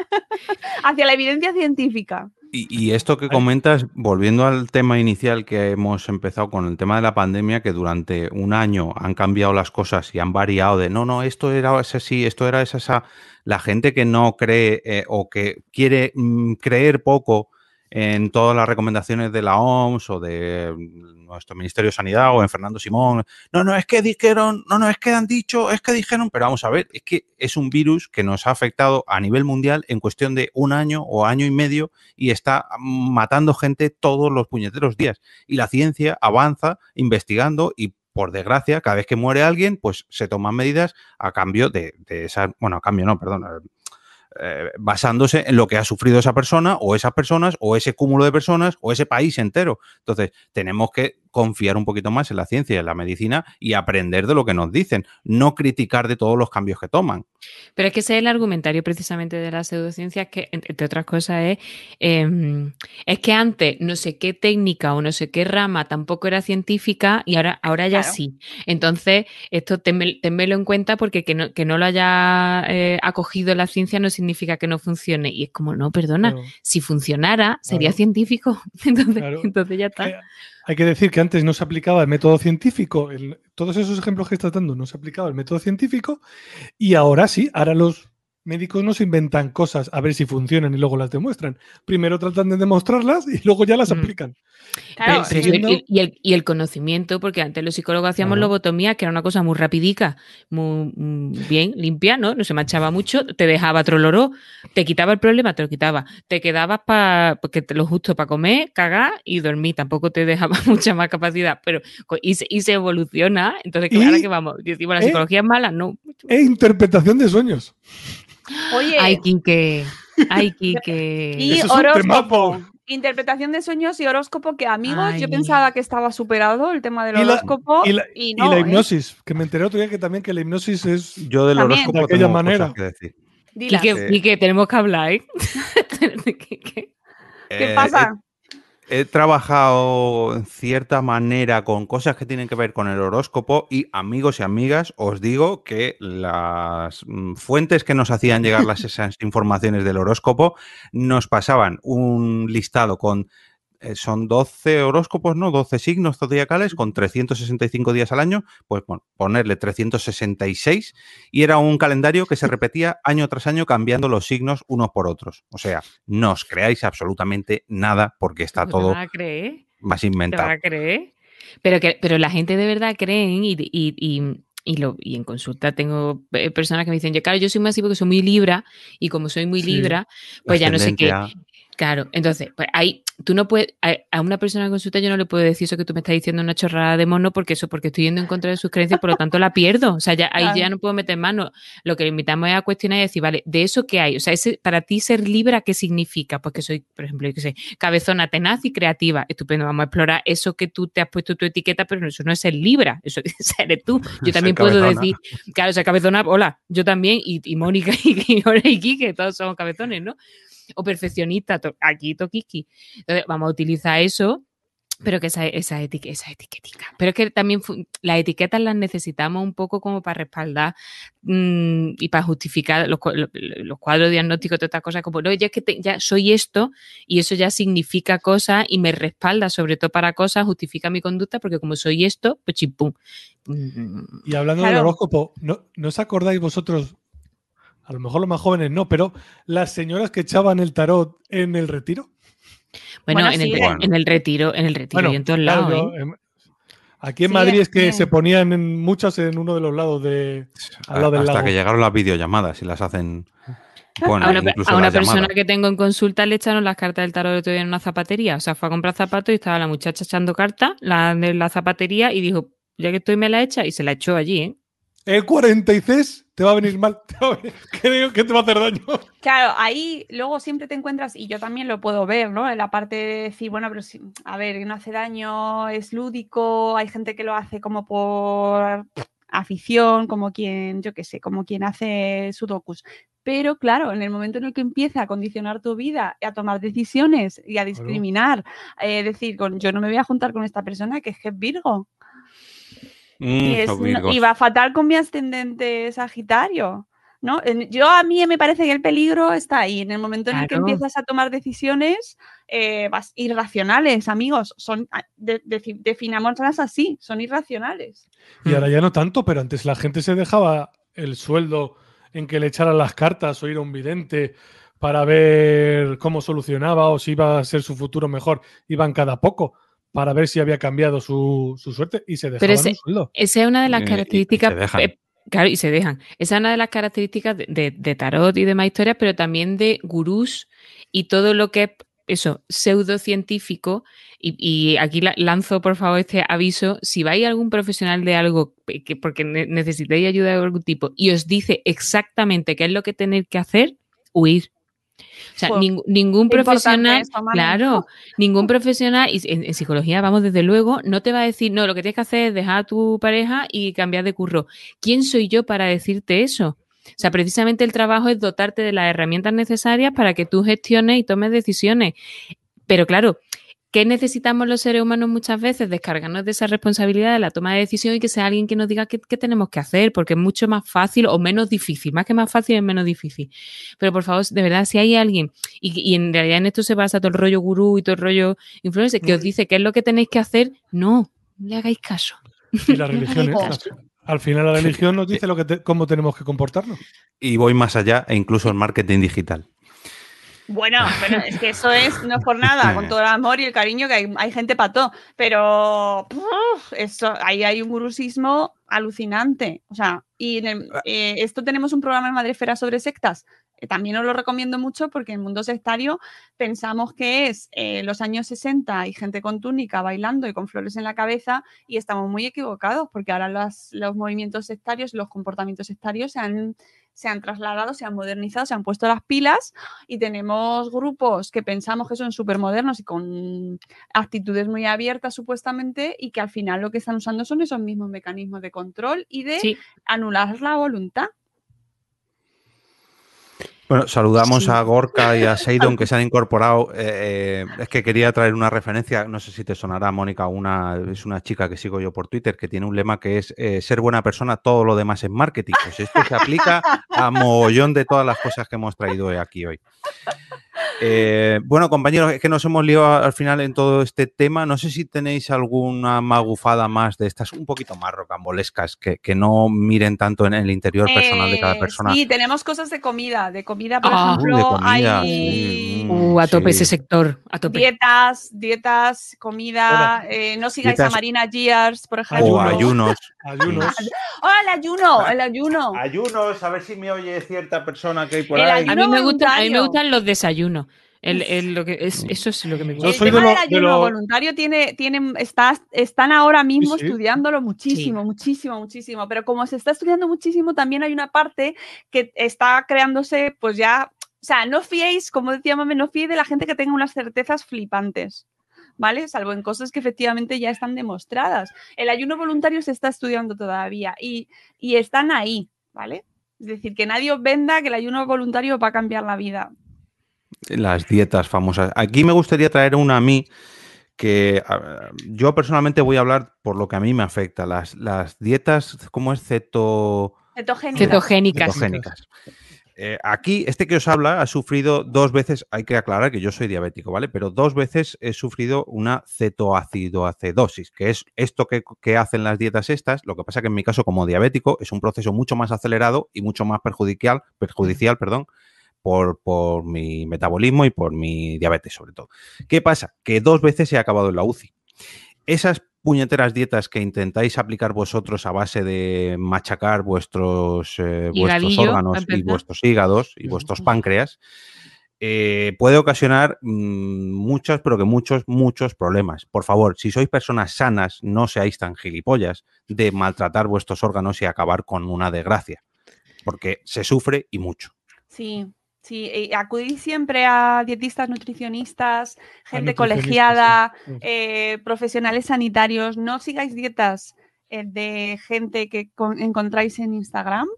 hacia la evidencia científica. Y, y esto que comentas, volviendo al tema inicial que hemos empezado con el tema de la pandemia, que durante un año han cambiado las cosas y han variado de no, no, esto era así, esto era esa, esa. La gente que no cree eh, o que quiere mm, creer poco en todas las recomendaciones de la OMS o de mm, nuestro Ministerio de Sanidad o en Fernando Simón. No, no, es que dijeron, no, no, es que han dicho, es que dijeron, pero vamos a ver, es que es un virus que nos ha afectado a nivel mundial en cuestión de un año o año y medio y está matando gente todos los puñeteros días. Y la ciencia avanza investigando y por desgracia, cada vez que muere alguien, pues se toman medidas a cambio de, de esa, bueno, a cambio no, perdón, eh, basándose en lo que ha sufrido esa persona o esas personas o ese cúmulo de personas o ese país entero. Entonces, tenemos que confiar un poquito más en la ciencia y en la medicina y aprender de lo que nos dicen, no criticar de todos los cambios que toman. Pero es que ese es el argumentario precisamente de la pseudociencia, que entre otras cosas es, eh, es que antes no sé qué técnica o no sé qué rama tampoco era científica y ahora, ahora ya Claro. sí. Entonces, esto tenme- tenmelo en cuenta porque que no, que no lo haya eh, acogido la ciencia no significa que no funcione. Y es como, no, perdona, Claro. si funcionara, sería Claro. científico. Entonces, Claro. entonces ya está. Hay que decir que antes no se aplicaba el método científico, todos esos ejemplos que estás dando no se aplicaba el método científico y ahora sí, ahora los médicos no se inventan cosas a ver si funcionan y luego las demuestran. Primero tratan de demostrarlas y luego ya las Mm. aplican. Claro, Pero- pero siguiendo- y, y el, y el conocimiento, porque antes los psicólogos hacíamos Claro. lobotomía, que era una cosa muy rapidica, muy mm, bien, limpia, ¿no? No se manchaba mucho, te dejaba troloró, te quitaba el problema, te lo quitaba. Te quedabas para lo justo para comer, cagar y dormir. Tampoco te dejaba mucha más capacidad, pero y se, y se evoluciona. Entonces, claro que vamos, decimos, la ¿Eh? psicología es mala, no. E interpretación de sueños. Oye, Ay, Quique, ay, Quique. y Eso es un horóscopo. Interpretación de sueños y horóscopo, que amigos, yo pensaba que estaba superado el tema del Y la- horóscopo. Y la, y y ¿eh? hipnosis, que me enteré otro día que también que la hipnosis es... Yo del También. horóscopo De aquella tengo manera. cosas que decir. Quique. Quique, tenemos que hablar, ¿eh? Quique. ¿Qué Eh, pasa? He trabajado en cierta manera con cosas que tienen que ver con el horóscopo y amigos y amigas, os digo que las mm, fuentes que nos hacían llegar las, esas informaciones del horóscopo nos pasaban un listado con, son 12 horóscopos, ¿no? 12 signos zodiacales con 365 días al año, pues bueno, ponerle 366 y era un calendario que se repetía año tras año cambiando los signos unos por otros. O sea, no os creáis absolutamente nada porque está ¿Te todo vas a creer? más ¿Te inventado. vas a creer? Pero, que, pero la gente de verdad creen y, y, y, y lo, y en consulta tengo eh, personas que me dicen, yo claro, yo soy más así porque soy muy libra y como soy muy Sí. libra, pues ya no sé qué. Claro, entonces, pues ahí tú no puedes, a, a una persona en consulta yo no le puedo decir eso que tú me estás diciendo una chorrada de mono porque eso, porque estoy yendo en contra de sus creencias, por lo tanto la pierdo. O sea, ya ahí Claro. ya no puedo meter mano. Lo que le invitamos es a cuestionar y decir, vale, ¿de eso qué hay? O sea, ese, para ti ser libra, ¿qué significa? Pues que soy, por ejemplo, yo qué sé, cabezona, tenaz y creativa. Estupendo, vamos a explorar eso que tú te has puesto tu etiqueta, pero eso no es ser libra, eso es- eres tú. Yo también puedo cabezona. decir, claro, o sea, cabezona, hola, yo también, y, y Mónica y, y, y Quique, todos somos cabezones, ¿no? O perfeccionista, to- aquí toquiqui. Entonces, vamos a utilizar eso, pero que esa, esa, etique- esa etiquetica. Pero es que también las etiquetas las necesitamos un poco como para respaldar mm, y para justificar los, cua- lo- los cuadros diagnósticos, todas estas cosas, como, no, yo es que te- ya soy esto y eso ya significa cosas y me respalda, sobre todo para cosas, justifica mi conducta, porque como soy esto, pues chimpum. Y hablando del horóscopo, ¿no, ¿no os acordáis vosotros? A lo mejor los más jóvenes no, pero las señoras que echaban el tarot en el retiro. Bueno, Bueno, en, el, sí, Bueno. en el retiro, en el retiro y en todos claro, lados, ¿eh? Aquí en Sí, Madrid es que sí. se ponían en muchas en uno de los lados de al lado del hasta lago. que llegaron las videollamadas y las hacen. Bueno, a una, incluso a una las persona llamadas. que tengo en consulta le echaron las cartas del tarot todavía en una zapatería. O sea, fue a comprar zapatos y estaba la muchacha echando cartas la de la zapatería y dijo, ya que estoy me la echa y se la echó allí, ¿eh? El 46 te va a venir mal. a venir- Creo que te va a hacer daño. Claro, ahí luego siempre te encuentras, y yo también lo puedo ver, ¿no? En la parte de decir, bueno, pero si, a ver, no hace daño, es lúdico, hay gente que lo hace como por afición, como quien, yo qué sé, como quien hace sudokus. Pero claro, en el momento en el que empieza a condicionar tu vida, a tomar decisiones y a discriminar, eh, decir, con, yo no me voy a juntar con esta persona que es que es Virgo. Mm, Y, es- y va fatal con mi ascendente Sagitario. ¿no? En- Yo a mí me parece que el peligro está ahí, en el momento en el que empiezas a tomar decisiones eh, vas- irracionales, amigos. Son, ah, de, defi- definámoslas así, son irracionales. Y ahora ya no tanto, pero antes la gente se dejaba el sueldo en que le echaran las cartas o ir a un vidente para ver cómo solucionaba o si iba a ser su futuro mejor. Iban cada poco para ver si había cambiado su, su suerte y se dejaban ese- un sueldo. Esa es una de las y- y características. se dejan. eh, claro, y se dejan. Esa es una de las características de, de- de tarot y demás historias, pero también de gurús y todo lo que es eso, pseudocientífico. Y, y aquí la- lanzo, por favor, este aviso. Si vais a algún profesional de algo que, porque ne- necesitáis ayuda de algún tipo y os dice exactamente qué es lo que tenéis que hacer, huir. O sea, Pues, ning- ningún profesional, claro, ningún profesional, y en, en psicología, vamos, desde luego, no te va a decir, no, lo que tienes que hacer es dejar a tu pareja y cambiar de curro. ¿Quién soy yo para decirte eso? O sea, precisamente el trabajo es dotarte de las herramientas necesarias para que tú gestiones y tomes decisiones. Pero claro, ¿qué necesitamos los seres humanos muchas veces? Descargarnos de esa responsabilidad de la toma de decisión y que sea alguien que nos diga qué, qué tenemos que hacer, porque es mucho más fácil o menos difícil. Más que más fácil es menos difícil. Pero por favor, de verdad, si hay alguien, y, y en realidad en esto se basa todo el rollo gurú y todo el rollo influencer, que os dice qué es lo que tenéis que hacer, no, no le hagáis caso. Y la religión, ¿eh? Amigos. al, al final la religión nos dice lo que te- cómo tenemos que comportarnos. Y voy más allá, e incluso en marketing digital. Bueno, pero es que eso es, no es por nada, con todo el amor y el cariño que hay, hay gente para todo, pero eso, ahí hay un gurusismo alucinante. O sea, y en el- eh, esto tenemos un programa en Madrefera sobre sectas. eh, También os lo recomiendo mucho porque en el mundo sectario pensamos que es eh, los años 60 y gente con túnica bailando y con flores en la cabeza y estamos muy equivocados porque ahora las- los movimientos sectarios, los comportamientos sectarios se han, se han trasladado, se han modernizado, se han puesto las pilas y tenemos grupos que pensamos que son súper modernos y con actitudes muy abiertas supuestamente y que al final lo que están usando son esos mismos mecanismos de control y de Sí, anular la voluntad. Bueno, saludamos Sí. a Gorka y a Seidon que se han incorporado. Eh, eh, es que quería traer una referencia, no sé si te sonará, Mónica, una, es una chica que sigo yo por Twitter que tiene un lema que es eh, ser buena persona, todo lo demás es marketing. Pues esto se aplica a mogollón de todas las cosas que hemos traído aquí hoy. Eh, bueno, compañeros, es que nos hemos liado al final en todo este tema. No sé si tenéis alguna magufada más de estas, un poquito más rocambolescas, que, que no miren tanto en el interior personal de cada persona. Sí, tenemos cosas de comida. De comida, por Ah. Uh, de ejemplo, comida, hay sí, mm. uh, a tope sí. ese sector, a tope. dietas, dietas, comida. eh, no sigáis Dietas- a Marina Gears, por ejemplo. O Ayunos. ayunos. Ayunos. ¡Oh, el ayuno! El ayuno. Ayunos, a ver si me oye cierta persona que hay por El ahí. A mí, me gusta, a mí me gustan los desayunos. El- el- lo que es, eso es lo que me Yo gusta. el soy tema de lo- del de ayuno lo- voluntario tiene, tiene, está, están ahora mismo Sí, sí. estudiándolo muchísimo, muchísimo, muchísimo. Pero como se está estudiando muchísimo, también hay una parte que está creándose, pues ya, o sea, no fiéis, como decía Mame, no fiéis de la gente que tenga unas certezas flipantes. ¿Vale? Salvo en cosas que efectivamente ya están demostradas. El ayuno voluntario se está estudiando todavía y, y están ahí, ¿vale? Es decir, que nadie os venda que el ayuno voluntario va a cambiar la vida. Las dietas famosas. Aquí me gustaría traer una a mí que a yo personalmente voy a hablar por lo que a mí me afecta. Las, las dietas, ¿cómo es? Ceto... Cetogénica. Cetogénicas. cetogénicas. Eh, aquí, este que os habla ha sufrido dos veces, hay que aclarar que yo soy diabético, ¿vale? Pero dos veces he sufrido una cetoacidoacidosis, que es esto que, que hacen las dietas estas. Lo que pasa que en mi caso, como diabético, es un proceso mucho más acelerado y mucho más perjudicial, perjudicial perdón, por, por mi metabolismo y por mi diabetes, sobre todo. ¿Qué pasa? Que dos veces he acabado en la UCI. Esas puñeteras dietas que intentáis aplicar vosotros a base de machacar vuestros, eh, vuestros órganos y vuestros hígados y vuestros páncreas, eh, puede ocasionar mm, muchos, pero que muchos, muchos problemas. Por favor, si sois personas sanas, no seáis tan gilipollas de maltratar vuestros órganos y acabar con una desgracia, porque se sufre y mucho. Sí, sí. y acudid siempre a dietistas, nutricionistas, gente nutricionistas, colegiada, sí. Sí. eh, profesionales sanitarios. No sigáis dietas eh, de gente que con- encontráis en Instagram.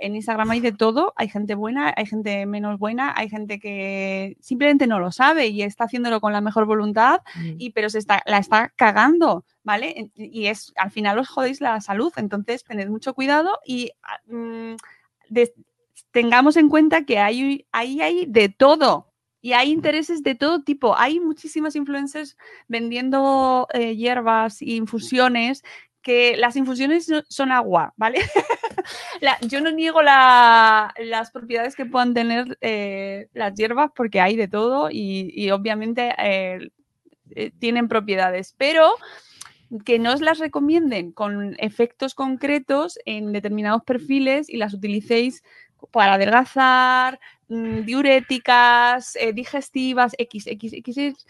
En Instagram hay de todo, hay gente buena, hay gente menos buena, hay gente que simplemente no lo sabe y está haciéndolo con la mejor voluntad Mm. y pero se está, la está cagando, ¿vale? Y es al final os jodéis la salud, entonces tened mucho cuidado y ah, mm, tengamos en cuenta que hay, ahí hay de todo. Y hay intereses de todo tipo. Hay muchísimas influencers vendiendo eh, hierbas e infusiones que las infusiones son agua, ¿vale? La- yo no niego la- las propiedades que puedan tener eh, las hierbas porque hay de todo y, y obviamente eh, eh, tienen propiedades, pero que no os las recomienden con efectos concretos en determinados perfiles y las utilicéis para adelgazar, mm, diuréticas, eh, digestivas, X, X, X, X,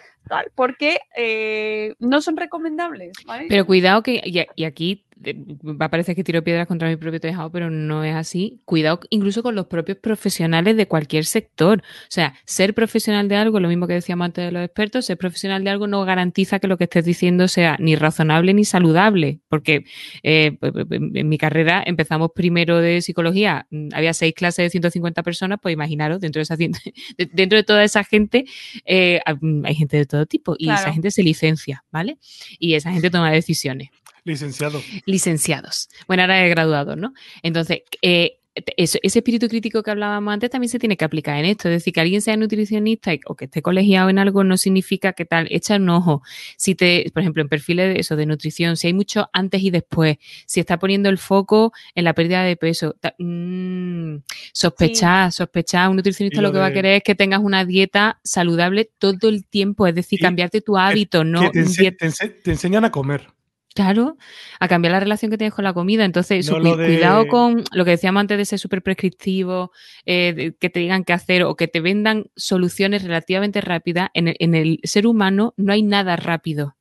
porque eh, no son recomendables. Pero cuidado que, y, aquí de- va a parecer que tiro piedras contra mi propio tejado, pero no es así. Cuidado incluso con los propios profesionales de cualquier sector. O sea, ser profesional de algo, lo mismo que decíamos antes de los expertos, ser profesional de algo no garantiza que lo que estés diciendo sea ni razonable ni saludable, porque eh, en mi carrera empezamos primero de psicología, mm, había seis clases de 150 personas, pues imaginaros, dentro de, esa, dentro de toda esa gente eh, hay gente de todo tipo y esa gente se licencia, ¿vale? Y esa gente toma decisiones Licenciado. licenciados. Bueno, ahora es graduado, ¿no? Entonces, eh, ese espíritu crítico que hablábamos antes también se tiene que aplicar en esto. Es decir, que alguien sea nutricionista o que esté colegiado en algo no significa que tal, echa un ojo. Si te, por ejemplo, en perfiles de eso, de nutrición, si hay mucho antes y después, si está poniendo el foco en la pérdida de peso, ta- mm, sospechar, sospechar, un nutricionista lo lo que va a querer es que tengas una dieta saludable todo el tiempo, es decir, Y cambiarte tu hábito, no que te, ense- dieta- te ense- te enseñan a comer. Claro, a cambiar la relación que tienes con la comida. Entonces, No de- cuidado con lo que decíamos antes de ser súper prescriptivo, eh, de- que te digan qué hacer o que te vendan soluciones relativamente rápidas. En el, en el ser humano no hay nada rápido.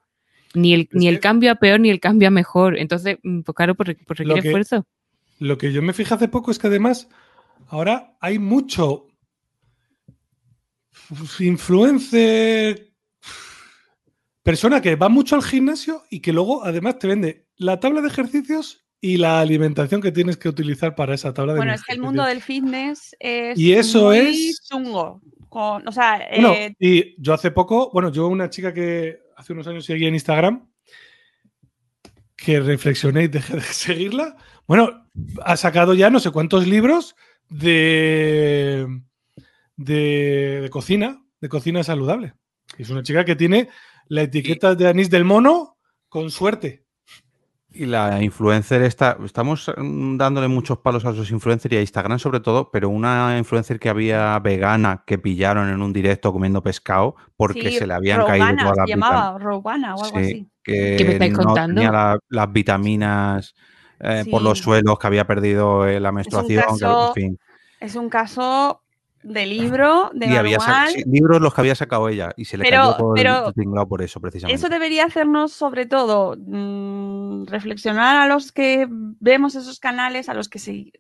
Ni el, Es ni el cambio a peor ni el cambio a mejor. Entonces, mm, pues claro, pues, pues Lo requiere que- esfuerzo. Lo que yo me fijé hace poco es que además ahora hay mucho influencer, persona que va mucho al gimnasio y que luego además te vende la tabla de ejercicios y la alimentación que tienes que utilizar para esa tabla de Bueno, es que el mundo del fitness es Y eso muy es- chungo. Con, o sea, Bueno, eh, y yo hace poco, bueno, yo una chica que hace unos años seguía en Instagram, que reflexioné y dejé de seguirla. Bueno, ha sacado ya no sé cuántos libros de, de, de cocina, de cocina saludable. Es una chica que tiene la etiqueta de anís del mono con suerte. Y la influencer está, estamos mm, dándole muchos palos a los influencers y a Instagram sobre todo, pero una influencer que había vegana que pillaron en un directo comiendo pescado porque sí, se le habían Robana, caído todas se las llamaba Robana o algo Sí, así. que ¿Qué me estáis no contando? tenía la- las vitaminas eh, por los suelos, que había perdido eh, la menstruación, que- caso en fin. Es un caso de libro, de Y había sí, libros los que había sacado ella y se le Pero- cayó todo el- pero el por eso, precisamente. Eso debería hacernos, sobre todo, mm, reflexionar a los que vemos esos canales, a los que se.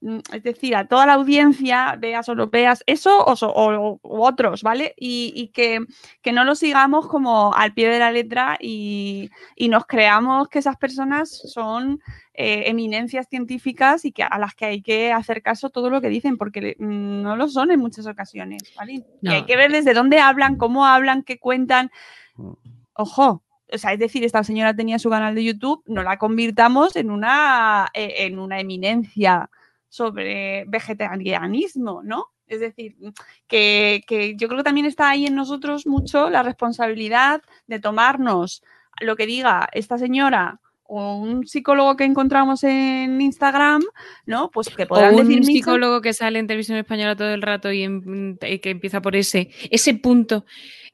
Mm, Es decir, a toda la audiencia, veas o no veas, eso o, otros, ¿vale? Y, y que, que no lo sigamos como al pie de la letra y, y nos creamos que esas personas son eh, eminencias científicas y que a las que hay que hacer caso todo lo que dicen, porque mm, no lo son en muchas ocasiones, ¿vale? Y hay que ver desde dónde hablan, cómo hablan, qué cuentan. Mm. Ojo, o sea, es decir, esta señora tenía su canal de YouTube, no la convirtamos en una, eh, en una eminencia sobre vegetarianismo, ¿no? Es decir, que, que yo creo que también está ahí en nosotros mucho la responsabilidad de tomarnos lo que diga esta señora o un psicólogo que encontramos en Instagram, ¿no? Pues que O podrán un decir mil- psicólogo que sale en televisión española todo el rato y, en- y que empieza por ese, ese punto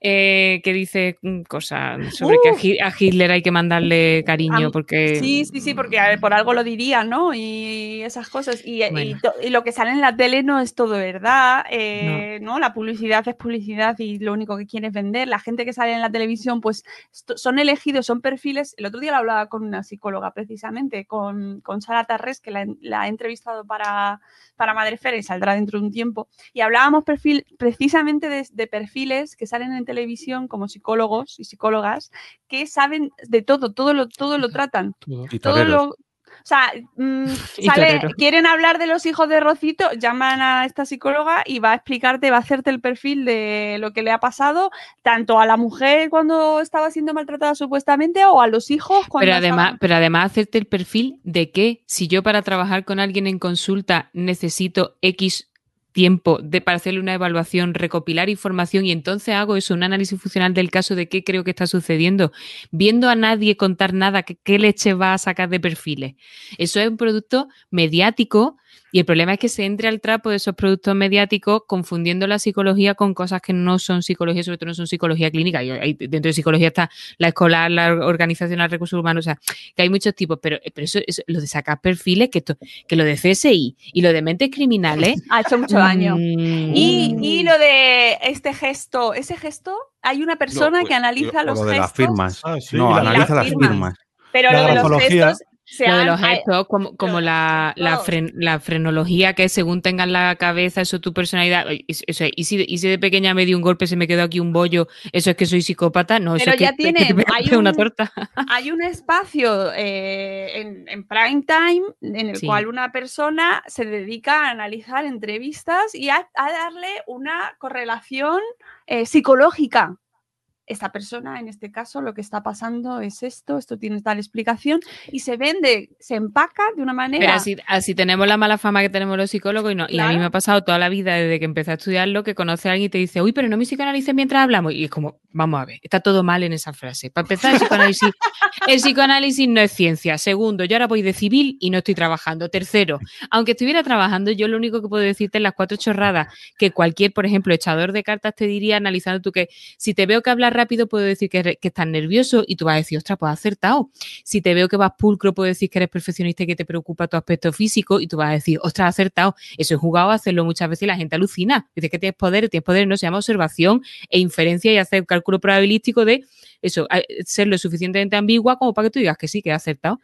eh, que dice mm, cosas sobre que a Hitler hay que mandarle cariño porque... Sí, sí, sí, porque ver, por algo lo diría, ¿no? Y esas cosas. Y, Bueno. lo que sale en la tele no es todo verdad, eh, no. La publicidad es publicidad y lo único que quiere es vender. La gente que sale en la televisión, pues son elegidos, son perfiles. El otro día lo hablaba con una psicóloga, precisamente, con, con Sara Tarrés, que la, la he entrevistado para, para Madrefera y saldrá dentro de un tiempo. Y hablábamos perfil, precisamente de, de perfiles que salen en televisión como psicólogos y psicólogas que saben de todo, todo lo, todo lo tratan. Todo. Lo, o sea, mm, sale- quieren hablar de los hijos de Rocito, llaman a esta psicóloga y va a explicarte, va a hacerte el perfil de lo que le ha pasado, tanto a la mujer cuando estaba siendo maltratada supuestamente o a los hijos cuando Pero además, estaban- pero además hacerte el perfil de que si yo para trabajar con alguien en consulta necesito X tiempo de, para hacerle una evaluación, recopilar información y entonces hago eso, un análisis funcional del caso de qué creo que está sucediendo, viendo a nadie contar nada, ¿qué, qué leche va a sacar de perfiles? Eso es un producto mediático y el problema es que se entre al trapo de esos productos mediáticos confundiendo la psicología con cosas que no son psicología, sobre todo no son psicología clínica. Y hay- dentro de psicología está la escolar, la organización, los recursos humanos, o sea, que hay muchos tipos, pero, pero eso, eso- lo de sacar perfiles, que esto, que lo de CSI y lo de mentes criminales. ha hecho mucho daño. mm, Y, y lo de este gesto, ese gesto, hay una persona Lo- que analiza lo- los lo de gestos. las firmas. Ah, sí, no, analiza las firmas. firmas. Pero La lo de los gestos, Lo de los gestos, como, como la, la, fren- la frenología, que según tengas la cabeza, eso es tu personalidad. Eso- eso es, y, si, y si de pequeña me di un golpe, se me quedó aquí un bollo, eso es que soy psicópata. No, eso Pero es que, ya que te tienen- pegaste hay una un- torta. hay un espacio eh, en, en prime time en el Sí. cual una persona se dedica a analizar entrevistas y a, a darle una correlación eh, psicológica. Esta persona, en este caso, lo que está pasando es esto, esto tiene tal explicación y se vende, se empaca de una manera. Pero así, así tenemos la mala fama que tenemos los psicólogos y, no, y a mí me ha pasado toda la vida desde que empecé a estudiarlo que conoce a alguien y te dice, uy, pero no me psicoanalices mientras hablamos. Y es como, vamos a ver, está todo mal en esa frase. Para empezar, el psicoanálisis, el psicoanálisis no es ciencia. Segundo, yo ahora voy de civil y no estoy trabajando. Tercero, aunque estuviera trabajando, yo lo único que puedo decirte en las cuatro chorradas que cualquier, por ejemplo, echador de cartas te diría analizando tú que si te veo que hablas rápido, puedo decir que, estás nervioso y tú vas a decir, ostras, pues acertado. Si te veo que vas pulcro, puedo decir que eres perfeccionista y que te preocupa tu aspecto físico y tú vas a decir, ostras, acertado. Eso he jugado a hacerlo muchas veces y la gente alucina. Dice que tienes poder, tienes poder, no se llama observación e inferencia y hacer cálculo probabilístico de eso, ser lo suficientemente ambigua como para que tú digas que sí, que has acertado.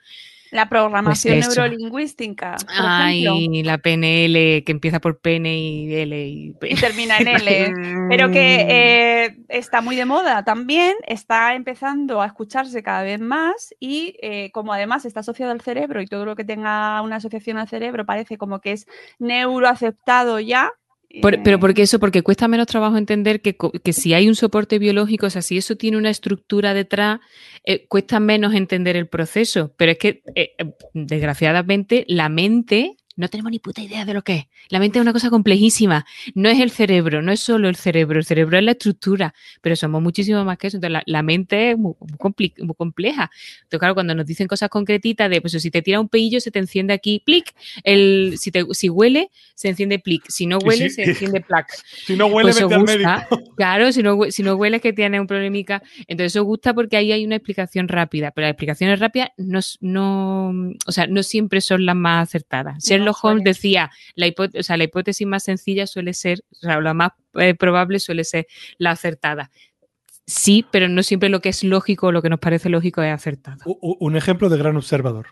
La programación Pues neurolingüística, por ejemplo, Ay, la PNL que empieza por pene y L y termina en L. pero que eh, está muy de moda también, está empezando a escucharse cada vez más y eh, como además está asociado al cerebro y todo lo que tenga una asociación al cerebro parece como que es neuroaceptado ya. Por- eh, pero porque eso, porque cuesta menos trabajo entender que, que si hay un soporte biológico, o sea, si eso tiene una estructura detrás, eh, cuesta menos entender el proceso. Pero es que, eh, desgraciadamente, la mente, no tenemos ni puta idea de lo que es. La mente es una cosa complejísima. No es el cerebro, no es solo el cerebro, el cerebro es la estructura, pero somos muchísimo más que eso. Entonces, la, la mente es muy, muy compleja. Entonces, claro, cuando nos dicen cosas concretitas de, pues si te tira un peillo, se te enciende aquí, plic, el, si, te, si huele, se enciende plic, si no huele, si- se enciende plac. Si no huele, Pues vete al médico. Claro, si no, si no hueles que tiene un problemica. Entonces eso gusta porque ahí hay una explicación rápida, pero las explicaciones rápidas no, no, o sea, no siempre son las más acertadas. Sherlock Holmes decía, la, hipó- o sea, la hipótesis más sencilla suele ser, o sea, la más eh, probable suele ser la acertada. Sí, pero no siempre lo que es lógico o lo que nos parece lógico es acertado. Un ejemplo de gran observador.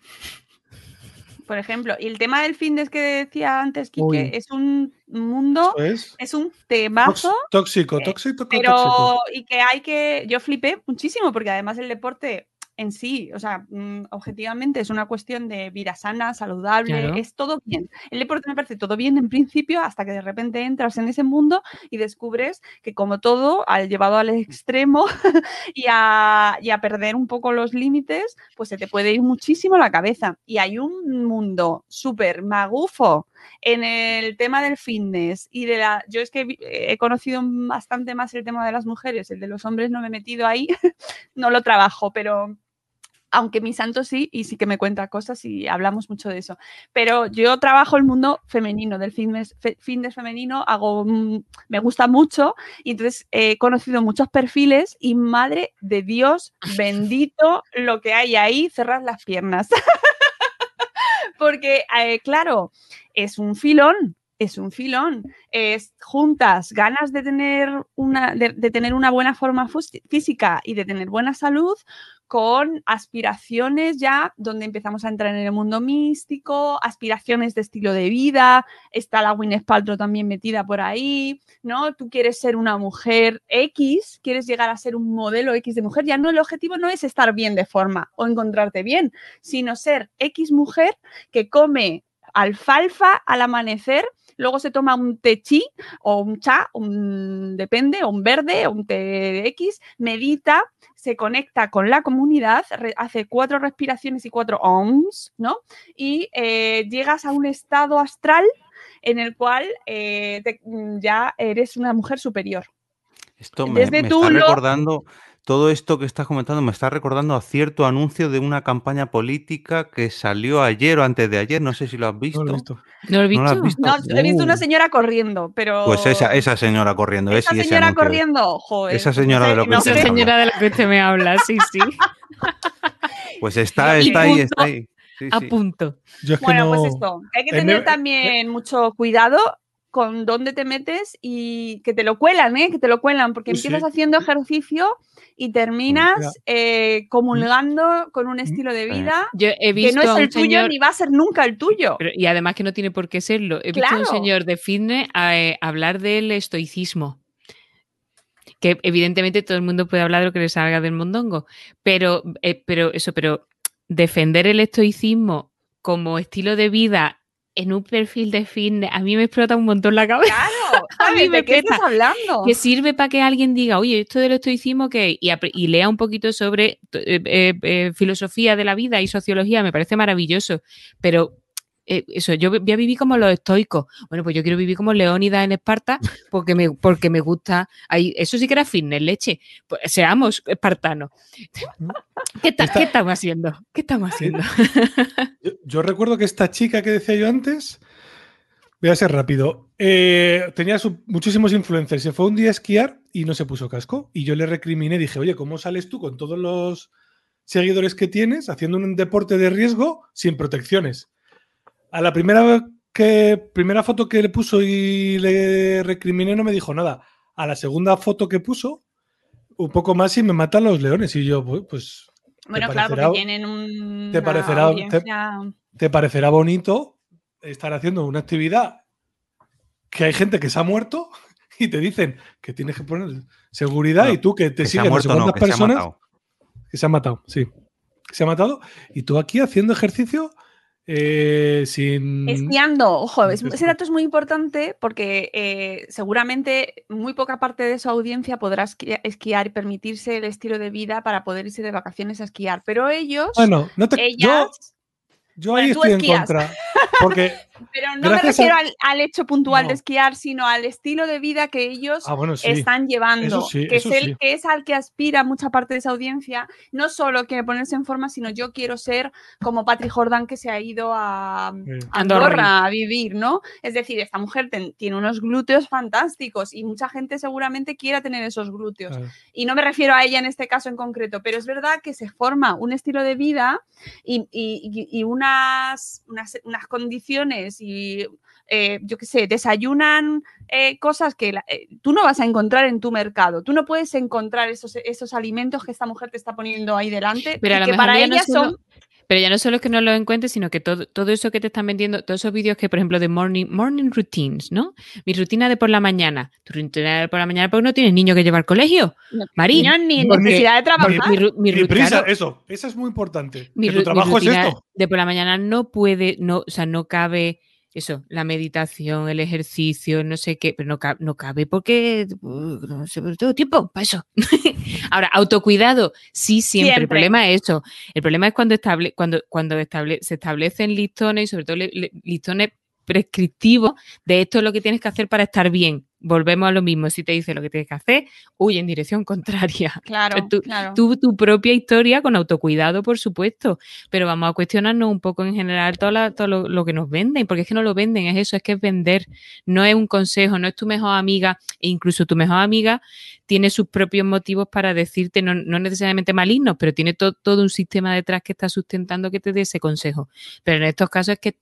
Por ejemplo, y el tema del fitness que decía antes, Quique, Uy. es un mundo, es. es un temazo. Tóxico, eh, tóxico, tóxico. Pero, y que hay que, yo flipé muchísimo, porque además el deporte en sí, o sea, mm, objetivamente es una cuestión de vida sana, saludable, Claro. es todo bien. El deporte me parece todo bien en principio, hasta que de repente entras en ese mundo y descubres que como todo, al llevado al extremo y, a, y a perder un poco los límites, pues se te puede ir muchísimo la cabeza. Y hay un mundo súper magufo en el tema del fitness y de la... Yo es que vi- he conocido bastante más el tema de las mujeres, el de los hombres no me he metido ahí, no lo trabajo, pero aunque mi santo sí, y sí que me cuenta cosas y hablamos mucho de eso. Pero yo trabajo el mundo femenino, del fitness, fe- fitness femenino, hago, mm, me gusta mucho y entonces he conocido muchos perfiles y madre de Dios, bendito lo que hay ahí, cerrar las piernas. Porque, eh, claro, es un filón, es un filón. Es juntas ganas de tener una, de, tener una buena forma física y de tener buena salud con aspiraciones ya donde empezamos a entrar en el mundo místico, aspiraciones de estilo de vida, está la Gwyneth Paltrow también metida por ahí, ¿no? Tú quieres ser una mujer X, quieres llegar a ser un modelo X de mujer, ya no el objetivo no es estar bien de forma o encontrarte bien, sino ser X mujer que come alfalfa al amanecer, luego se toma un té chi o un cha, un, depende, o un verde, o un té X, medita, se conecta con la comunidad, hace cuatro respiraciones y cuatro ohms, ¿no? Y eh, llegas a un estado astral en el cual eh, te- ya eres una mujer superior. Esto me, Desde me tú está lo- recordando, todo esto que estás comentando me está recordando a cierto anuncio de una campaña política que salió ayer o antes de ayer, no sé si lo has visto. No lo he visto. ¿No lo he ¿No lo has visto? visto? No, he visto una Uh. señora corriendo, pero... Pues esa, esa señora corriendo, ¿eh? Esa señora corriendo, joder. Esa pues señora no de lo que no usted Esa sé. habla. señora de la que usted me habla, sí, sí. Pues está, está ahí, está ahí. Sí, A sí. punto. Yo es que Bueno, no- pues esto, que hay que en tener el- también mucho cuidado con dónde te metes y que te lo cuelan, ¿eh? Que te lo cuelan, porque Sí, sí. empiezas haciendo ejercicio y terminas Mira. eh, comulgando con un estilo de vida Yo he que no es a el tuyo señor, ni va a ser nunca el tuyo. pero- y además que no tiene por qué serlo. He visto a un señor de fitness eh, hablar del estoicismo. Que evidentemente todo el mundo puede hablar de lo que le salga del mondongo. Pero, eh, pero eso, pero defender el estoicismo como estilo de vida en un perfil de fitness, a mí me explota un montón la cabeza. Claro, A mí ¿sabes? me ¿De qué estás hablando? que sirve para que alguien diga, oye, esto del estoicismo que y lea un poquito sobre eh, eh, eh, filosofía de la vida y sociología, me parece maravilloso, pero eh, eso, yo voy a vivir como los estoicos. Bueno, pues yo quiero vivir como Leónidas en Esparta porque me, porque me gusta. Ahí, eso sí que era fitness, leche. Pues seamos espartanos. ¿Qué, ta- Está- ¿Qué estamos haciendo? ¿Qué estamos haciendo? Yo, yo recuerdo que esta chica que decía yo antes, voy a ser rápido, eh, tenía su- muchísimos influencers. Se fue un día a esquiar y no se puso casco. Y yo le recriminé, dije, oye, ¿cómo sales tú con todos los seguidores que tienes haciendo un deporte de riesgo sin protecciones? A la primera, que, primera foto que le puso y le recriminé no me dijo nada. A la segunda foto que puso, un poco más y me matan los leones. Y yo, pues, pues bueno, te claro, porque parecerá- tienen un. te parecerá- te- audiencia- te parecerá bonito estar haciendo una actividad que hay gente que se ha muerto y te dicen que tienes que poner seguridad y tú que te Que se ha siguen no sé muerto, no, se personas matado. que se ha matado, sí. Que se ha matado y tú aquí haciendo ejercicio eh, sin Esquiando, ojo, es- ese dato es muy importante porque eh, seguramente muy poca parte de su audiencia podrá esqui- esquiar y permitirse el estilo de vida para poder irse de vacaciones a esquiar. Pero ellos, Bueno, no te, yo, ellas, yo ahí bueno, estoy en contra. Porque, pero no me a- refiero al, al hecho puntual No. de esquiar, sino al estilo de vida que ellos ah, bueno, sí. están llevando, sí, que, es el, sí. que es al que aspira mucha parte de esa audiencia. No solo quiere ponerse en forma, sino yo quiero ser como Patrick Jordan que se ha ido a, Sí. a Andorra. Andorra a vivir, ¿no? Es decir, esta mujer ten- tiene unos glúteos fantásticos y mucha gente seguramente quiera tener esos glúteos. Ah, Y no me refiero a ella en este caso en concreto, pero es verdad que se forma un estilo de vida y, y- y- y unas, unas, unas condiciones y, eh, yo qué sé, desayunan eh, cosas que la- eh, tú no vas a encontrar en tu mercado. Tú no puedes encontrar esos, esos alimentos que esta mujer te está poniendo ahí delante Pero y que para no ella son... Pero ya no solo es que no lo encuentres, sino que todo, todo eso que te están vendiendo, todos esos vídeos que, por ejemplo, de morning, morning routines, ¿no? Mi rutina de por la mañana. Tu rutina de por la mañana porque no tienes niño que llevar al colegio. Marí. No, ni porque- necesidad de trabajar. Mi, prisa, claro, eso, eso es muy importante. mi que tu trabajo es esto. De por la mañana no puede, no, o sea, no cabe eso, la meditación, el ejercicio, no sé qué, pero no cabe, no cabe porque uh, no sé, pero tengo tiempo para eso. Ahora, autocuidado, sí, siempre. El problema es eso. El problema es cuando, estable, cuando, cuando estable, se establecen listones y sobre todo le- le- listones prescriptivos de esto es lo que tienes que hacer para estar bien. Volvemos a lo mismo. Si te dice lo que tienes que hacer, huye en dirección contraria. Claro, Tú- claro. Tu, tu propia historia con autocuidado, por supuesto. Pero vamos a cuestionarnos un poco en general todo, la- todo lo, lo que nos venden, porque es que no lo venden, es eso, es que es vender. No es un consejo, no es tu mejor amiga, e incluso tu mejor amiga tiene sus propios motivos para decirte, no, no necesariamente malignos, pero tiene to- todo un sistema detrás que está sustentando que te dé ese consejo. Pero en estos casos es que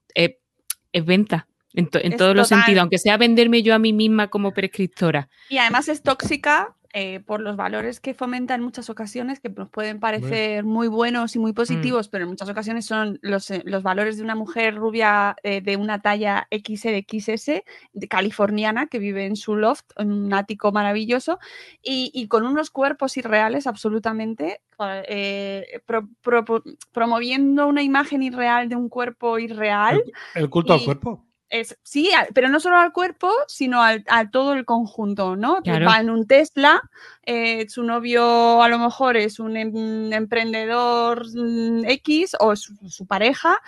es venta. En, to- en Es todos los sentidos, aunque sea venderme yo a mí misma como prescriptora. Y además es tóxica eh, por los valores que fomenta en muchas ocasiones, que nos pueden parecer muy buenos y muy positivos, pero en muchas ocasiones son los, eh, los valores de una mujer rubia eh, de una talla XXS, de californiana, que vive en su loft, en un ático maravilloso, y, y con unos cuerpos irreales absolutamente, eh, pro- pro- promoviendo una imagen irreal de un cuerpo irreal. El culto al cuerpo. Es, sí, pero no solo al cuerpo, sino al, a todo el conjunto, ¿no? Que. Va en un Tesla, eh, su novio a lo mejor es un em- emprendedor mm, X o su, su pareja,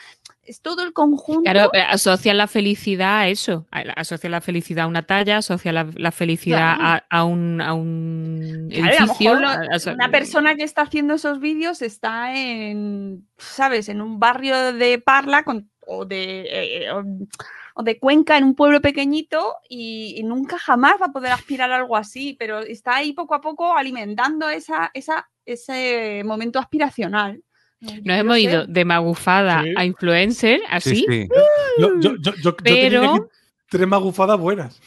es todo el conjunto. Claro, pero asocia la felicidad a eso. Asocia la felicidad a una talla, asocia la, la felicidad Claro. a, a un, a un Claro, y a lo edificio. mejor lo- una persona que está haciendo esos vídeos está en, ¿sabes? En un barrio de Parla con- o, de, eh, o, o de Cuenca, en un pueblo pequeñito, y, y nunca jamás va a poder aspirar a algo así, pero está ahí poco a poco alimentando esa, esa, ese momento aspiracional. Nos hemos ido de magufada Sí. a influencer, así. Sí, sí. Yo, yo, yo, yo- yo tenía Pero- aquí tres magufadas buenas.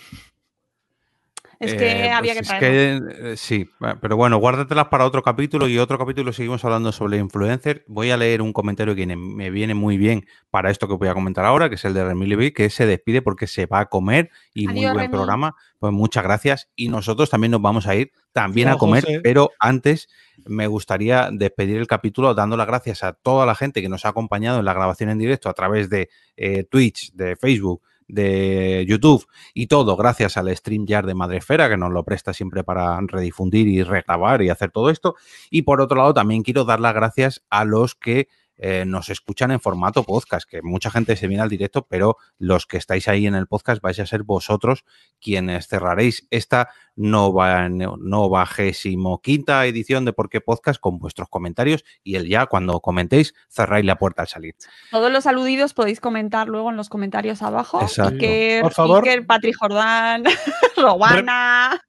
Es que Eh, había pues que es traerlo. que, eh, sí, pero bueno, guárdatelas para otro capítulo y otro capítulo seguimos hablando sobre influencer. Voy a leer un comentario que me viene muy bien para esto que voy a comentar ahora, que es el de Remy Levy, que se despide porque se va a comer y muy buen Remy. programa. Pues muchas gracias y nosotros también nos vamos a ir también a comer, José. pero antes me gustaría despedir el capítulo dando las gracias a toda la gente que nos ha acompañado en la grabación en directo a través de eh, Twitch, de Facebook, de YouTube y todo gracias al StreamYard de Madrefera que nos lo presta siempre para redifundir y regrabar y hacer todo esto. Y por otro lado también quiero dar las gracias a los que eh, nos escuchan en formato podcast, que mucha gente se viene al directo, pero los que estáis ahí en el podcast vais a ser vosotros quienes cerraréis esta nova, novagésimo quinta edición de Por qué Podcast con vuestros comentarios y el ya cuando comentéis cerráis la puerta al salir. Todos los aludidos podéis comentar luego en los comentarios abajo. Exacto. Iker, Por favor. Iker, Patri Jordán, Robana.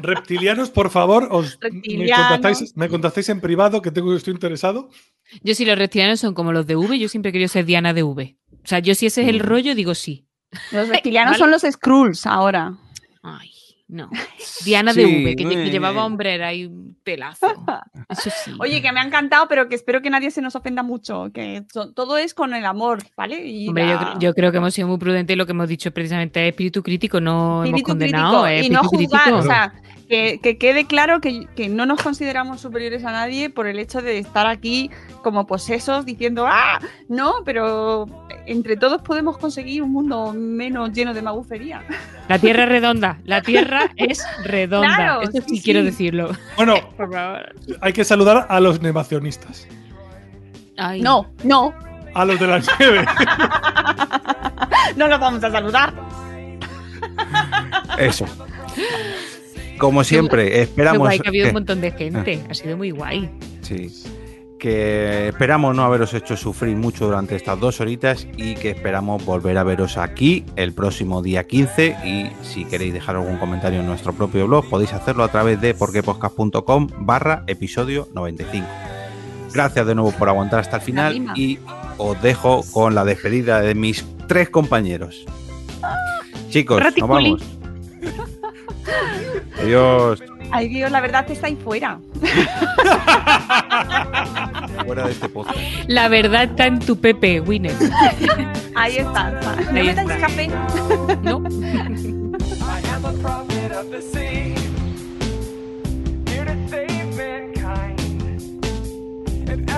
Reptilianos, por favor, os me contactáis, me contactáis en privado que tengo estoy interesado. Yo si los reptilianos son como los de V, yo siempre he querido ser Diana de V. O sea, yo si ese es el Mm. rollo, digo sí. Los reptilianos Vale. son los Skrulls ahora. Ay, no. Diana de V, que, que eh. llevaba hombrera y pelazo. Eso sí. Oye, que me ha encantado, pero que espero que nadie se nos ofenda mucho. Que to- todo es con el amor, ¿vale? Y Hombre, yo, la- cre- yo creo que hemos sido muy prudentes y lo que hemos dicho precisamente es espíritu crítico, no hemos condenado. crítico es y no juzgar. crítico. O sea, que, que quede claro que, que no nos consideramos superiores a nadie por el hecho de estar aquí como posesos diciendo ¡ah! No, pero entre todos podemos conseguir un mundo menos lleno de magufería. La tierra es redonda, la tierra es redonda. Claro, Esto sí, sí, quiero decirlo. Bueno, Por favor. hay que saludar a los negacionistas, Ay. No, no, a los de la nieve. no los vamos a saludar. Eso. Como siempre, Qué esperamos guay que ha habido que- un montón de gente. Ha sido muy guay. Sí. Que esperamos no haberos hecho sufrir mucho durante estas dos horitas y que esperamos volver a veros aquí el próximo día 15 y si queréis dejar algún comentario en nuestro propio blog podéis hacerlo a través de porquepodcast.com barra episodio 95. Gracias de nuevo por aguantar hasta el final y os dejo con la despedida de mis tres compañeros. Chicos, nos Raticuli. vamos. Adiós. Adiós, la verdad está ahí fuera. fuera de este podcast. La verdad está en tu Pepe, Winner. ahí está. está. ¿No ahí me dais café? No.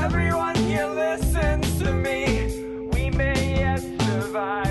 everyone here listens to me, we may yet survive.